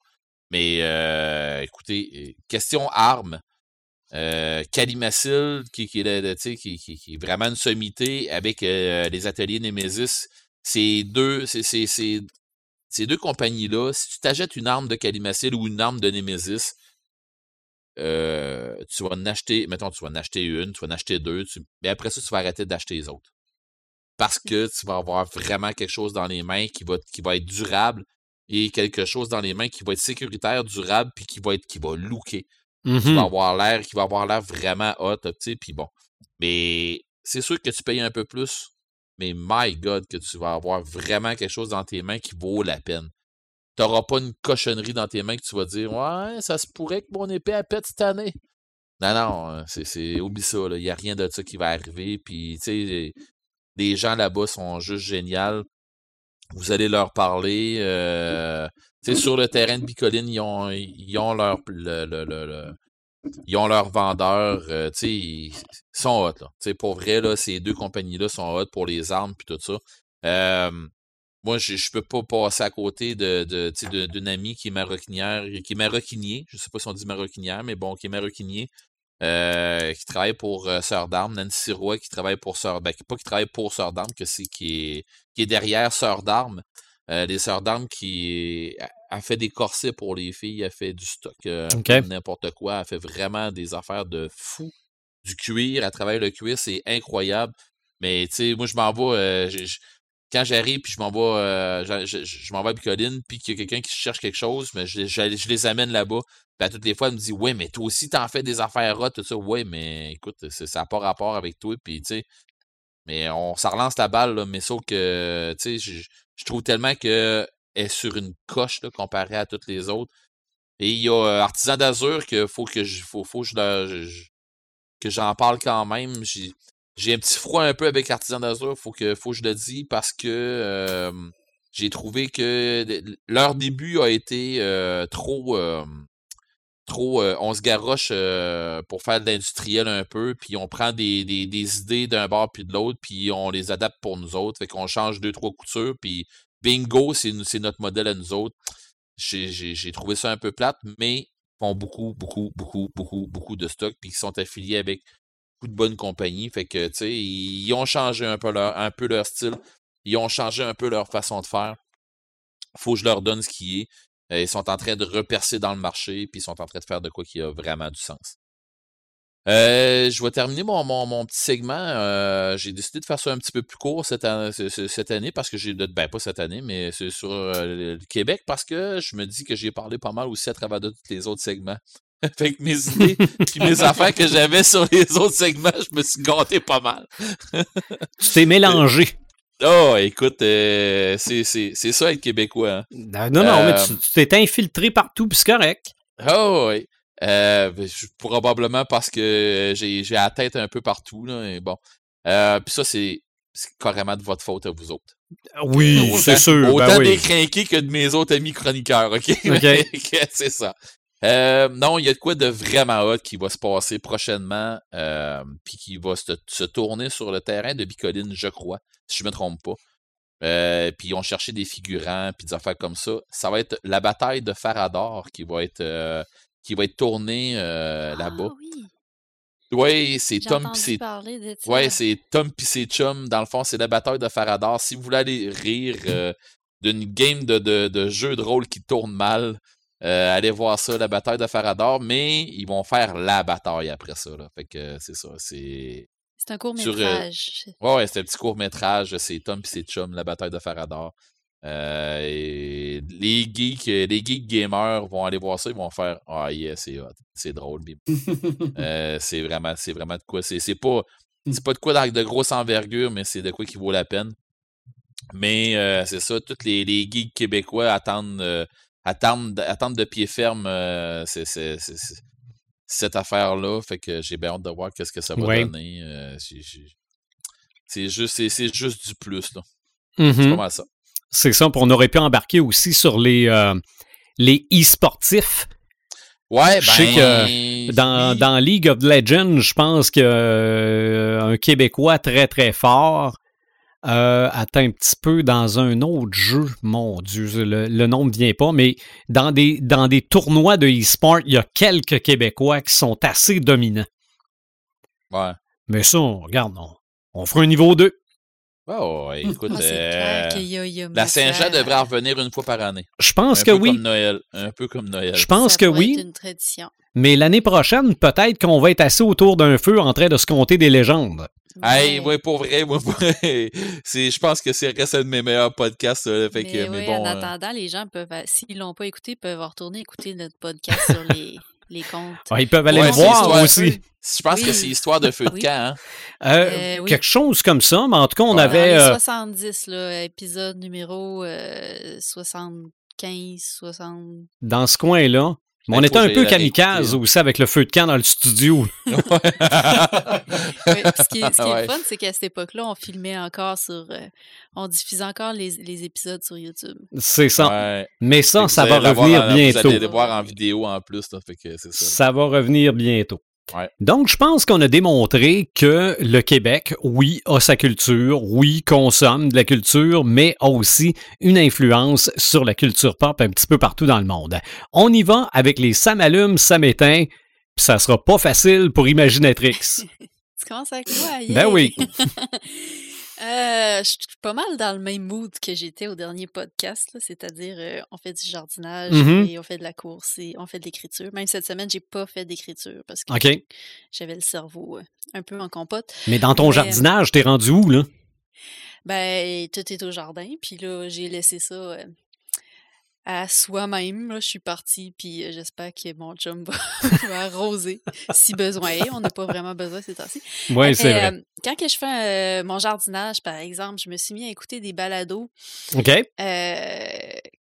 Mais euh, écoutez, question armes. Euh, qui, est, vraiment une sommité avec euh, les ateliers Nemesis, c'est deux, ces deux compagnies-là, si tu t'achètes une arme de Kalimacil ou une arme de Nemesis, euh, tu vas en acheter, mettons, tu vas en acheter une, tu vas en acheter deux, mais après ça, tu vas arrêter d'acheter les autres. Parce que tu vas avoir vraiment quelque chose dans les mains qui va, qui va être durable et quelque chose dans les mains qui va être sécuritaire, durable, puis qui va être, qui va looker. Qui va mm-hmm. avoir l'air, qui va avoir l'air vraiment hot, tu sais, puis bon. Mais c'est sûr que tu payes un peu plus, mais my God, que tu vas avoir vraiment quelque chose dans tes mains qui vaut la peine t'auras pas une cochonnerie dans tes mains que tu vas dire Ouais, ça se pourrait que mon épée elle pète cette année. Non, non, euh, c'est, oublie ça, il n'y a rien de ça qui va arriver. Puis, tu sais, les gens là-bas sont juste géniaux. Vous allez leur parler. Euh, tu sais, sur le terrain de Bicoline, ils ont, ils ont leur le, ils ont leurs vendeurs, euh, tu sais, ils sont hot, là. Tu sais, pour vrai, là, ces deux compagnies-là sont hot pour les armes puis tout ça. Euh, moi, je, je peux pas passer à côté de, de, d'une amie qui est maroquinière, qui est maroquinier. Je sais pas si on dit maroquinière, mais bon, qui est maroquinier. euh, qui travaille pour euh, Sœur d'Armes, Nancy Roy, qui travaille pour Sœur, ben, pas qui travaille pour Sœur d'Armes, que c'est qui est, qui est derrière Sœur d'Armes. Euh, les Sœurs d'Armes qui a, fait des corsets pour les filles, a fait du stock, euh, n'importe quoi, a fait vraiment des affaires de fou. Du cuir, elle travaille le cuir, c'est incroyable. Mais tu sais, moi je m'en vais, quand j'arrive puis je m'en vais, euh, je, m'en vais à Bicoline, puis qu'il y a quelqu'un qui cherche quelque chose, mais je, les amène là-bas. Puis toutes les fois, elle me dit Ouais, mais toi aussi, t'en fais des affaires hot, tout ça. Ouais, mais écoute, ça n'a pas rapport avec toi. Puis tu sais, mais on ça relance la balle, mais sauf que tu sais, je, trouve tellement qu'elle est sur une coche là, comparée à toutes les autres. Et il y a euh, Artisan d'Azur que faut que je faut, faut que j'en parle quand même. J'ai un petit froid un peu avec Artisan d'Azur, faut que faut que je le dise parce que j'ai trouvé que leur début a été trop trop on se garoche pour faire de l'industriel un peu, puis on prend des, des, idées d'un bord puis de l'autre, puis on les adapte pour nous autres, fait qu'on change deux trois coutures, puis bingo, c'est notre modèle à nous autres. J'ai trouvé ça un peu plate, mais font beaucoup, beaucoup, beaucoup, beaucoup, beaucoup de stock, puis ils sont affiliés avec de bonnes compagnies. Fait que, tu sais, ils, ont changé un peu, leur, style. Ils ont changé un peu leur façon de faire. Faut que je leur donne ce qui est. Euh, Ils sont en train de repercer dans le marché, puis ils sont en train de faire de quoi qui a vraiment du sens. Euh, je vais terminer mon, petit segment. Euh, j'ai décidé de faire ça un petit peu plus court cette, an- ce- ce- cette année parce que j'ai ben pas cette année, mais c'est sur le Québec parce que je me dis que j'ai parlé pas mal aussi à travers de tous les autres segments. Fait que mes idées puis mes affaires que j'avais sur les autres segments, je me suis gâté pas mal. Tu t'es mélangé. Oh, écoute, euh, c'est ça être québécois. Hein? Non, non, mais Euh, tu t'es infiltré partout, puis c'est correct. Oh, oui. Euh, ben, probablement parce que j'ai la tête un peu partout. Là, et bon. Euh, Puis ça, c'est carrément de votre faute à vous autres. Oui, c'est sûr. Autant ben oui. des crinqués que de mes autres amis chroniqueurs, OK? OK. c'est ça. Euh, non, il y a de quoi de vraiment hot qui va se passer prochainement, euh, puis qui va se, se tourner sur le terrain de Bicoline, je crois, si je me trompe pas. Euh, puis ils ont cherché des figurants, puis des affaires comme ça. Ça va être la bataille de Farador qui va être euh, qui va être tournée euh, là-bas. Ah oui, Oui, c'est Tom pis ça. Ouais, c'est Tom pis ses chums. Dans le fond, c'est la bataille de Farador. Si vous voulez aller rire euh, d'une game de, de, de jeu de rôle qui tourne mal, euh, allez voir ça, la bataille de Farador. Mais ils vont faire la bataille après ça. Là. Fait que c'est ça. C'est. C'est un court sur, euh, métrage. Ouais, ouais, c'est un petit court métrage. C'est Tom pis ses chums, la bataille de Farador. Euh, et les geeks, les geeks gamers vont aller voir ça, ils vont faire Ah yeah, c'est hot, c'est drôle. euh, c'est vraiment, c'est vraiment de quoi. C'est, c'est pas, c'est pas de quoi de, de grosse envergure, mais c'est de quoi qui vaut la peine. Mais euh, c'est ça, tous les, les geeks québécois attendent, attendent de pied ferme euh, cette affaire-là. Fait que j'ai bien hâte de voir qu'est-ce que ça va Ouais. donner. euh, c'est juste, c'est, juste du plus, là. C'est pas mal ça. C'est ça, on aurait pu embarquer aussi sur les, euh, les e-sportifs. Ouais, Je sais ben, que Dans, oui. dans League of Legends, je pense que euh, un Québécois très très fort euh, atteint un petit peu dans un autre jeu. Mon Dieu, le, le nom ne vient pas, mais dans des, dans des tournois de e-sport, il y a quelques Québécois qui sont assez dominants. Ouais. Mais ça, on- regarde, on, on fera un niveau 2. Ouais, ouais, écoute, Ah, c'est euh, clair qu'il y a, il y a la Saint-Jean devrait revenir une fois par année. Je pense un que peu oui. comme Noël. Un peu comme Noël. Je pense Ça que oui. être une tradition. Mais l'année prochaine, peut-être qu'on va être assis autour d'un feu en train de se compter des légendes. Hey, Ouais. ouais, pour vrai, moi, pour vrai, je pense que c'est reste un de mes meilleurs podcasts. là, fait mais, que, mais bon, en euh, attendant, les gens peuvent, euh, s'ils l'ont pas écouté, peuvent retourner écouter notre podcast sur les, les comptes. Ouais, ils peuvent aller Ouais, le voir histoire- aussi. je pense que c'est histoire de feu de Oui. camp. Hein? Euh, Euh, oui. Quelque chose comme ça, mais en tout cas, on Ouais. avait. Dans les euh, 70, là, épisode numéro euh, 75, 60. dans ce coin-là. Mais on était un peu kamikaze hein. aussi avec le feu de camp dans le studio. Oui, ce qui est, ce qui est Ouais. le fun, c'est qu'à cette époque-là, on filmait encore sur. euh, on diffusait encore les, les épisodes sur YouTube. C'est ça. Ouais. Mais ça, ça va revenir en- bientôt. Vous allez le voir en vidéo en plus. Là, fait que c'est ça. Ça va revenir bientôt. Donc, je pense qu'on a démontré que le Québec, oui, a sa culture, oui, consomme de la culture, mais a aussi une influence sur la culture pop un petit peu partout dans le monde. On y va avec les ça m'éteint, puis ça sera pas facile pour Imaginatrix. tu commences avec moi, Ben oui. Euh, je suis pas mal dans le même mood que j'étais au dernier podcast, c'est-à-dire euh, on fait du jardinage Mhm. et on fait de la course et on fait de l'écriture. Même cette semaine, j'ai pas fait d'écriture parce que j'avais le cerveau euh, un peu en compote. Mais dans ton Mais- jardinage, t'es rendu où, là? Ben, tout est au jardin, puis là, j'ai laissé ça euh, à soi-même. là. Je suis partie, puis euh, j'espère que mon chum va, va arroser si besoin est. On n'a pas vraiment besoin ces temps-ci. Oui, c'est Mais, vrai. euh, quand que je fais euh, mon jardinage, par exemple, je me suis mis à écouter des balados OK. euh,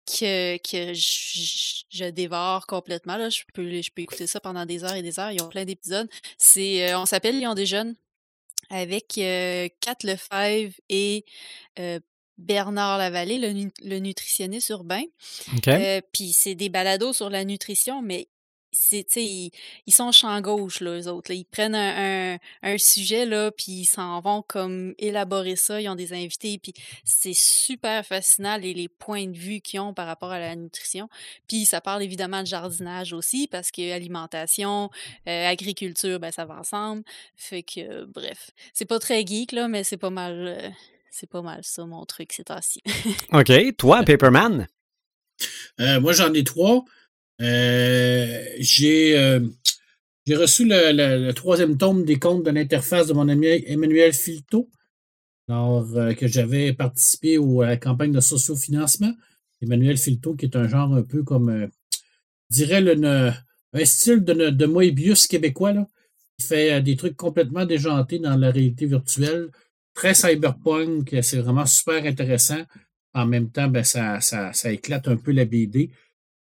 que, que je, je dévore complètement. Là. Je, peux, je peux écouter ça pendant des heures et des heures. Ils ont plein d'épisodes. C'est, euh, on s'appelle Lion des jeunes avec euh, Kat Lefebvre et euh, Bernard Lavallée, le, nu- le nutritionniste urbain. OK. Euh, Puis c'est des balados sur la nutrition, mais c'est, ils, ils sont champ gauche, là, eux autres. là. Ils prennent un, un, un sujet, là, puis ils s'en vont comme élaborer ça. Ils ont des invités, puis c'est super fascinant, les, les points de vue qu'ils ont par rapport à la nutrition. Puis ça parle évidemment de jardinage aussi, parce que alimentation, euh, agriculture, ben ça va ensemble. Fait que, euh, bref, c'est pas très geek, là, mais c'est pas mal... c'est pas mal ça, mon truc, c'est temps-ci. OK. Toi, Paperman? Euh, moi, j'en ai trois. Euh, j'ai euh, j'ai reçu le, le- le troisième tome des comptes de l'interface de mon ami Emmanuel Filto, alors euh, que j'avais participé au- à la campagne de sociofinancement. Emmanuel Filto, qui est un genre un peu comme, euh, je dirais, le, ne- un style de, de Moebius québécois. Là. Il fait euh, des trucs complètement déjantés dans la réalité virtuelle, très cyberpunk, c'est vraiment super intéressant. En même temps, ben, ça, ça, ça éclate un peu la BD.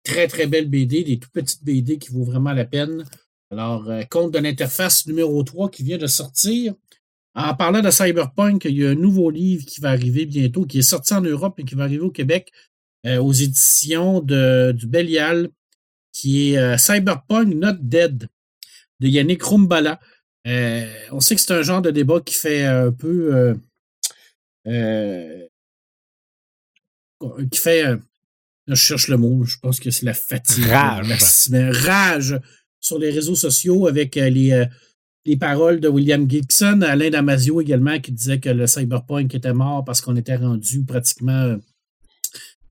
Très, très belle BD, des tout petites BD qui vaut vraiment la peine. Alors, euh, compte de l'interface numéro 3 qui vient de sortir. En parlant de Cyberpunk, il y a un nouveau livre qui va arriver bientôt, qui est sorti en Europe et qui va arriver au Québec euh, aux éditions du Belial, qui est euh, Cyberpunk Not Dead de Yannick Rumbala. Euh, on sait que c'est un genre de débat qui fait un peu. euh, euh, qui fait. je cherche le mot, je pense que c'est la fatigue. Rage. Merci, mais rage sur les réseaux sociaux avec les, les paroles de William Gibson, Alain Damasio également, qui disait que le cyberpunk était mort parce qu'on était rendu pratiquement.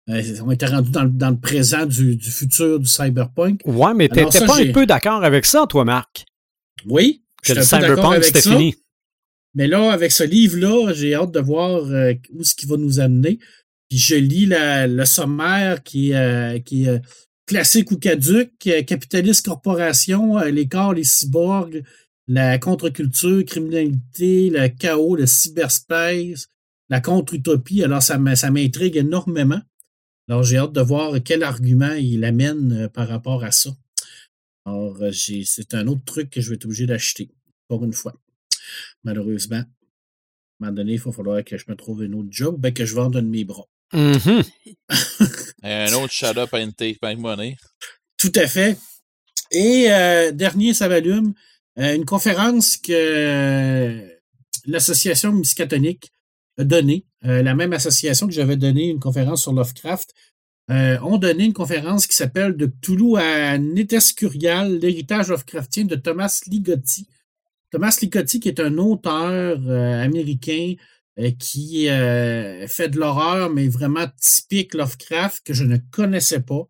euh, on était rendu dans, le- dans le présent du, du futur du cyberpunk. Ouais, mais t'étais pas un peu d'accord avec ça, toi, Marc? Oui, je le suis cyberpunk, avec c'était fini. Mais là, avec ce livre-là, j'ai hâte de voir euh, où ce qui va nous amener. Puis je lis la- le sommaire qui est, euh, qui est euh, classique ou caduque, euh, capitaliste corporation, les corps, les cyborgs, la contre-culture, criminalité, le chaos, le cyberspace, la contre-utopie. Alors, ça m'intrigue énormément. Alors, j'ai hâte de voir quel argument il amène par rapport à ça. Alors, euh, c'est un autre truc que je vais être obligé d'acheter, pour une fois malheureusement. À un moment donné, il va falloir que je me trouve un autre job, ben que je vende un de mes bras. Mhm. Un autre shut up and take my money. Tout à fait. Et euh, dernier, ça m'allume, euh, une conférence que euh, l'association Muscatonique a donnée, euh, la même association que j'avais donné une conférence sur Lovecraft, euh, ont donné une conférence qui s'appelle De Cthulhu à Nétescurial, l'héritage Lovecraftien de Thomas Ligotti. Thomas Ligotti, qui est un auteur euh, américain euh, qui fait de l'horreur, mais vraiment typique Lovecraft, que je ne connaissais pas.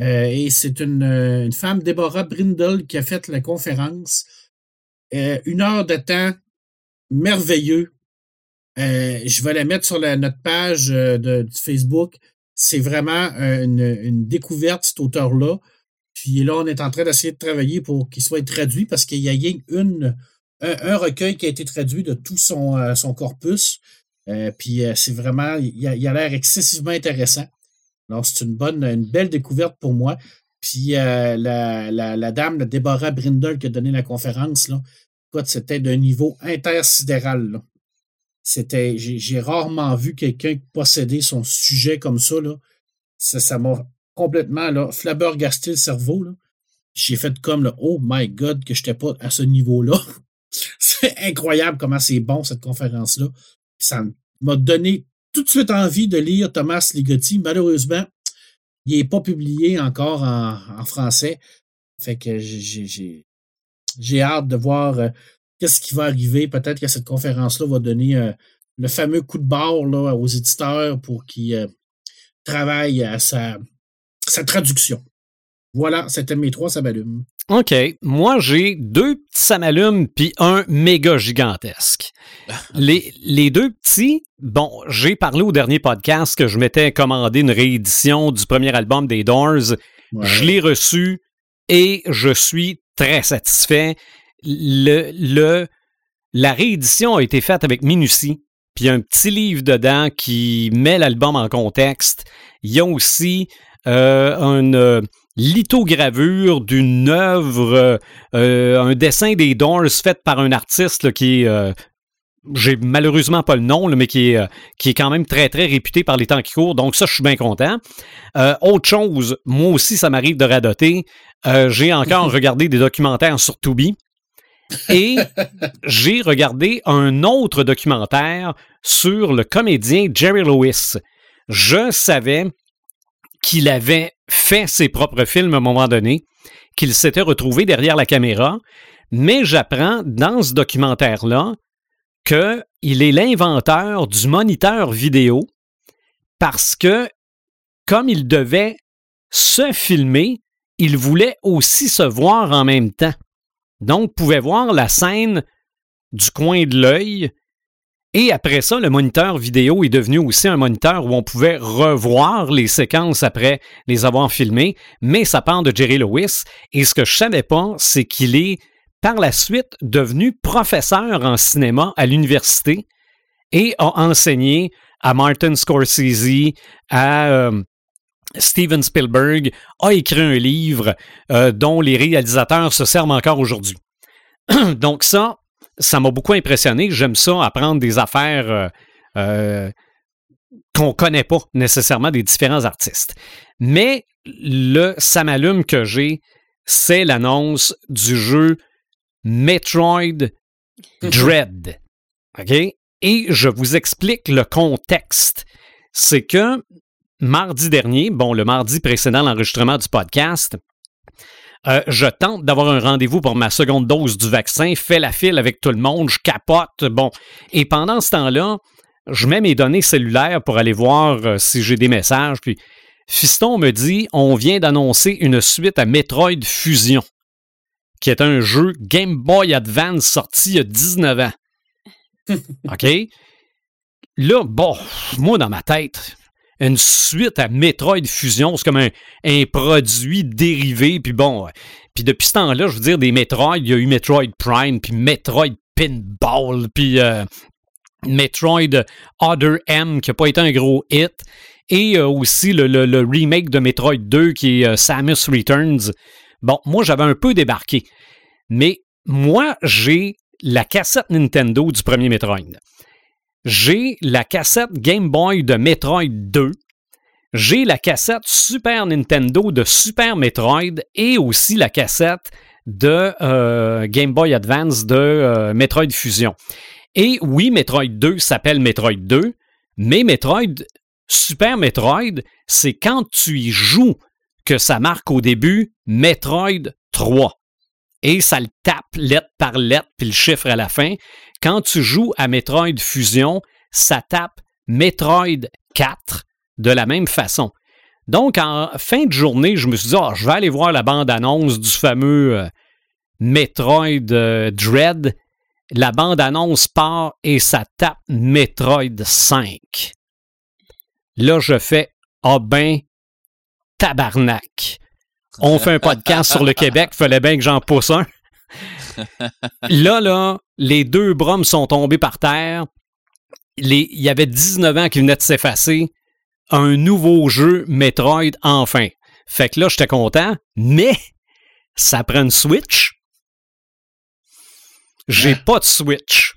Et c'est une, femme, Deborah Brindle, qui a fait la conférence. Une heure de temps merveilleux. Je vais la mettre sur notre page de, Facebook. C'est vraiment euh, une, découverte, cet auteur-là. Puis là, on est en train d'essayer de travailler pour qu'il soit traduit parce qu'il y a une, un, recueil qui a été traduit de tout son, euh, corpus. Euh, puis c'est vraiment, il a l'air excessivement intéressant. Alors, c'est une bonne, une belle découverte pour moi. Puis la, la, dame, la Deborah Brindle, qui a donné la conférence, là, c'était d'un niveau intersidéral. C'était, j'ai, j'ai rarement vu quelqu'un posséder son sujet comme ça. Là. Ça, m'a complètement là, flabbergasté le cerveau. Là. J'ai fait comme le Oh my God, que je n'étais pas à ce niveau-là. c'est incroyable comment c'est bon, cette conférence-là. Ça m'a donné tout de suite envie de lire Thomas Ligotti. Malheureusement, il n'est pas publié encore en, français. Fait que j'ai hâte de voir euh, qu'est-ce qui va arriver? Peut-être que cette conférence-là va donner euh, le fameux coup de barre là, aux éditeurs pour qu'ils euh, travaillent à sa, sa traduction. Voilà, c'était mes trois, ça m'allume. OK. Moi, j'ai deux petits samalumes puis un méga gigantesque. les, les deux petits, bon, j'ai parlé au dernier podcast que je m'étais commandé une réédition du premier album des Doors. Je l'ai reçu et je suis très satisfait. Le, le, la réédition a été faite avec minutie. Puis il y a un petit livre dedans qui met l'album en contexte. Il y a aussi euh, un euh, lithogravure d'une œuvre, euh, un dessin des Doors fait par un artiste qui est j'ai malheureusement pas le nom, mais qui est, qui est quand même très, très réputé par les temps qui courent. Donc, ça, je suis bien content. autre chose, moi aussi, ça m'arrive de radoter. j'ai encore regardé des documentaires sur Tubi. Et j'ai regardé un autre documentaire sur le comédien Jerry Lewis. Je savais qu'il avait fait ses propres films à un moment donné, qu'il s'était retrouvé derrière la caméra, mais j'apprends dans ce documentaire-là qu'il est l'inventeur du moniteur vidéo parce que, comme il devait se filmer, il voulait aussi se voir en même temps. Donc, pouvait voir la scène du coin de l'œil et après ça, le moniteur vidéo est devenu aussi un moniteur où on pouvait revoir les séquences après les avoir filmées, mais ça part de Jerry Lewis. Et ce que je savais pas, c'est qu'il est par la suite devenu professeur en cinéma à l'université et a enseigné à Martin Scorsese, à euh, Steven Spielberg, a écrit un livre euh, dont les réalisateurs se servent encore aujourd'hui. Donc ça, ça m'a beaucoup impressionné. J'aime ça, apprendre des affaires euh, euh, qu'on ne connaît pas nécessairement des différents artistes. Mais le ça m'allume que j'ai, c'est l'annonce du jeu Metroid Dread. OK? Et je vous explique le contexte. C'est que mardi dernier, bon, le mardi précédent l'enregistrement du podcast, euh, je tente d'avoir un rendez-vous pour ma seconde dose du vaccin, fais la file avec tout le monde, je capote. Bon. Et pendant ce temps-là, je mets mes données cellulaires pour aller voir euh, si j'ai des messages. Puis Fiston me dit on vient d'annoncer une suite à Metroid Fusion, qui est un jeu Game Boy Advance sorti il y a 19 ans. OK? Là, bon, moi dans ma tête, une suite à Metroid Fusion. C'est comme un, produit dérivé. Puis bon, puis depuis ce temps-là, je veux dire, des Metroid, il y a eu Metroid Prime, puis Metroid Pinball, puis euh, Metroid Other M, qui n'a pas été un gros hit. Et euh, aussi le, remake de Metroid 2, qui est euh, Samus Returns. Bon, moi, j'avais un peu débarqué. Mais moi, j'ai la cassette Nintendo du premier Metroid j'ai la cassette Game Boy de Metroid 2, j'ai la cassette Super Nintendo de Super Metroid et aussi la cassette de euh, Game Boy Advance de euh, Metroid Fusion. Et oui, Metroid 2 s'appelle Metroid 2, mais Metroid, Super Metroid, c'est quand tu y joues que ça marque au début Metroid 3. Et ça le tape lettre par lettre, puis le chiffre à la fin. Quand tu joues à Metroid Fusion, ça tape Metroid 4 de la même façon. Donc, en fin de journée, je me suis dit, oh, je vais aller voir la bande-annonce du fameux euh, Metroid euh, Dread. La bande-annonce part et ça tape Metroid 5. Là, je fais, ah ben, tabarnak. On fait un podcast sur le Québec, fallait bien que j'en pousse un. Là, là, les deux bras me sont tombés par terre. il y avait 19 ans qui venaient de s'effacer. Un nouveau jeu Metroid, enfin. Fait que là, j'étais content, mais ça prend une Switch. J'ai pas de Switch.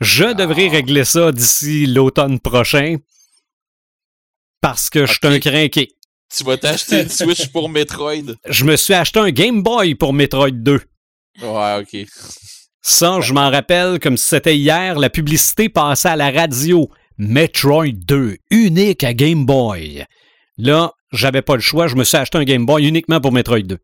Je devrais ah. régler ça d'ici l'automne prochain parce que je suis un crinqué. Tu vas t'acheter une Switch pour Metroid. Je me suis acheté un Game Boy pour Metroid 2. Ouais, ok. Ça, je m'en rappelle comme si c'était hier, la publicité passait à la radio. Metroid 2, unique à Game Boy. Là, j'avais pas le choix, je me suis acheté un Game Boy uniquement pour Metroid 2.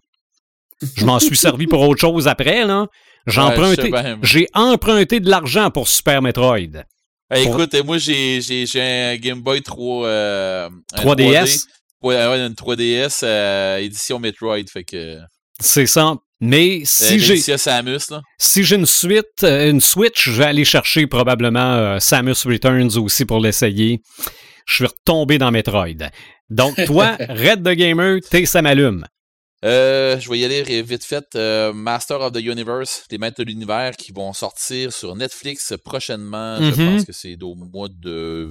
Je m'en suis servi pour autre chose après, là. J'ai emprunté, de l'argent pour Super Metroid. Hey, Pour- écoute, moi, j'ai, un Game Boy 3... Euh, un 3DS? 3D, ouais, ouais, une 3DS euh, édition Metroid, fait que... C'est ça. Mais si euh, j'ai Samus, là. si j'ai une suite, euh, une Switch, je vais aller chercher probablement euh, Samus Returns aussi pour l'essayer. Je suis retombé dans Metroid. Donc toi, Red the Gamer, t'es ça m'allume. Euh, je vais y aller vite fait. Euh, Master of the Universe, les maîtres de l'univers qui vont sortir sur Netflix prochainement. Je Mhm. pense que c'est au mois de,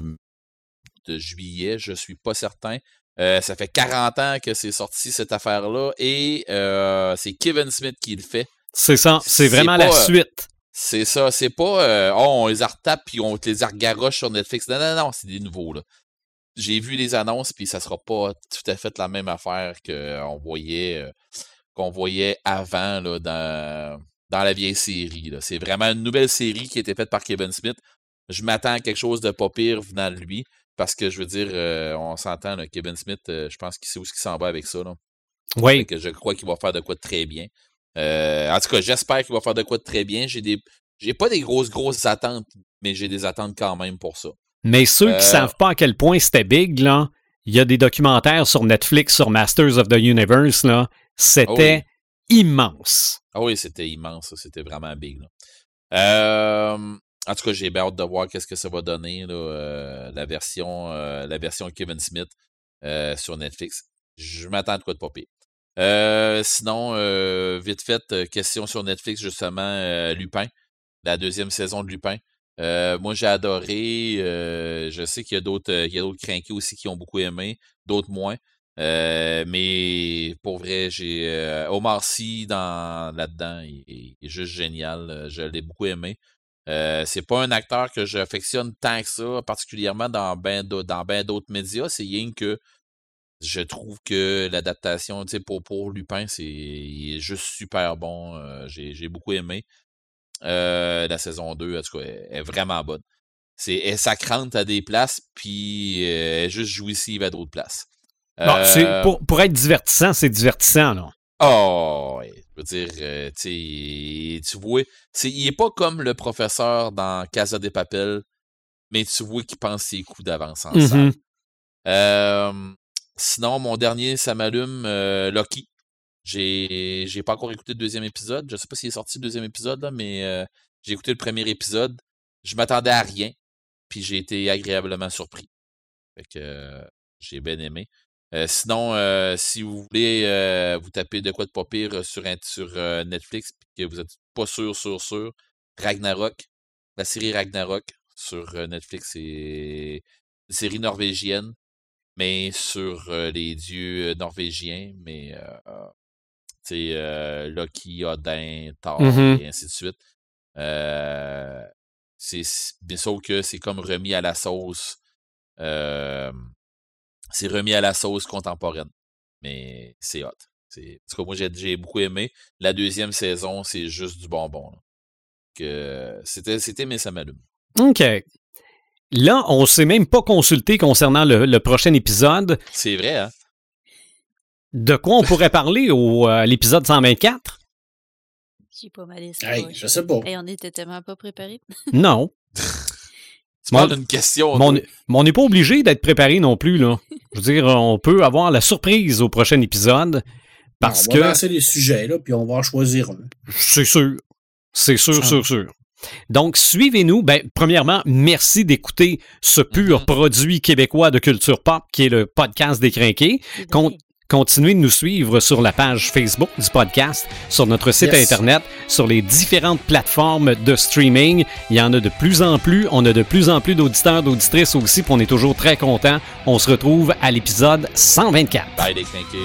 de juillet, je suis pas certain. Euh, ça fait 40 ans que c'est sorti cette affaire-là et euh, c'est Kevin Smith qui le fait. C'est ça, c'est vraiment pas, la euh, suite. C'est ça, c'est pas euh, oh, on les retape puis on te les regaroche sur Netflix. Non, non, non, c'est des nouveaux là. J'ai vu les annonces puis ça sera pas tout à fait la même affaire qu'on voyait qu'on voyait avant là, dans, dans la vieille série. C'est vraiment une nouvelle série qui a été faite par Kevin Smith. Je m'attends à quelque chose de pas pire venant de lui. Parce que je veux dire, euh, on s'entend, Kevin Smith, euh, je pense qu'il sait où il s'en va avec ça. Là. Oui, que je crois qu'il va faire de quoi de très bien. Euh, en tout cas, j'espère qu'il va faire de quoi de très bien. J'ai des. J'ai pas des grosses, grosses attentes, mais j'ai des attentes quand même pour ça. mais ceux qui savent pas à quel point c'était big là, il y a des documentaires sur Netflix sur Masters of the Universe là, c'était immense. Ah oui, c'était immense, c'était vraiment big. là. Euh, en tout cas, j'ai bien hâte de voir qu'est-ce que ça va donner, euh, la version euh, la version Kevin Smith euh, sur Netflix. Je m'attends à quoi de pas. Euh, sinon, vite fait, question sur Netflix, justement, Lupin, la deuxième saison de Lupin. Moi, j'ai adoré. je sais qu'il y a d'autres d'autres crinqués aussi qui ont beaucoup aimé, d'autres moins. Mais pour vrai, j'ai Omar Sy dans là-dedans, il, il est juste génial. Je l'ai beaucoup aimé. Euh, c'est pas un acteur que j'affectionne tant que ça, particulièrement dans ben ben d'autres médias. C'est rien que je trouve que l'adaptation, pour, pour Lupin, c'est il est juste super bon. euh, j'ai, beaucoup aimé. Euh, la saison 2, en tout cas, est, est vraiment bonne. C'est, elle est sacrante à des places, puis elle est juste jouissive à d'autres places. Pour, pour être divertissant, c'est divertissant là. Oh. Je veux dire, euh, tu vois, il est pas comme le professeur dans Casa de Papel, mais tu vois qu'il pense ses coups d'avance en salle. Euh, sinon, mon dernier, ça m'allume, euh, Loki. J'ai, pas encore écouté le deuxième épisode. Je sais pas s'il est sorti le deuxième épisode, là, mais euh, j'ai écouté le premier épisode. Je m'attendais à rien, puis j'ai été agréablement surpris. Fait que euh, j'ai bien aimé. Euh, sinon, euh, si vous voulez euh, vous taper de quoi de pas pire sur, sur Netflix, puis que vous êtes pas sûr, sûr, sûr, Ragnarok, la série Ragnarok sur Netflix, c'est une série norvégienne, mais sur les dieux norvégiens, mais euh, Loki, Odin, Thor, Mhm. et ainsi de suite. C'est bien sûr que c'est comme remis à la sauce. euh, c'est remis à la sauce contemporaine. Mais c'est hot. C'est, en tout cas, moi, j'ai, j'ai beaucoup aimé. La deuxième saison, c'est juste du bonbon. là. Que c'était, c'était, mais ça m'allume. OK. Là, on s'est même pas consulté concernant le, le prochain épisode. C'est vrai, hein? De quoi on pourrait parler au euh, l'épisode 124? J'ai pas ma liste. Hey, je sais pas. Hey, on était tellement pas préparés. Non. Tu parles d'une question. On mais n'est pas obligé d'être préparé non plus, là. Je veux dire, on peut avoir la surprise au prochain épisode. Parce on va que lancer les sujets, là, puis on va en choisir un. c'est sûr. C'est sûr, Ça sûr, sûr. Donc, suivez-nous. Ben, premièrement, merci d'écouter ce pur Mhm. produit québécois de culture pop qui est le podcast des Crinqués. C'est. Continuez de nous suivre sur la page Facebook du podcast, sur notre site Yes. Internet, sur les différentes plateformes de streaming. Il y en a de plus en plus. On a de plus en plus d'auditeurs, d'auditrices aussi, puis on est toujours très contents. On se retrouve à l'épisode 124. Bye, les crinqués.